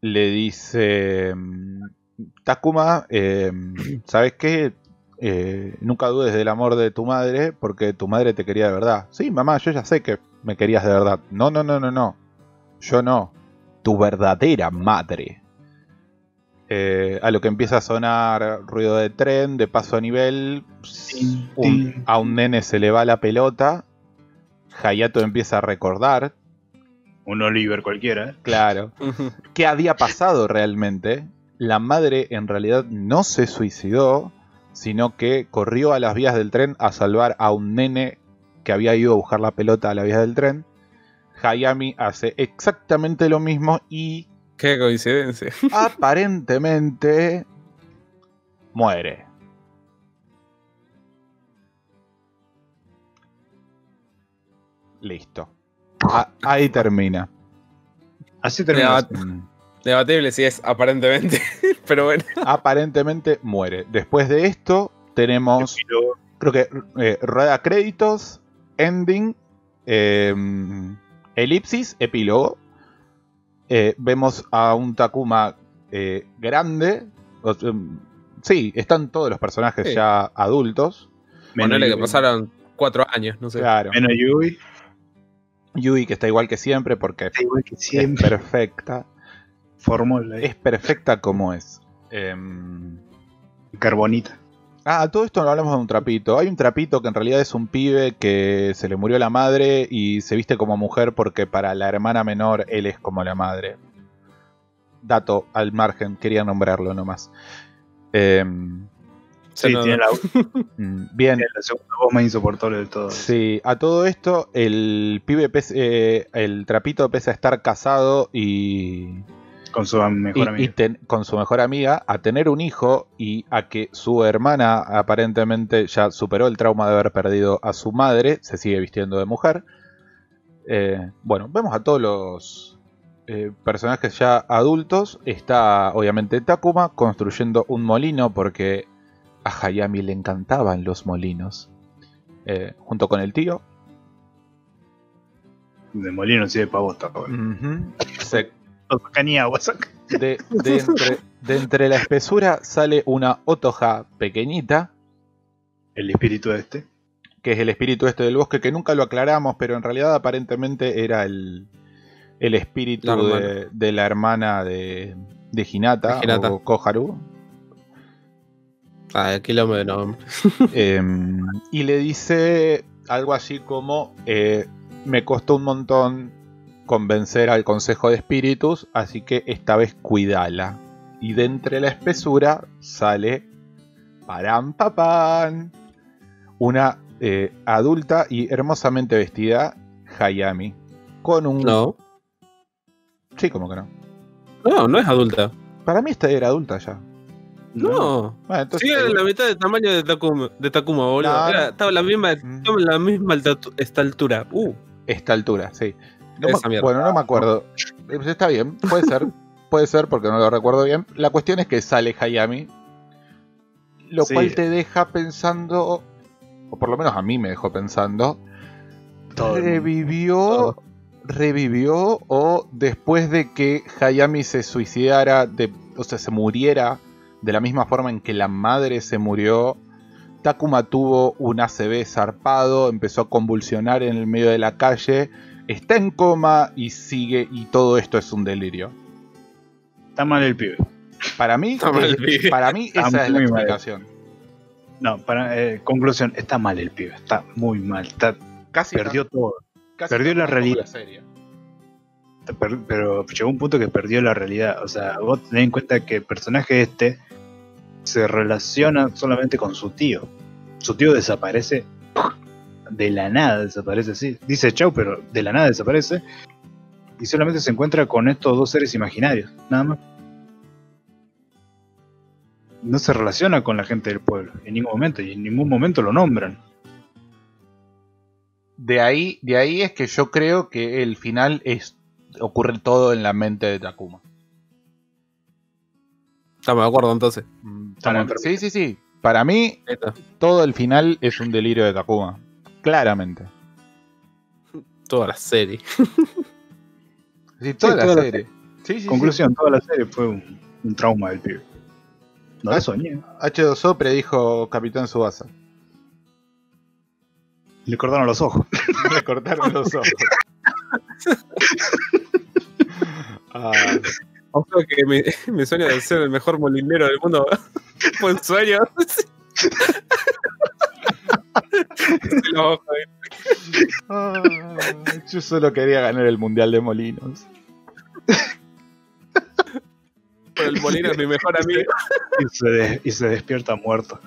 Speaker 2: le dice: mm, Takuma, eh, ¿sabes qué? Eh, nunca dudes del amor de tu madre porque tu madre te quería de verdad. Sí, mamá, yo ya sé que me querías de verdad. No, no, no, no, no. Yo no. Tu verdadera madre. Eh, a lo que empieza a sonar ruido de tren, de paso a nivel. Un- a un nene se le va la pelota. Hayato empieza a recordar,
Speaker 4: Un Oliver cualquiera. ¿eh?
Speaker 2: claro, qué había pasado realmente. La madre en realidad no se suicidó, sino que corrió a las vías del tren a salvar a un nene que había ido a buscar la pelota a las vías del tren. Hayami hace exactamente lo mismo y
Speaker 3: Qué coincidencia.
Speaker 2: aparentemente muere. Listo. Ahí termina.
Speaker 4: Así termina.
Speaker 3: Debat-. Debatible si es aparentemente. Pero bueno.
Speaker 2: Aparentemente muere. Después de esto tenemos, creo que eh, rueda créditos, ending, eh, elipsis, epílogo. Eh, vemos a un Takuma eh, grande. o sea, sí, están todos los personajes
Speaker 3: Sí.
Speaker 2: ya adultos.
Speaker 4: menos
Speaker 3: Ponele que pasaron cuatro años, no sé.
Speaker 2: Claro.
Speaker 4: Menos Yui.
Speaker 2: Yui que está igual que siempre porque
Speaker 4: Está igual que
Speaker 2: es perfecta.
Speaker 4: Fórmula
Speaker 2: Es perfecta como es. Em,
Speaker 4: Carbonita.
Speaker 2: Ah, todo esto no hablamos de un trapito. Hay un trapito que en realidad es un pibe que se le murió la madre y se viste como mujer porque para la hermana menor él es como la madre. Dato al margen, quería nombrarlo nomás.
Speaker 3: Se
Speaker 4: Sí, tiene la,
Speaker 2: mm, bien,
Speaker 4: tiene la segunda voz más insoportable del todo.
Speaker 2: sí, a todo esto el pibe, pese- eh, el trapito pese a estar casado y,
Speaker 4: Con su mejor
Speaker 2: y- y
Speaker 4: amigo.
Speaker 2: ten- con su mejor amiga a tener un hijo y a que su hermana aparentemente ya superó el trauma de haber perdido a su madre, se sigue vistiendo de mujer. Eh, bueno, vemos a todos los eh, personajes ya adultos. Está obviamente Takuma construyendo un molino porque a Hayami le encantaban los molinos. Eh, junto con el tío.
Speaker 4: De molino sirve para saca.
Speaker 2: de, de entre, de entre la espesura sale una otoja pequeñita,
Speaker 4: El espíritu de este.
Speaker 2: que es el espíritu este del bosque, que nunca lo aclaramos, pero en realidad aparentemente era el, el espíritu
Speaker 3: La
Speaker 2: de, de la hermana de, de Hinata,
Speaker 3: De Hinata.
Speaker 2: o Koharu.
Speaker 3: Ah, kilómetro de nombre.
Speaker 2: Em, y le dice algo así como, eh, me costó un montón convencer al Consejo de Espíritus, así que esta vez cuídala. Y de entre la espesura sale, param papán, una eh, adulta y hermosamente vestida Hayami. Con un...
Speaker 3: No.
Speaker 2: Sí, como que no.
Speaker 3: No, no es adulta.
Speaker 2: Para mí esta era adulta ya.
Speaker 3: No.
Speaker 2: Bueno, entonces,
Speaker 3: Sigue la mitad del tamaño de Takuma, de Takuma boludo.
Speaker 2: No,
Speaker 3: Era- estaba la misma, estaba la misma esta altura. Uh,
Speaker 2: esta altura, sí. No me- bueno, no me acuerdo. Eh, pues Está bien, puede ser. puede ser porque no lo recuerdo bien. La cuestión es que sale Hayami. Lo
Speaker 4: Sí.
Speaker 2: cual te deja pensando. o por lo menos a mí me dejó pensando,
Speaker 4: Todo
Speaker 2: revivió,
Speaker 3: Todo.
Speaker 2: revivió o después de que Hayami se suicidara, de, o sea, se muriera de la misma forma en que la madre se murió, Takuma tuvo un ACV zarpado, empezó a convulsionar en el medio de la calle, está en coma y sigue y todo esto es un delirio.
Speaker 4: Está mal el pibe.
Speaker 2: Para mí,
Speaker 3: Está mal el
Speaker 2: es-
Speaker 3: pibe.
Speaker 2: para mí
Speaker 4: Está
Speaker 2: esa es la
Speaker 4: mal.
Speaker 2: explicación.
Speaker 4: No, para eh, conclusión, está mal el pibe. Está muy mal. Está,
Speaker 2: Casi
Speaker 4: perdió todo.
Speaker 2: casi
Speaker 4: perdió la realidad.
Speaker 2: serie.
Speaker 4: Está per- Pero llegó un punto que perdió la realidad. O sea, vos tenés en cuenta que el personaje este se relaciona solamente con su tío. Su tío desaparece de la nada, desaparece así. Dice chau, pero de la nada desaparece. Y solamente se encuentra con estos dos seres imaginarios, nada más. No se relaciona con la gente del pueblo en ningún momento y en ningún momento lo nombran.
Speaker 2: De ahí, de ahí es que yo creo que el final es ocurre todo en la mente de Takuma.
Speaker 3: Estamos de acuerdo entonces.
Speaker 2: Mm, para- sí, sí, sí. Para mí, todo el final es un delirio de Takuma. Claramente.
Speaker 3: Toda la serie.
Speaker 2: Sí, toda
Speaker 4: Sí,
Speaker 2: la
Speaker 4: toda la
Speaker 2: serie. Sí, sí,
Speaker 4: Conclusión, toda la serie fue un, un trauma del pibe. No
Speaker 2: Ah.
Speaker 4: lo soñé.
Speaker 2: sí. H2O predijo Capitán Subasa.
Speaker 4: Le cortaron los ojos.
Speaker 2: Le cortaron los ojos. Ah,
Speaker 3: O sea que mi, mi sueño de ser el mejor molinero del mundo fue un sueño. Ahí.
Speaker 2: ah, yo solo quería ganar el Mundial de Molinos.
Speaker 3: Pero el molino es mi mejor amigo.
Speaker 4: y, se de- y se despierta muerto.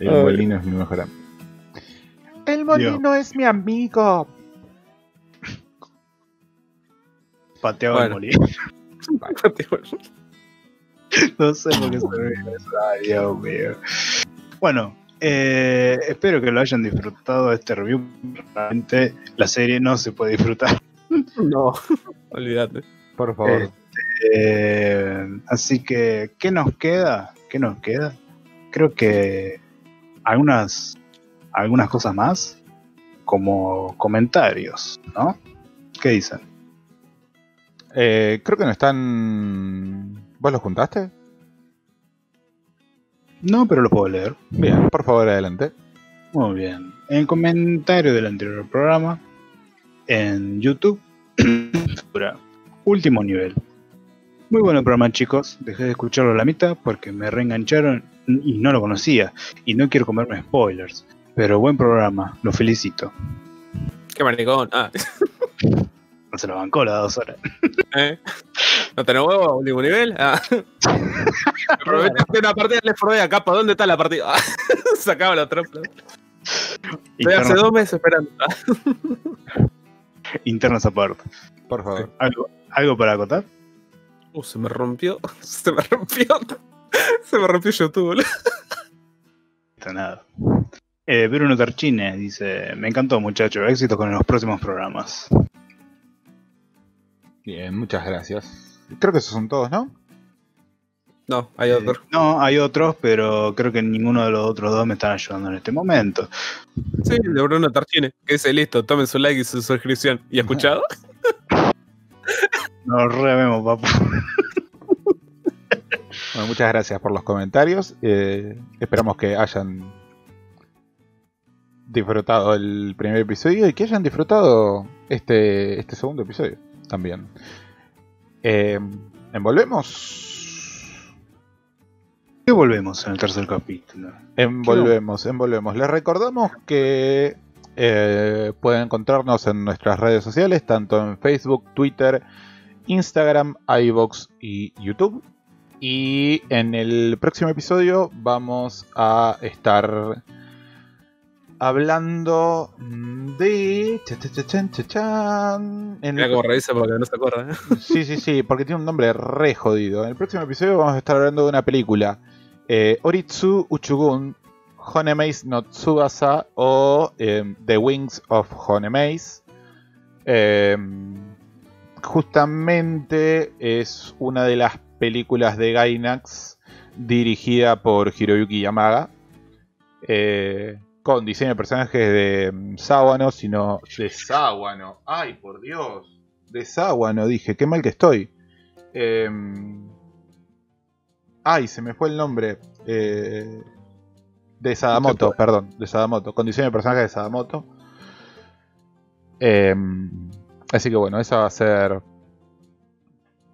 Speaker 2: El
Speaker 3: Ay.
Speaker 2: molino es mi mejor amigo. El molino es mi amigo.
Speaker 4: Pateaba
Speaker 3: Bueno.
Speaker 4: el molino. No sé por qué se. Ay, Dios mío. Bueno, eh, espero que lo hayan disfrutado este review. Realmente la serie no se puede disfrutar.
Speaker 3: No, olvídate.
Speaker 2: Por favor.
Speaker 4: Eh, así que, ¿qué nos queda? ¿Qué nos queda? Creo que algunas, algunas cosas más, como comentarios, ¿no? ¿Qué dicen?
Speaker 2: Eh, creo que no están. ¿Vos los juntaste?
Speaker 4: No, pero lo puedo leer.
Speaker 2: Bien, por favor, adelante.
Speaker 4: Muy bien. En el comentario del anterior programa, en YouTube, figura, último nivel. Muy bueno el programa, chicos. Dejé de escucharlo a la mitad porque me reengancharon y no lo conocía. Y no quiero comerme spoilers. Pero buen programa, lo felicito.
Speaker 3: Qué maricón. Ah,
Speaker 4: No se lo bancó las dos horas.
Speaker 3: ¿eh? ¿No tenés huevo? ¿Último nivel? Ah. Una partida de Left 4 Dead acá. ¿Para dónde está la partida? Ah, Sacaba la trampa. Estoy hace dos meses esperando. Ah.
Speaker 4: internos aparte.
Speaker 2: Por favor.
Speaker 4: ¿Algo, ¿Algo para acotar?
Speaker 3: Uh, se me rompió. Se me rompió. Se me rompió YouTube. boludo.
Speaker 4: Está nada. Eh, Bruno Tarchine dice: Me encantó, muchacho. Éxito con los próximos programas.
Speaker 2: Bien, muchas gracias. Creo que esos son todos, ¿no?
Speaker 3: No, hay otro.
Speaker 4: Eh, no, hay otros, pero creo que ninguno de los otros dos me están ayudando en este momento.
Speaker 3: Sí, de Bruno Tarchine. Que dice listo, tomen su like y su suscripción. ¿Y escuchado?
Speaker 4: Nos revemos, papá.
Speaker 2: Bueno, muchas gracias por los comentarios. Eh, esperamos que hayan disfrutado el primer episodio y que hayan disfrutado este, este segundo episodio también. Eh, ¿Envolvemos?
Speaker 4: Y volvemos en el tercer capítulo.
Speaker 2: Envolvemos, envolvemos. Les recordamos que eh, pueden encontrarnos en nuestras redes sociales, tanto en Facebook, Twitter, Instagram, iVoox y YouTube. Y en el próximo episodio vamos a estar hablando de... En
Speaker 3: Mira cómo revisa porque no se acuerda. ¿eh?
Speaker 2: Sí, sí, sí, porque tiene un nombre re jodido. En el próximo episodio vamos a estar hablando de una película. Eh, Oritsu Uchugun, Honemaze no Tsubasa o eh, The Wings of Honemaze. Eh, justamente es una de las películas de Gainax dirigida por Hiroyuki Yamaga. Eh, con diseño de personajes de mm, Sábano, sino de Sábano. Ay, por Dios. De Sábano, dije, qué mal que estoy. Em, ay, se me fue el nombre. Eh, de Sadamoto, perdón, de Sadamoto, con diseño de personajes de Sadamoto. Em, así que bueno, esa va a ser.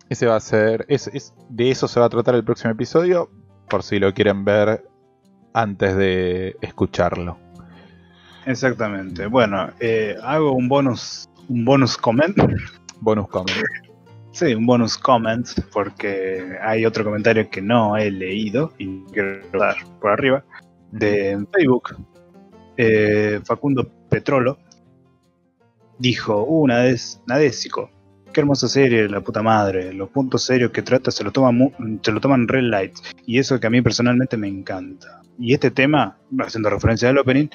Speaker 2: Ese va a ser. es- es- de eso se va a tratar el próximo episodio. Por si lo quieren ver antes de escucharlo.
Speaker 4: Exactamente. Bueno, eh, hago un bonus, un bonus comment.
Speaker 2: Bonus comment.
Speaker 4: Sí, un bonus comment, porque hay otro comentario que no he leído y quiero dar por arriba. De Facebook, eh, Facundo Petrolo dijo: uh, Nades- Nadésico, hermosa serie, la puta madre. Los puntos serios que trata se lo toman, se lo toman red light, y eso que a mí personalmente me encanta. Y este tema, haciendo referencia al opening,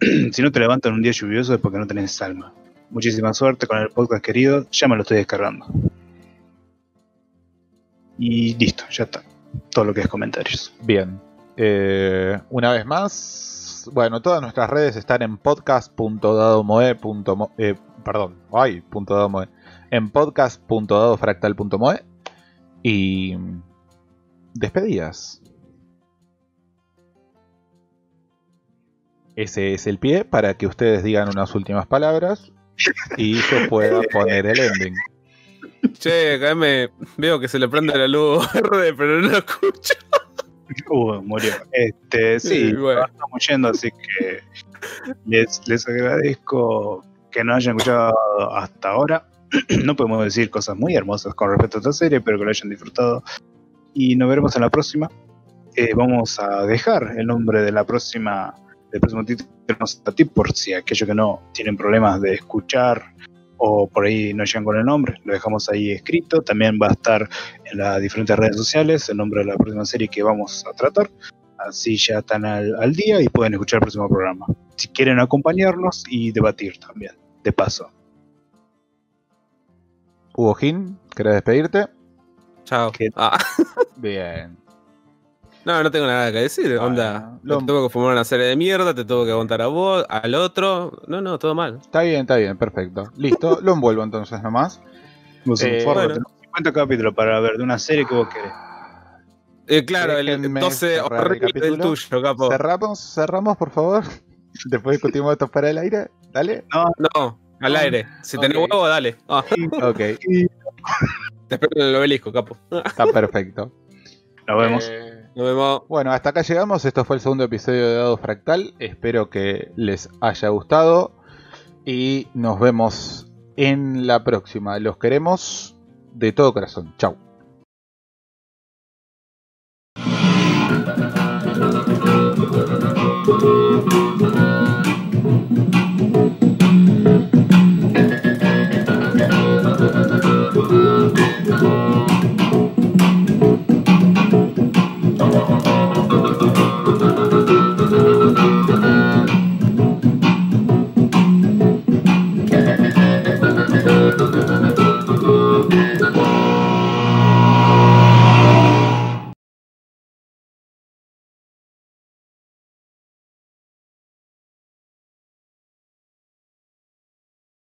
Speaker 4: si no te levantan un día lluvioso es porque no tenés alma. Muchísima suerte con el podcast querido, ya me lo estoy descargando. Y listo, ya está. Todo lo que es comentarios.
Speaker 2: Bien. Eh, una vez más, bueno, todas nuestras redes están en podcast.dadomoe.mo eh, perdón, ay, punto dadomoe, en podcast.dadofractal.moe y despedidas. Ese es el pie para que ustedes digan unas últimas palabras y yo pueda poner el ending.
Speaker 3: Che, acá me veo que se le prende la luz verde, pero no lo escucho.
Speaker 4: Uh, murió. Este, sí,
Speaker 3: Sí, bueno.
Speaker 4: estamos yendo, así que les, les agradezco que nos hayan escuchado hasta ahora. No podemos decir cosas muy hermosas con respecto a esta serie, pero que lo hayan disfrutado. Y nos veremos en la próxima. Eh, vamos a dejar el nombre de la próxima, del próximo título a ti, por si aquellos que no tienen problemas de escuchar o por ahí no llegan con el nombre, lo dejamos ahí escrito. También va a estar en las diferentes redes sociales el nombre de la próxima serie que vamos a tratar. Así ya están al, al día y pueden escuchar el próximo programa. Si quieren acompañarnos y debatir también, de paso.
Speaker 2: Hugo Jin, ¿querés despedirte?
Speaker 3: Chao. Ah,
Speaker 2: Bien.
Speaker 3: no, no tengo nada que decir.
Speaker 2: Bueno,
Speaker 3: Onda,
Speaker 2: lo-
Speaker 3: te tengo que fumar una serie de mierda, te tengo que aguantar a vos, al otro. No, no, todo mal.
Speaker 2: Está bien, está bien, perfecto. Listo, lo envuelvo entonces nomás.
Speaker 4: Vos un
Speaker 2: Eh,
Speaker 3: bueno.
Speaker 4: tenemos 50 capítulos para ver de una serie que vos querés.
Speaker 3: Eh, claro, el
Speaker 2: Déjenme
Speaker 3: 12
Speaker 2: el
Speaker 3: horrible del
Speaker 2: capítulo.
Speaker 3: tuyo, capo.
Speaker 2: Cerramos, cerramos, por favor. Después discutimos esto para el aire. Dale.
Speaker 3: No, al aire. Si tenés
Speaker 2: Ok.
Speaker 3: huevo, dale. Ah,
Speaker 2: Ok,
Speaker 3: te espero en el obelisco, capo.
Speaker 2: está perfecto.
Speaker 4: Nos vemos.
Speaker 2: Eh,
Speaker 3: Nos vemos.
Speaker 2: bueno, hasta acá llegamos. Esto fue el segundo episodio de Dado Fractal. Espero que les haya gustado. Y nos vemos en la próxima. Los queremos de todo corazón. Chau.
Speaker 1: Thank